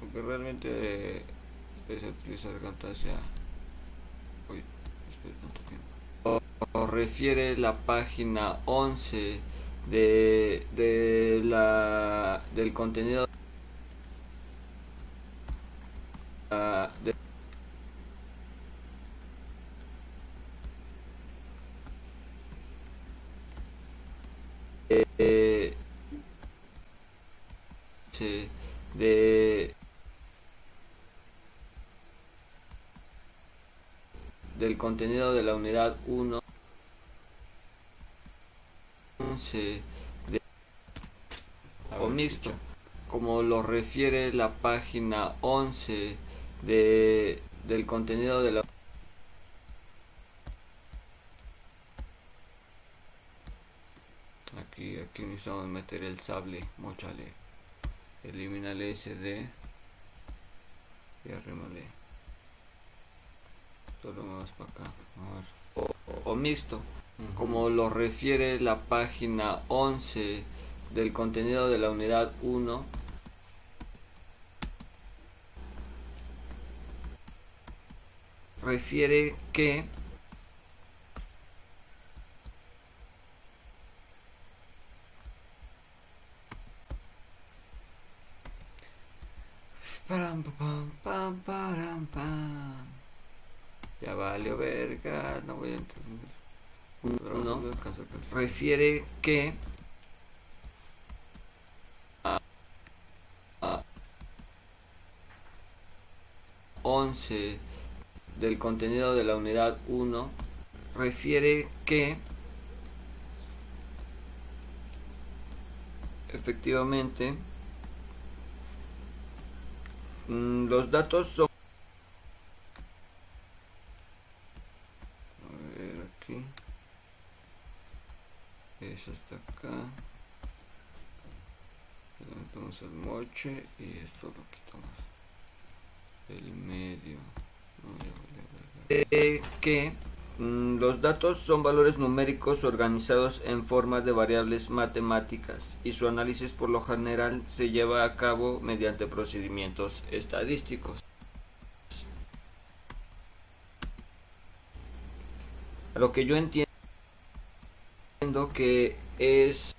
Aunque realmente eh, a utilizar Camtasia. Uy, espera tanto tiempo. O refiere la página 11 de, de la, del contenido ah, de- eh, sí, de del contenido de la unidad 1 11 de, o mixto como lo refiere la página 11 de, del contenido de la aquí aquí necesitamos meter el sable mochale elimínale SD y arrímale todo más para acá. A ver. o, o mixto como lo refiere la página 11 del contenido de la unidad 1 refiere que Param, pam, pam, param, pam. Ya valió verga, no voy a entender. No, refiere que a, a 11 del contenido de la unidad 1 refiere que efectivamente mm, los datos son a ver aquí está acá le el moche y esto lo quitamos el medio no. Eh, que Mm, los datos son valores numéricos organizados en forma de variables matemáticas y su análisis por lo general se lleva a cabo mediante procedimientos estadísticos. lo que yo entiendo que es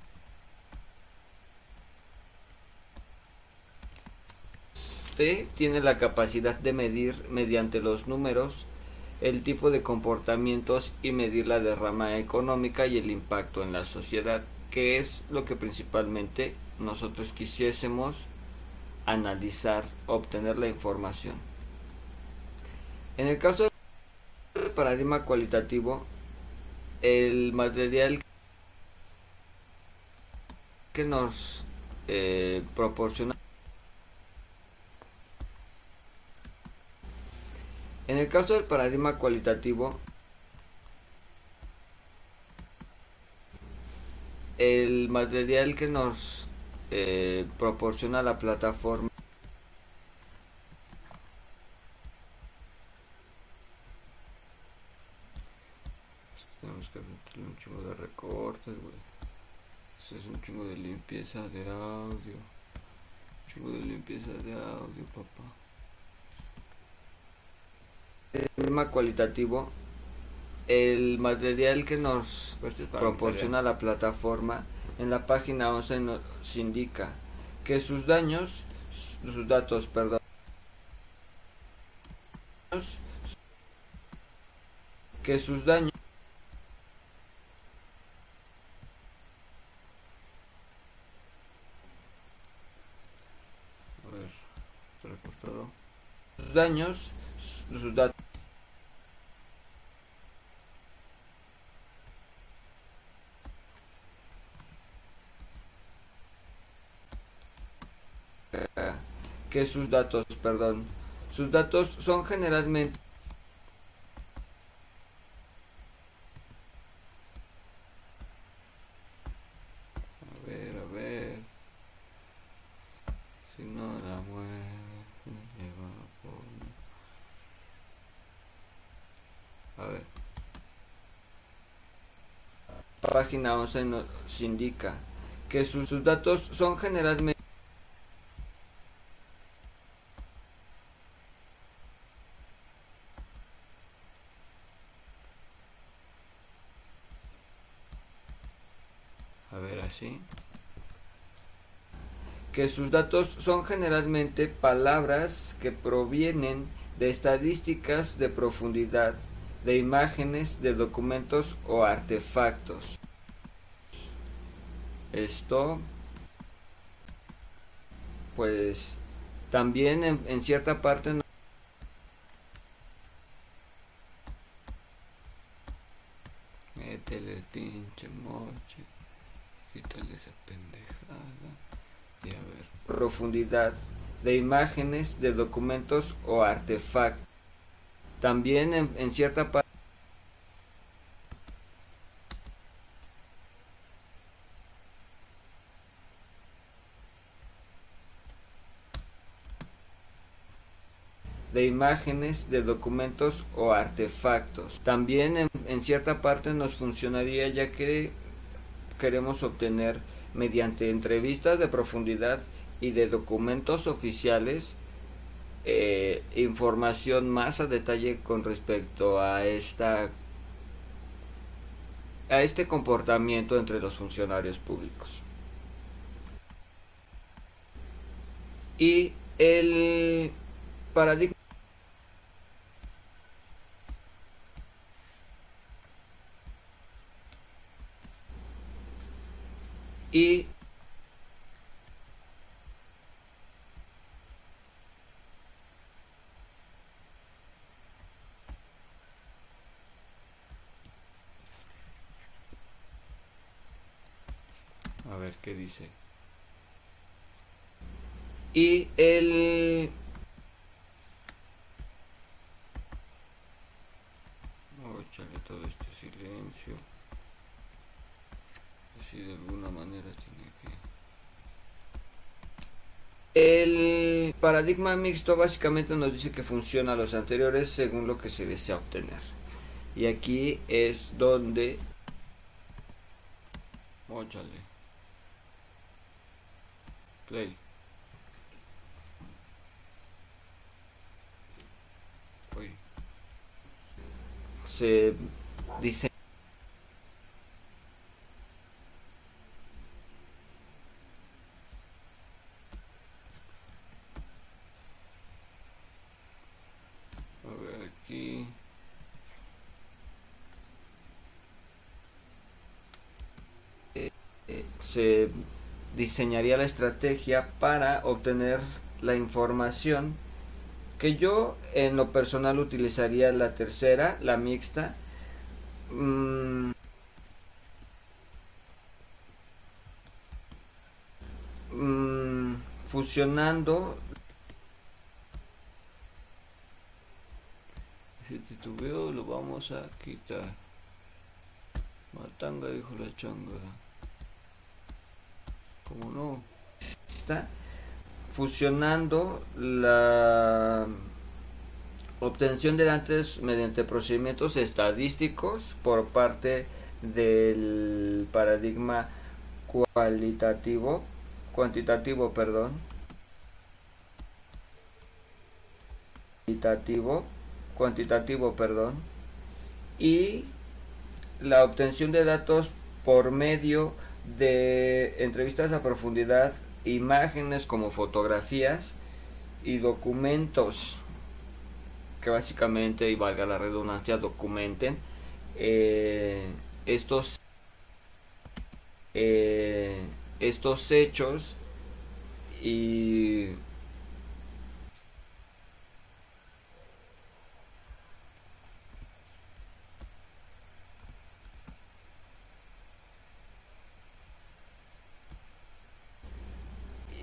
este tiene la capacidad de medir mediante los números el tipo de comportamientos y medir la derrama económica y el impacto en la sociedad, que es lo que principalmente nosotros quisiésemos analizar, obtener la información. En el caso del paradigma cualitativo, el material que nos eh, proporciona. En el caso del paradigma cualitativo, el material que nos eh, proporciona la plataforma tenemos que meterle un chingo de recortes güey es un chingo de limpieza de audio. Un chingo de limpieza de audio papá. Tema cualitativo, el material que nos proporciona la plataforma en la página 11 nos indica que sus daños, sus datos, perdón, que sus daños a ver, daños, sus datos. Que sus datos, perdón, sus datos son generalmente A ver, a ver. Si no la mueve, lleva por... A ver. Página 11 nos indica que sus, sus datos son generalmente que sus datos son generalmente palabras que provienen de estadísticas de profundidad, de imágenes, de documentos o artefactos. Esto, pues, también en, cierta parte no el pinche moche. Quítale esa pendejada. Y a ver. Profundidad de imágenes, de documentos o artefactos. También en, en cierta parte de imágenes, de documentos o artefactos. También en, cierta parte nos funcionaría ya que queremos obtener mediante entrevistas de profundidad y de documentos oficiales eh, información más a detalle con respecto a esta a este comportamiento entre los funcionarios públicos y el paradigma y a ver qué dice y el oh, todo este silencio de alguna manera tiene que... El paradigma mixto básicamente nos dice que funciona los anteriores según lo que se desea obtener. y aquí es donde Óchale. Play. Uy. Se dice A ver aquí. Eh, eh, se diseñaría la estrategia para obtener la información que yo en lo personal utilizaría la tercera, la mixta. Mm, mm, fusionando si titubeo lo vamos a quitar. Matanga dijo la changa como no está fusionando la obtención de datos mediante procedimientos estadísticos por parte del paradigma cualitativo cuantitativo perdón. Cuantitativo cuantitativo perdón. Y la obtención de datos por medio de entrevistas a profundidad imágenes como fotografías y documentos que básicamente, y valga la redundancia, documenten eh, estos, eh, estos hechos y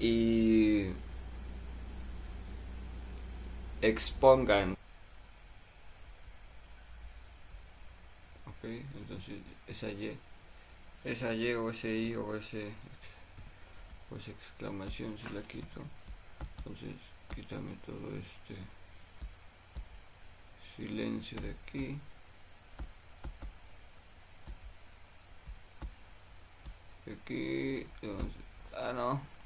y expongan. Ok entonces esa y esa y o ese i o ese o exclamación se la quito. Entonces quítame todo este silencio de aquí. Aquí ah no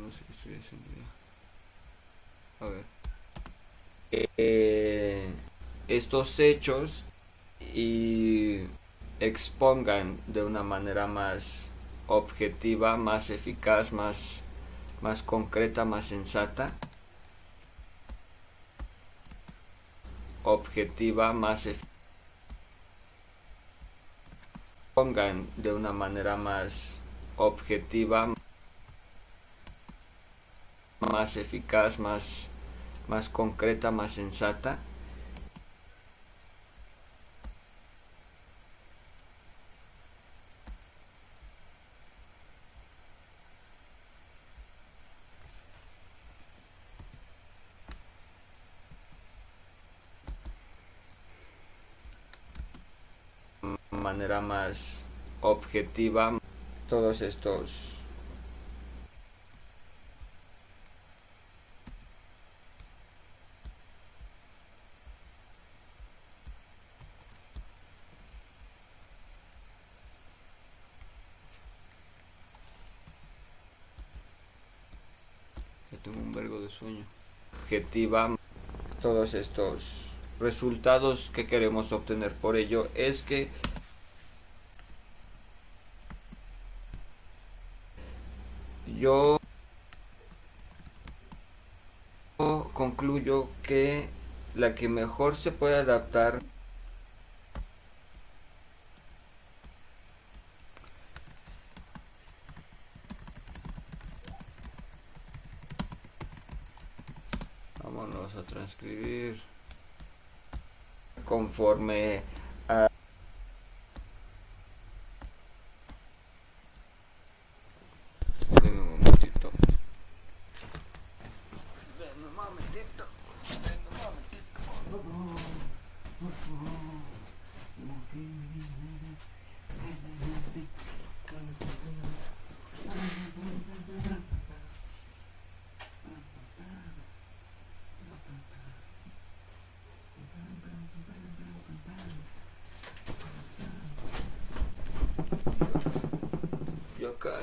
no sé qué estoy haciendo. A ver. Eh, estos hechos y expongan de una manera más objetiva, más eficaz, más, más concreta, más sensata. Objetiva, más eficaz. Pongan de una manera más objetiva, más eficaz, más, más concreta, más sensata. manera más objetiva todos estos tengo un vergo de sueño. Objetiva. Todos estos resultados que queremos obtener por ello es que yo concluyo que la que mejor se puede adaptar vámonos a transcribir conforme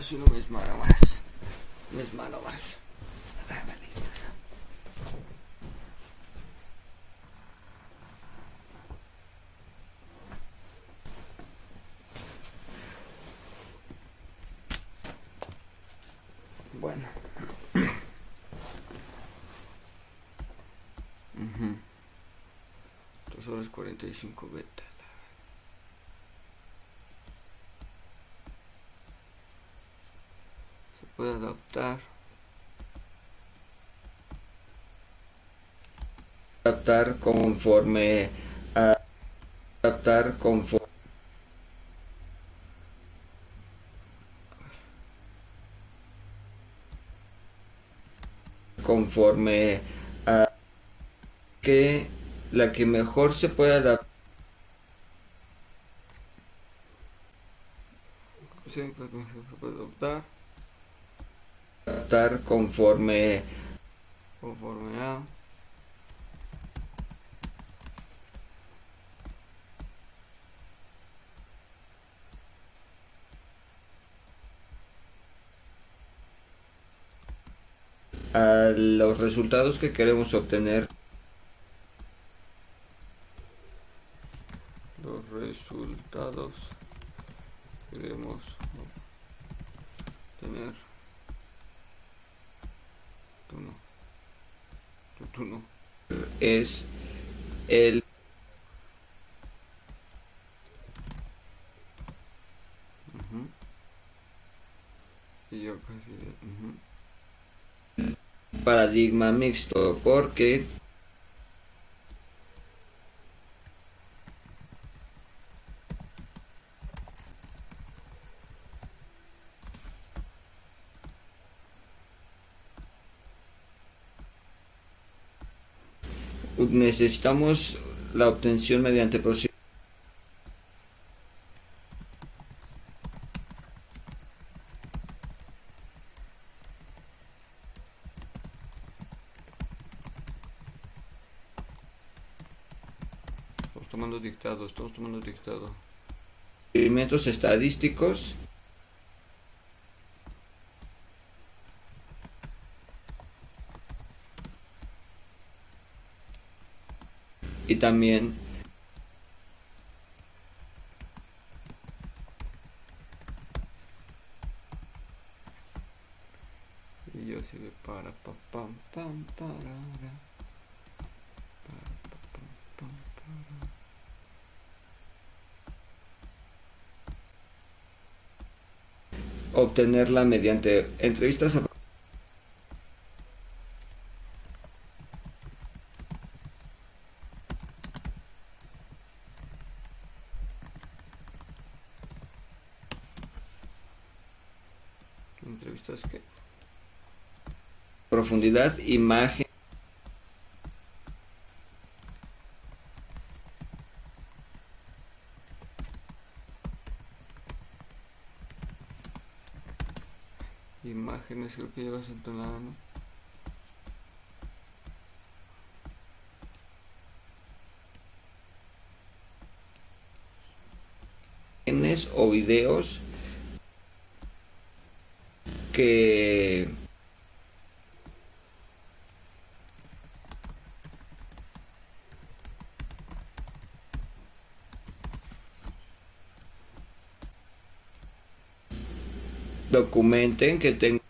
casi no me esmara más. Me esmara más. Bueno. Uh 2 horas 45 beta. Se adaptar. Adaptar conforme a adaptar conforme conforme a que la que mejor se puede adaptar se puede adaptar conforme conforme a. a los resultados que queremos obtener los resultados que queremos obtener tú no tú, tú no es el Ujú. y yo casi ujú paradigma mixto porque necesitamos la obtención mediante Experimentos estadísticos. Y también y yo así de para pa, pam, pam, para. Obtenerla mediante entrevistas a entrevistas que profundidad imagen imágenes creo que llevas entonada ¿no? o videos que documenten que tengan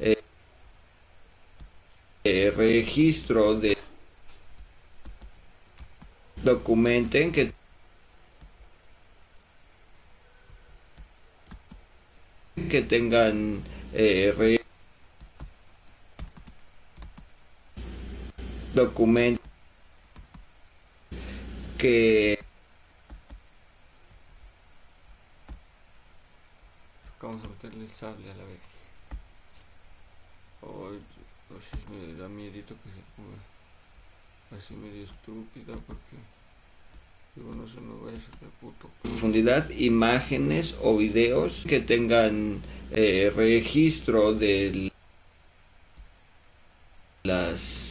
eh, eh, registro de documenten que que tengan eh, re- documento que vamos a meterle sable a la vez si me da miedito que se ponga así medio estúpida porque digo no se me vaya a sacar puto profundidad imágenes o videos que tengan eh, registro del las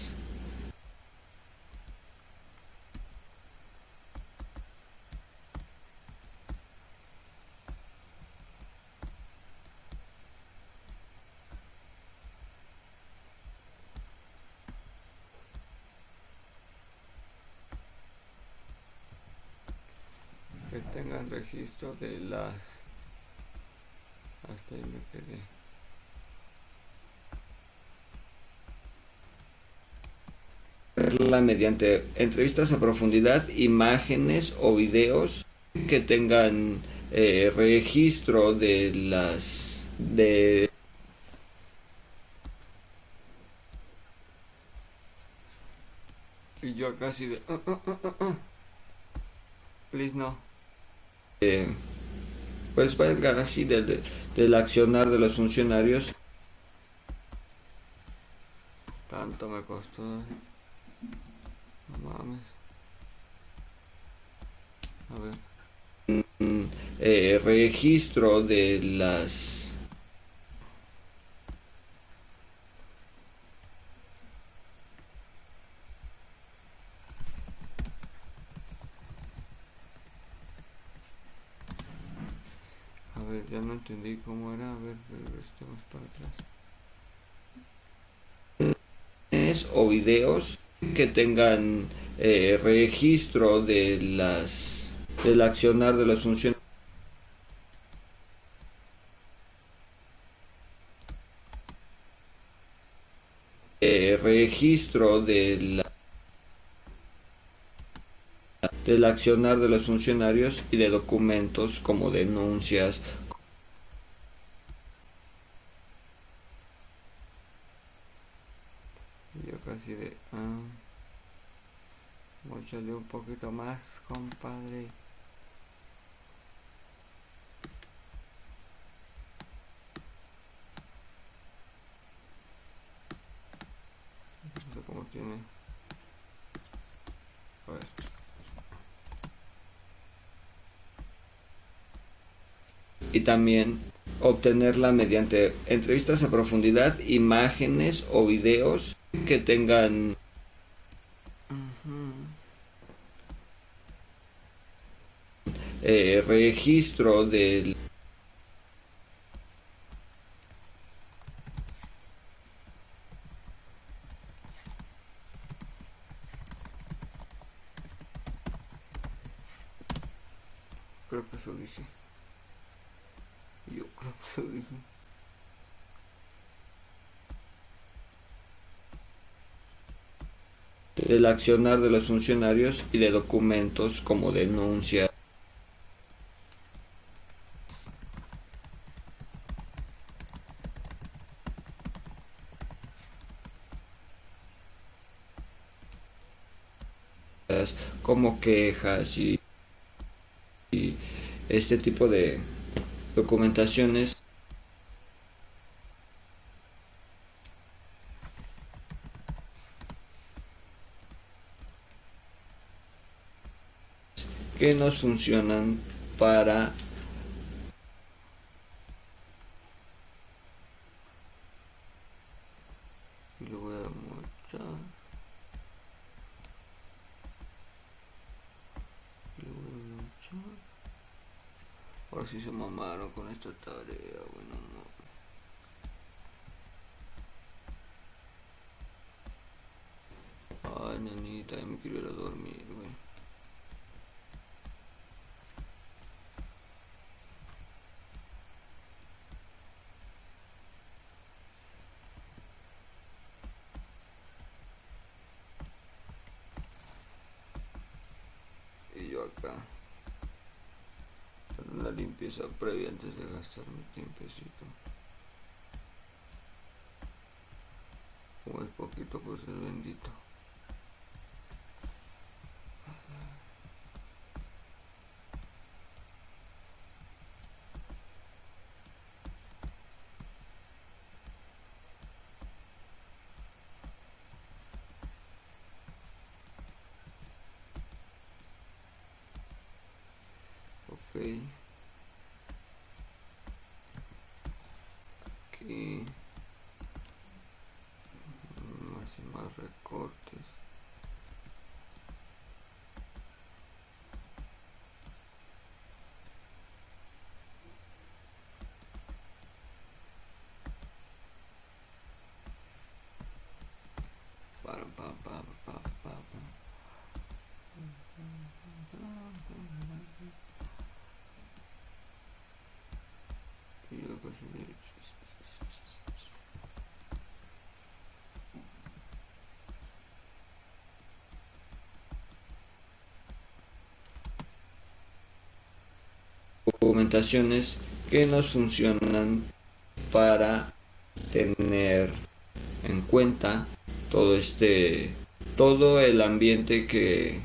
que tengan registro de las hasta ahí me quedé. Mediante entrevistas a profundidad, imágenes o videos que tengan eh, registro de las de y yo casi de uh, uh, uh, please no eh, pues valga así del, del accionar de los funcionarios tanto me costó no mames. A ver. Eh, registro de las A ver, ya no entendí cómo era. A ver, estamos para atrás. O videos que tengan eh, registro de las del accionar de las funciones eh, registro de del accionar de los funcionarios y de documentos como denuncias casi de ah, echarle un poquito más compadre no sé cómo tiene y también obtenerla mediante entrevistas a profundidad, imágenes o videos que tengan eh, registro del creo que eso dije yo creo que eso dije del accionar de los funcionarios y de documentos como denuncias como quejas y, y este tipo de documentaciones que nos funcionan para ahora sí se mamaron con esta tarea bueno no. Ay nenita ya me quiero ir a dormir güey y yo acá hacer previa antes de gastar mi tiempecito. Como es poquito pues es bendito ok aquí más que nos funcionan para tener en cuenta todo este todo el ambiente que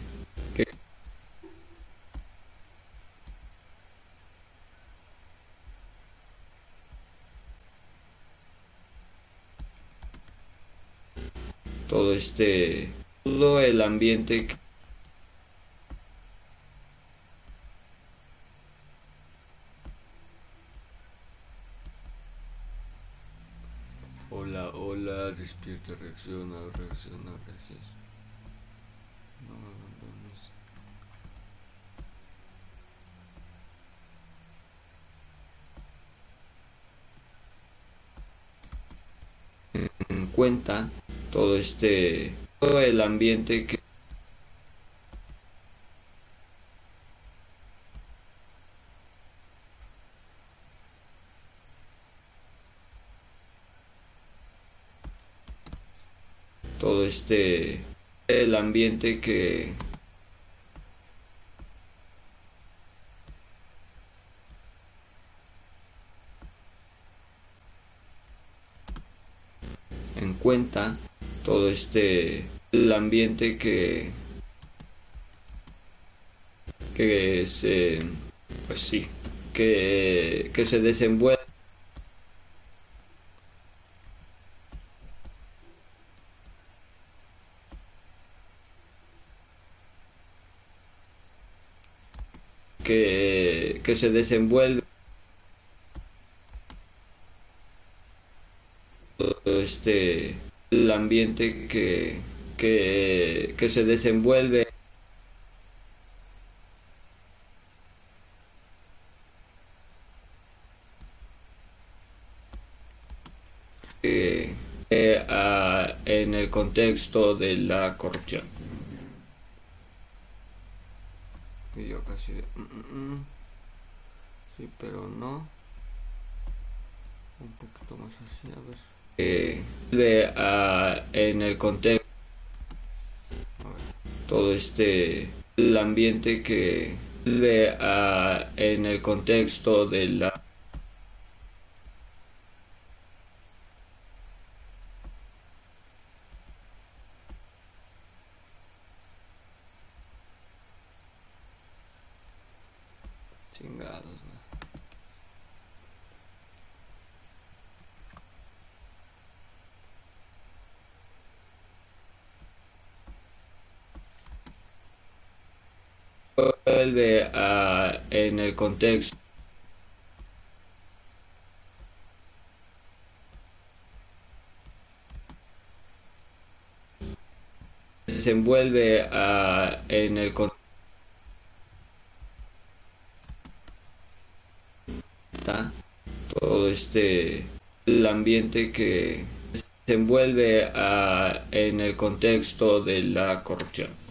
todo este todo el ambiente que Hola, hola, reacciona, reacciona, gracias. No me abandones. En cuenta todo este, todo el ambiente que todo este el ambiente que en cuenta todo este el ambiente que que se pues sí que, que se desenvuelve se desenvuelve este el ambiente que, que, que se desenvuelve eh, eh, ah, en el contexto de la corrupción. "Mm, mm, mm". Sí, pero no. Un poquito más así, a ver. Eh, de, ah, en el contexto todo este el ambiente que de, ah, en el contexto de la chingados ¿no? Vuelve a en el contexto se desenvuelve a en el contexto todo este el ambiente que se envuelve a, en el contexto de la corrupción.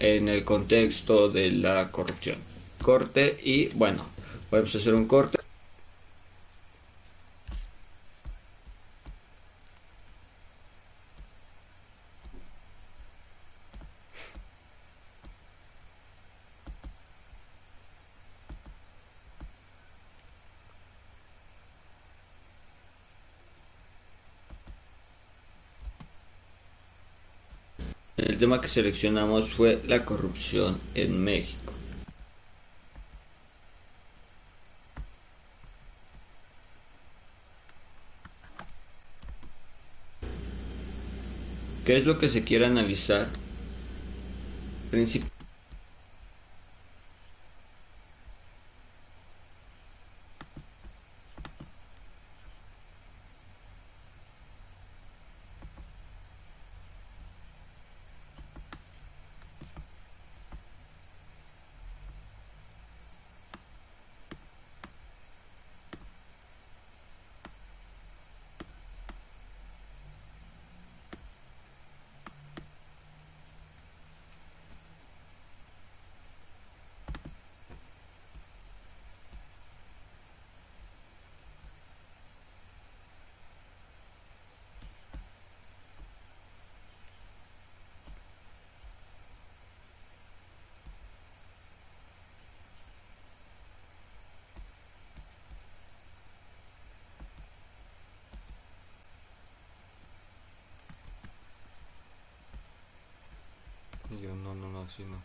en el contexto de la corrupción. Corte y bueno, vamos a hacer un corte. El tema seleccionamos fue la corrupción en México. ¿Qué es lo que se quiere analizar? Princip así no.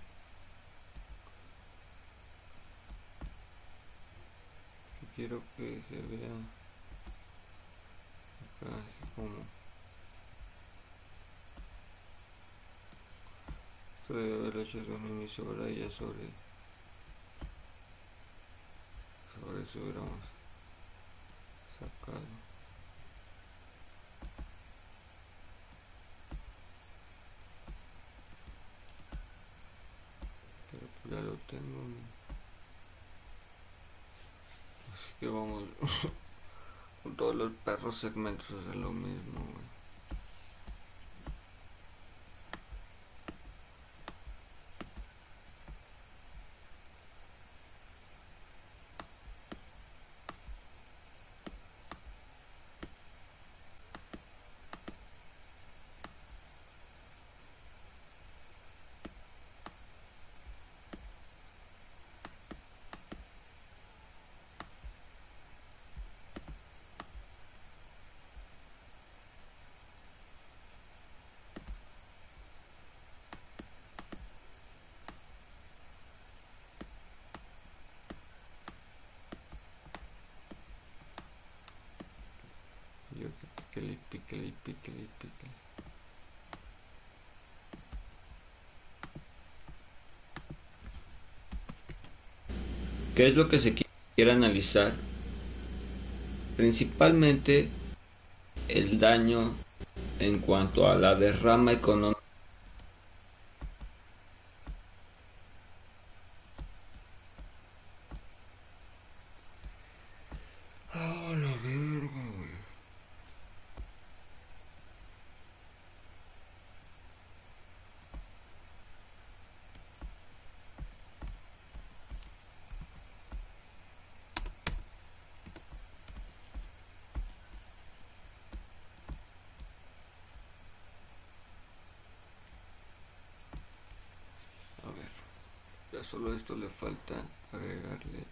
quiero que se vea acá así como esto debe haber hecho un inicio ahora ya sobre sobre eso hubiéramos sacado pero pues ya lo así que vamos con todos los perros segmentos es lo mismo ¿Qué es lo que se quiere analizar? Principalmente el daño en cuanto a la derrama económica solo esto le falta agregarle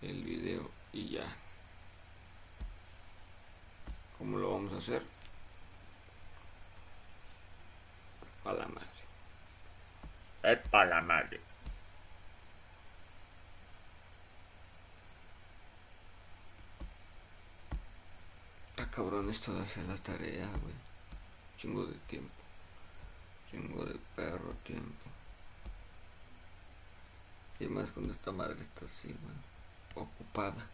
el video y ya. ¿cómo lo vamos a hacer? para la madre. Es para la madre. Está cabrón esto de hacer la tarea güey. Chingo de tiempo. Chingo de perro tiempo y más cuando esta madre está así, ocupada.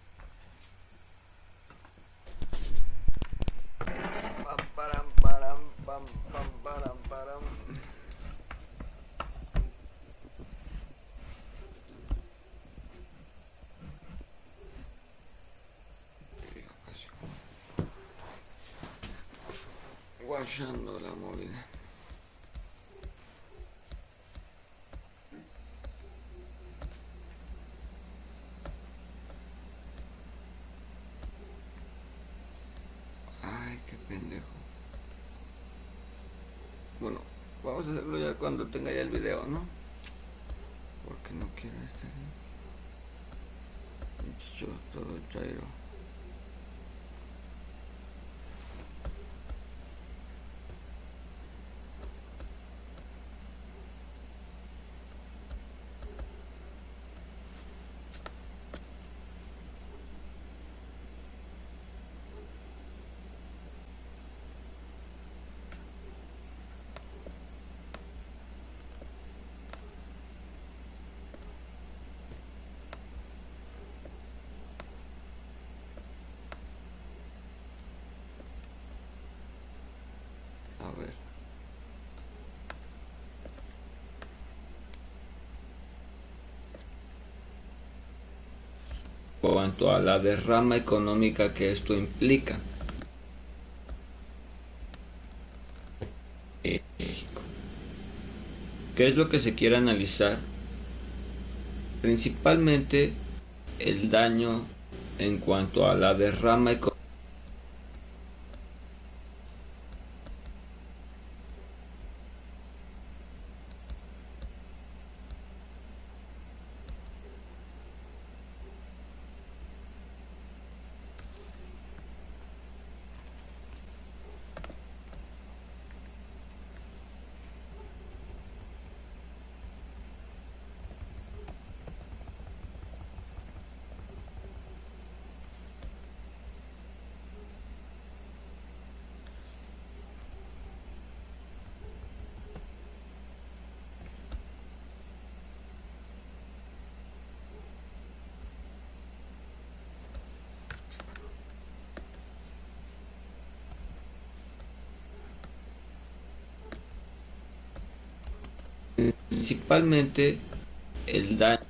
Pam, hacerlo ya cuando tenga ya el video, ¿no? Porque no quiero estar yo todo chairo. Cuanto a la derrama económica que esto implica. Eh, ¿Qué es lo que se quiere analizar? Principalmente el daño en cuanto a la derrama económica principalmente el daño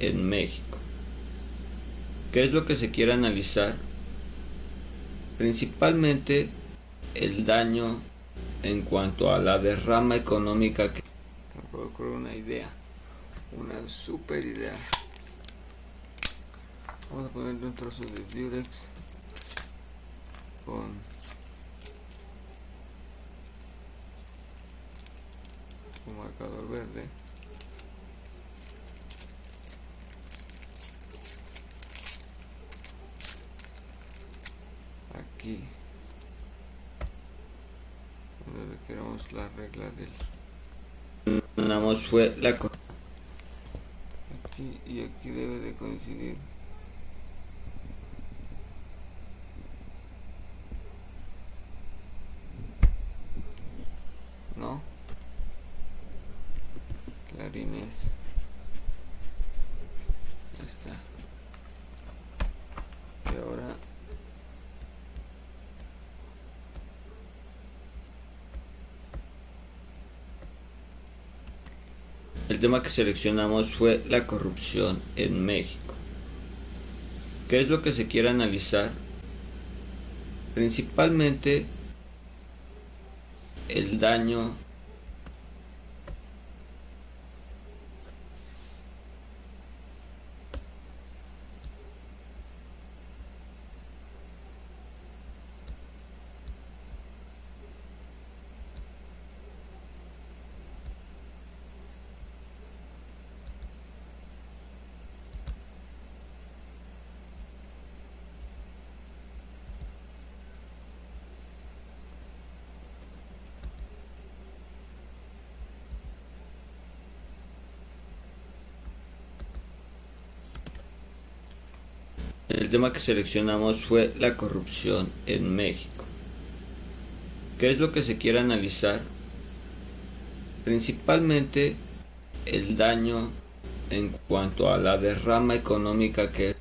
en México. ¿Qué es lo que se quiere analizar? Principalmente el daño en cuanto a la derrama económica que... Te una idea, una super idea. Vamos a ponerle un trozo de Durex con un marcador verde. Aquí donde queremos la regla del fue la aquí y aquí debe de coincidir clarines ahí está y ahora el tema que seleccionamos fue la corrupción en México ¿qué es lo que se quiere analizar? principalmente el daño El tema que seleccionamos fue la corrupción en México. ¿Qué es lo que se quiere analizar? Principalmente el daño en cuanto a la derrama económica que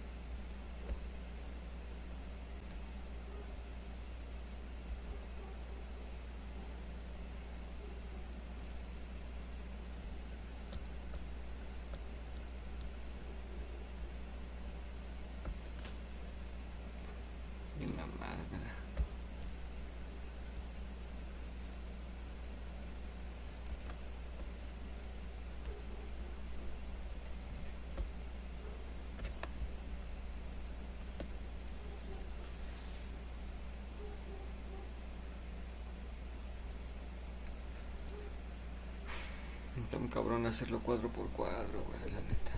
Está un cabrón hacerlo cuadro por cuadro, güey, la neta.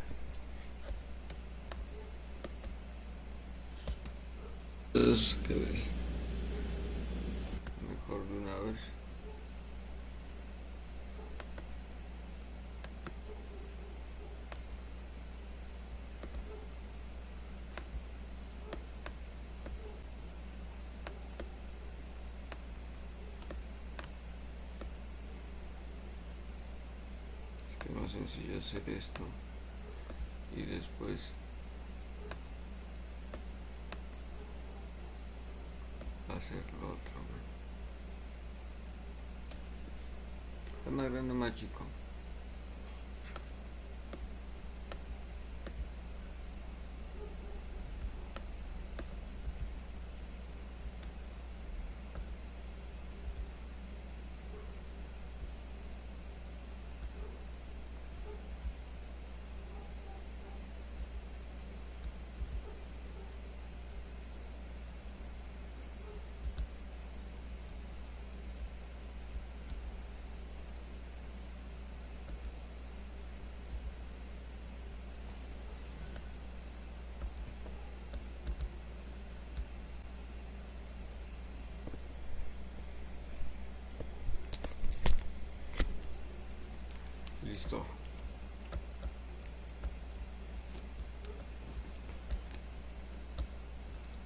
Es que mejor de una vez. Sencillo hacer esto. Y después hacer lo otro está más grande más chico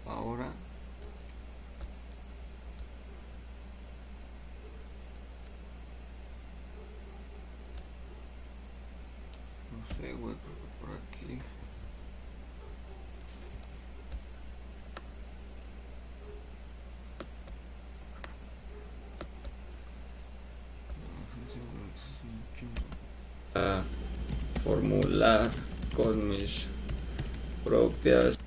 Ahora no sé, güey, por aquí. a formular con mis propias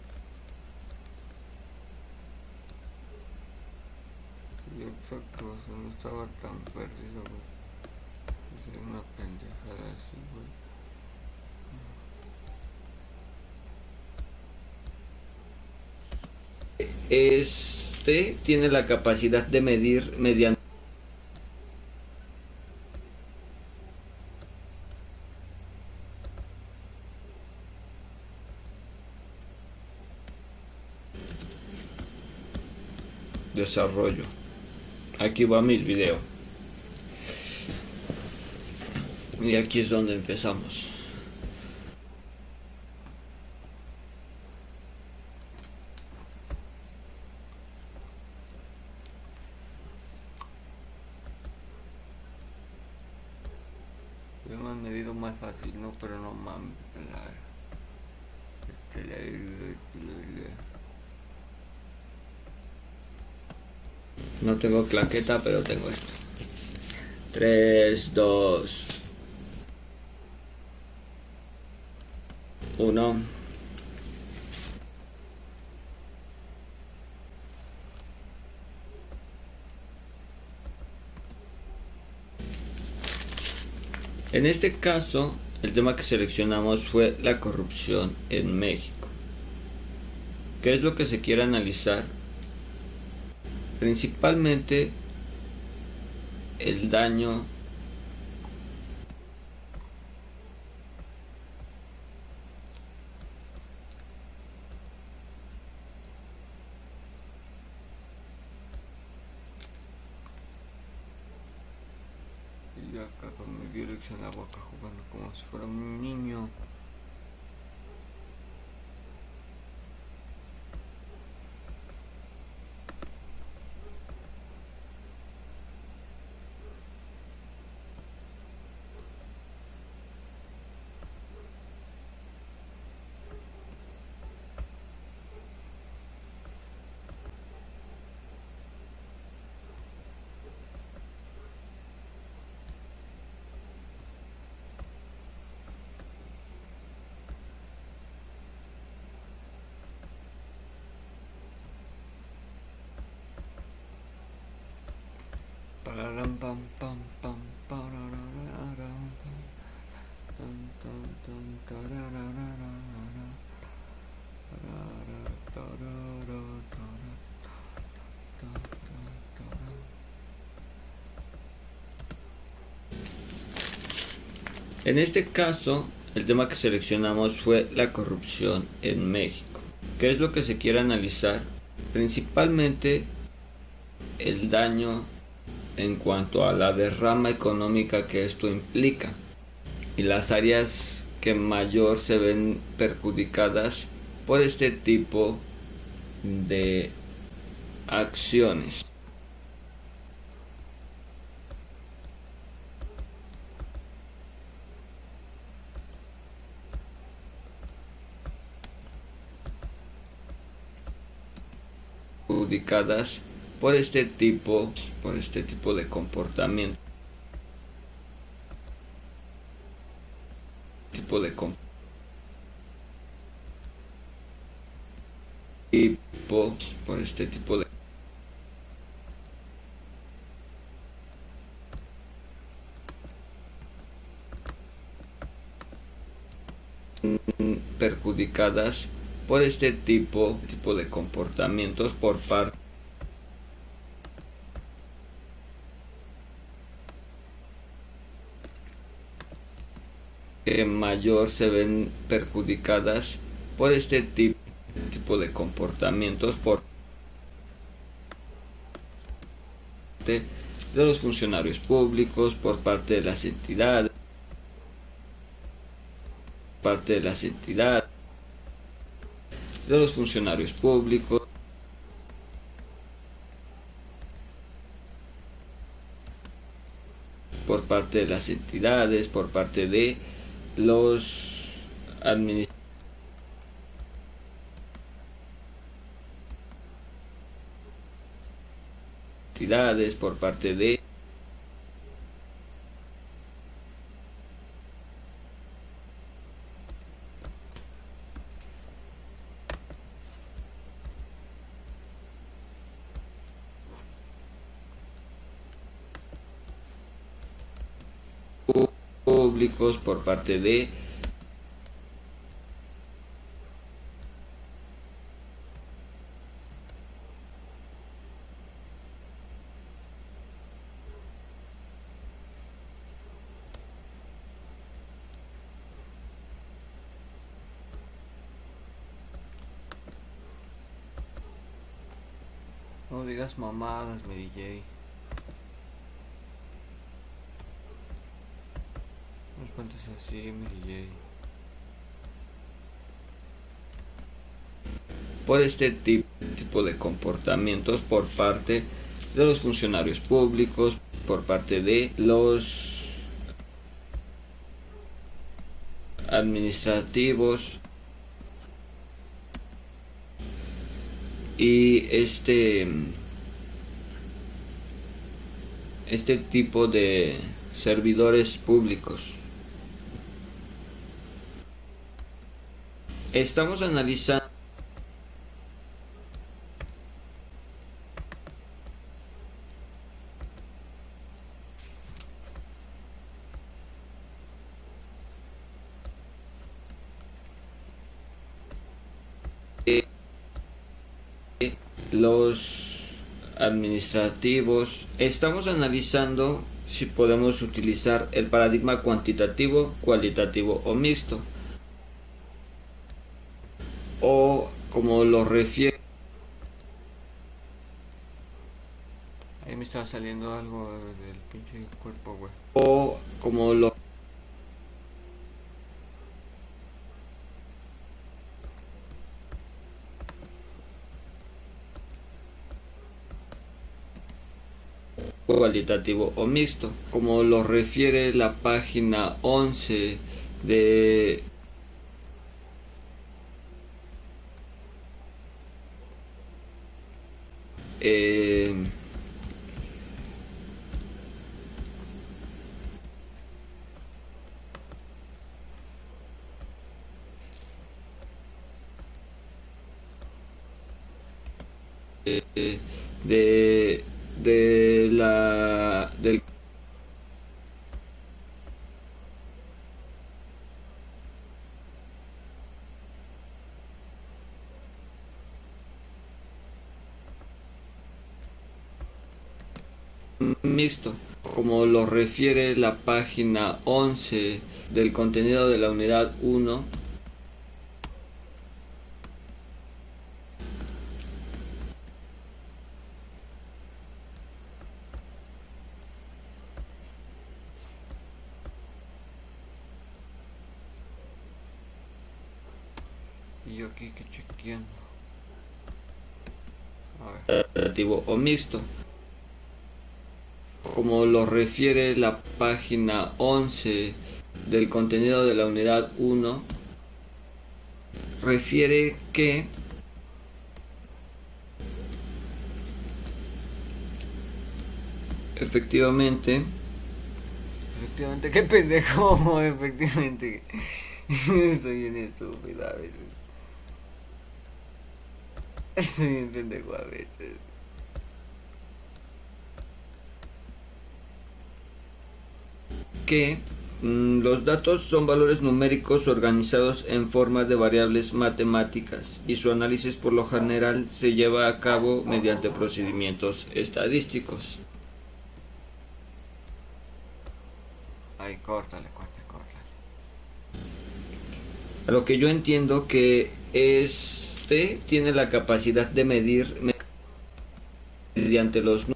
exacto no estaba tan perdido es una pendejada así este tiene la capacidad de medir mediante desarrollo. Aquí va mi video. Y aquí es donde empezamos. Yo me han medido más fácil, ¿no? Pero no mames. No tengo claqueta, pero tengo esto. 3, 2, 1. En este caso, el tema que seleccionamos fue la corrupción en México. ¿Qué es lo que se quiere analizar? principalmente el daño y acá con mi jugando como si fuera un niño En este caso, el tema que seleccionamos fue la corrupción en México. ¿Qué es lo que se quiere analizar? Principalmente el daño en cuanto a la derrama económica que esto implica y las áreas que mayor se ven perjudicadas por este tipo de acciones. perjudicadas por este tipo, por este tipo de comportamiento. Tipo de por este tipo de perjudicadas por este tipo, tipo de comportamientos por parte que mayor se ven perjudicadas por este tipo, de comportamientos por de los funcionarios públicos, por parte de las entidades, parte de las entidades, de los funcionarios públicos, por parte de las entidades, por parte de los administradores por parte de por parte de No digas mamadas, Mary J. No cuentes así, Mary. Por este tipo de comportamientos por parte de los funcionarios públicos, por parte de los administrativos, y este este tipo de servidores públicos estamos analizando los administrativos, estamos analizando si podemos utilizar el paradigma cuantitativo, cualitativo o mixto. O como lo refiere... Ahí me está saliendo algo del pinche cuerpo, güey. O como lo cualitativo o mixto, como lo refiere la página 11 de eh, de de la del mixto, como lo refiere la página 11 del contenido de la unidad 1 aquí que chequeando. Relativo o mixto. Como lo refiere la página 11 del contenido de la unidad 1, refiere que efectivamente efectivamente qué pendejo efectivamente estoy bien estúpida a veces Estoy bien pendejo a veces. Que mm, los datos son valores numéricos organizados en forma de variables matemáticas y su análisis por lo general se lleva a cabo mediante procedimientos estadísticos. Ay, córtale, córtale, córtale. A lo que yo entiendo que es este tiene la capacidad de medir mediante los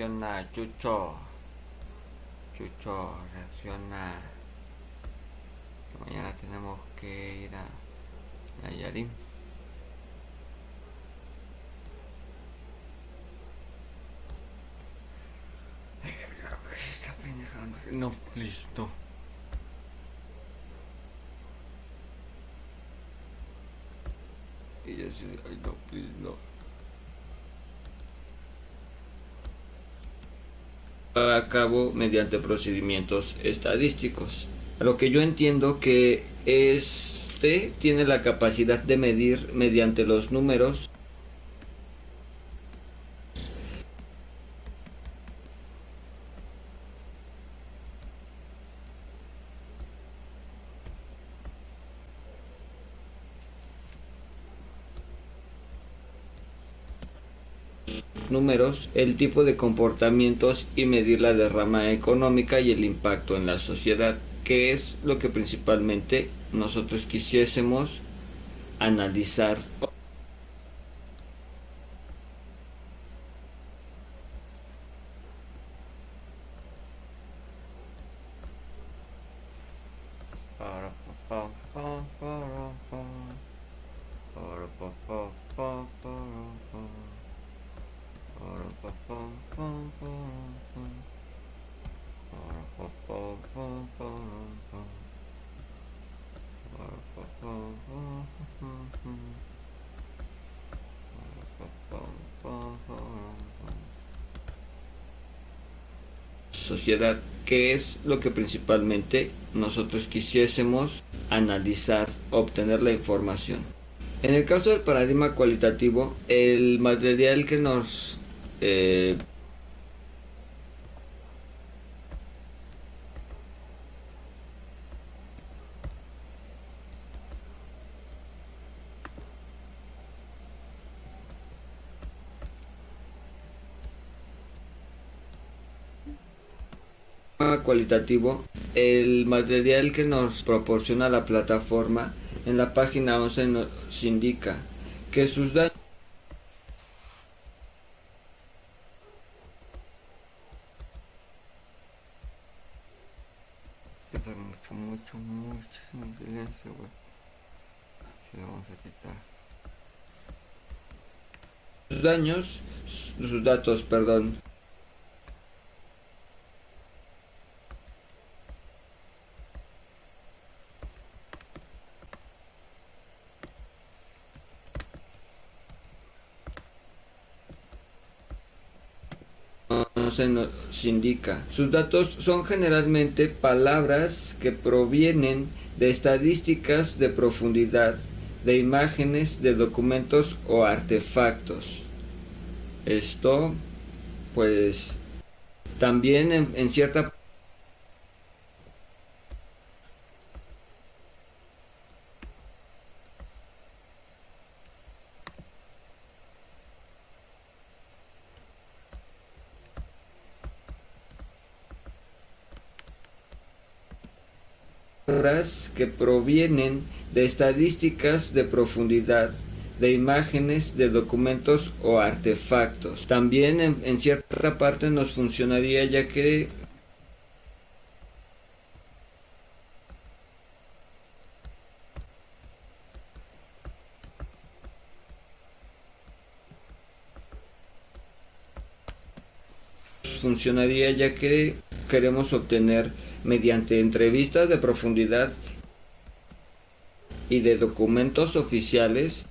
reacciona Chucho Chucho reacciona mañana tenemos que ir a Nayarit no, no. Y así, ay no, please, no. A cabo mediante procedimientos estadísticos. A lo que yo entiendo que este tiene la capacidad de medir mediante los números los el tipo de comportamientos y medir la derrama económica y el impacto en la sociedad, que es lo que principalmente nosotros quisiésemos analizar. Sociedad, que es lo que principalmente nosotros quisiésemos analizar, obtener la información. En el caso del paradigma cualitativo, el material que nos eh, cualitativo, el material que nos proporciona la plataforma en la página 11 nos indica que sus daños mucho, mucho, muchísimo silencio, güey. Si vamos a quitar. Sus daños, sus datos, perdón, se nos indica. Sus datos son generalmente palabras que provienen de estadísticas de profundidad, de imágenes, de documentos o artefactos. Esto, pues, también en, en cierta que provienen de estadísticas de profundidad, de imágenes, de documentos o artefactos. También en, en cierta parte nos funcionaría ya que funcionaría ya que queremos obtener mediante entrevistas de profundidad y de documentos oficiales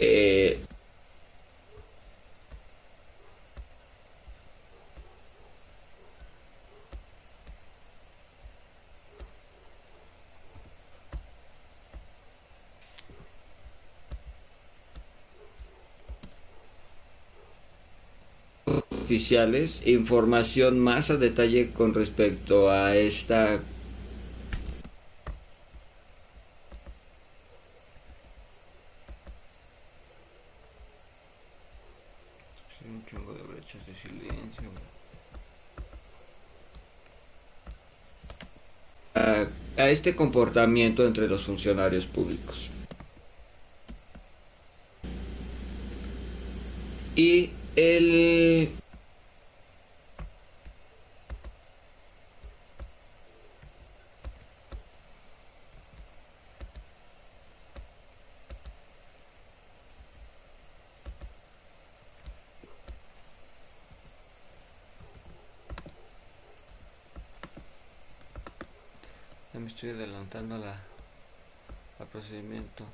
eh, oficiales información más a detalle con respecto a esta a este comportamiento entre los funcionarios públicos. Y el estoy adelantando la, la procedimiento.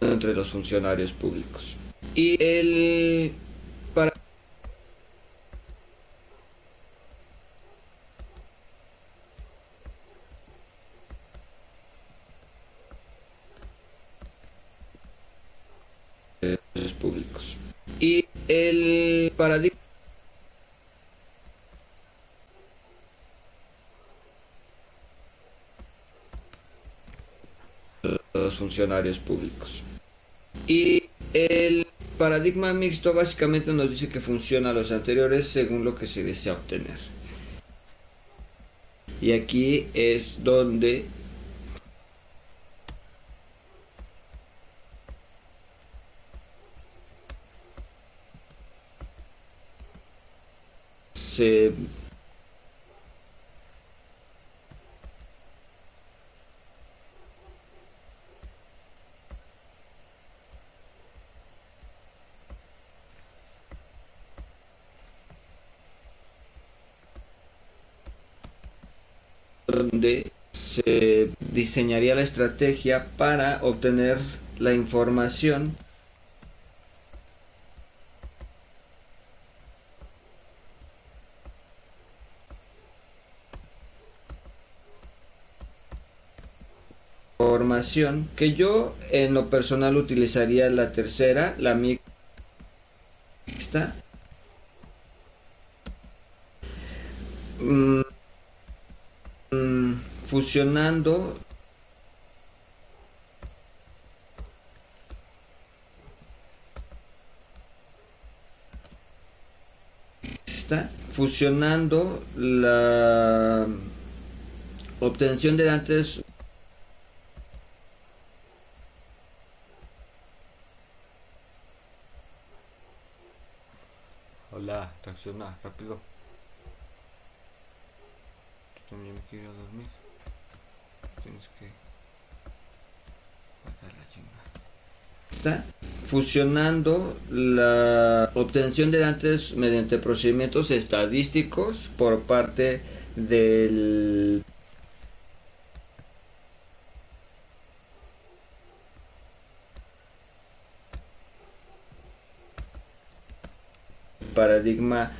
Entre los funcionarios públicos. Y el para públicos y el paradigma los funcionarios públicos. Y el paradigma mixto básicamente nos dice que funciona los anteriores según lo que se desea obtener. Y aquí es donde se donde se diseñaría la estrategia para obtener la información información que yo en lo personal utilizaría la tercera, la mixta. Mm, mm, fusionando está fusionando la obtención de datos Hola, reacciona rápido. Tú también me quiero dormir. Tienes que matar la chinga. Está fusionando la obtención de datos mediante procedimientos estadísticos por parte del paradigma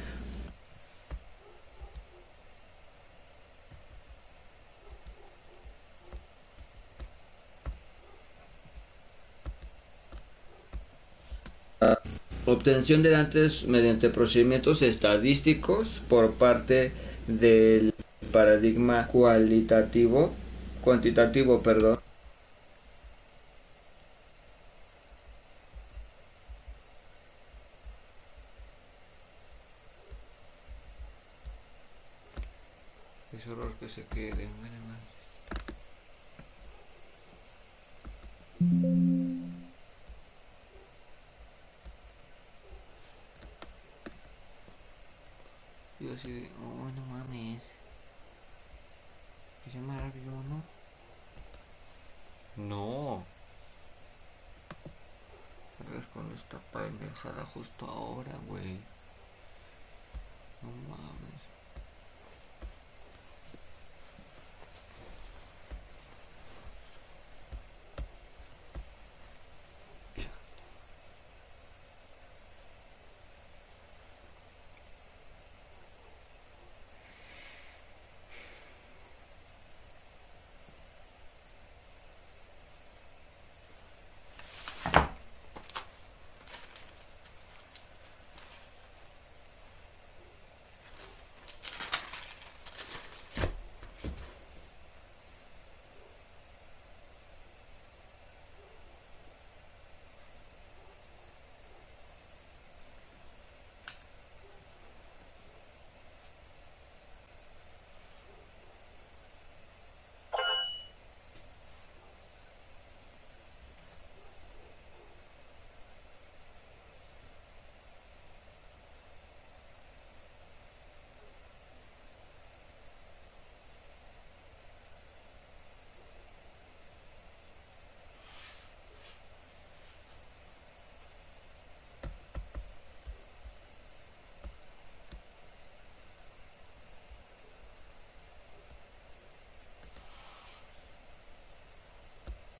obtención de datos mediante procedimientos estadísticos por parte del paradigma cualitativo cuantitativo perdón Es horror que se quede, muere más. Yo así de, oh, no mames. Que se me rápido, ¿no? No. Pero es con esta pendejada justo ahora, güey.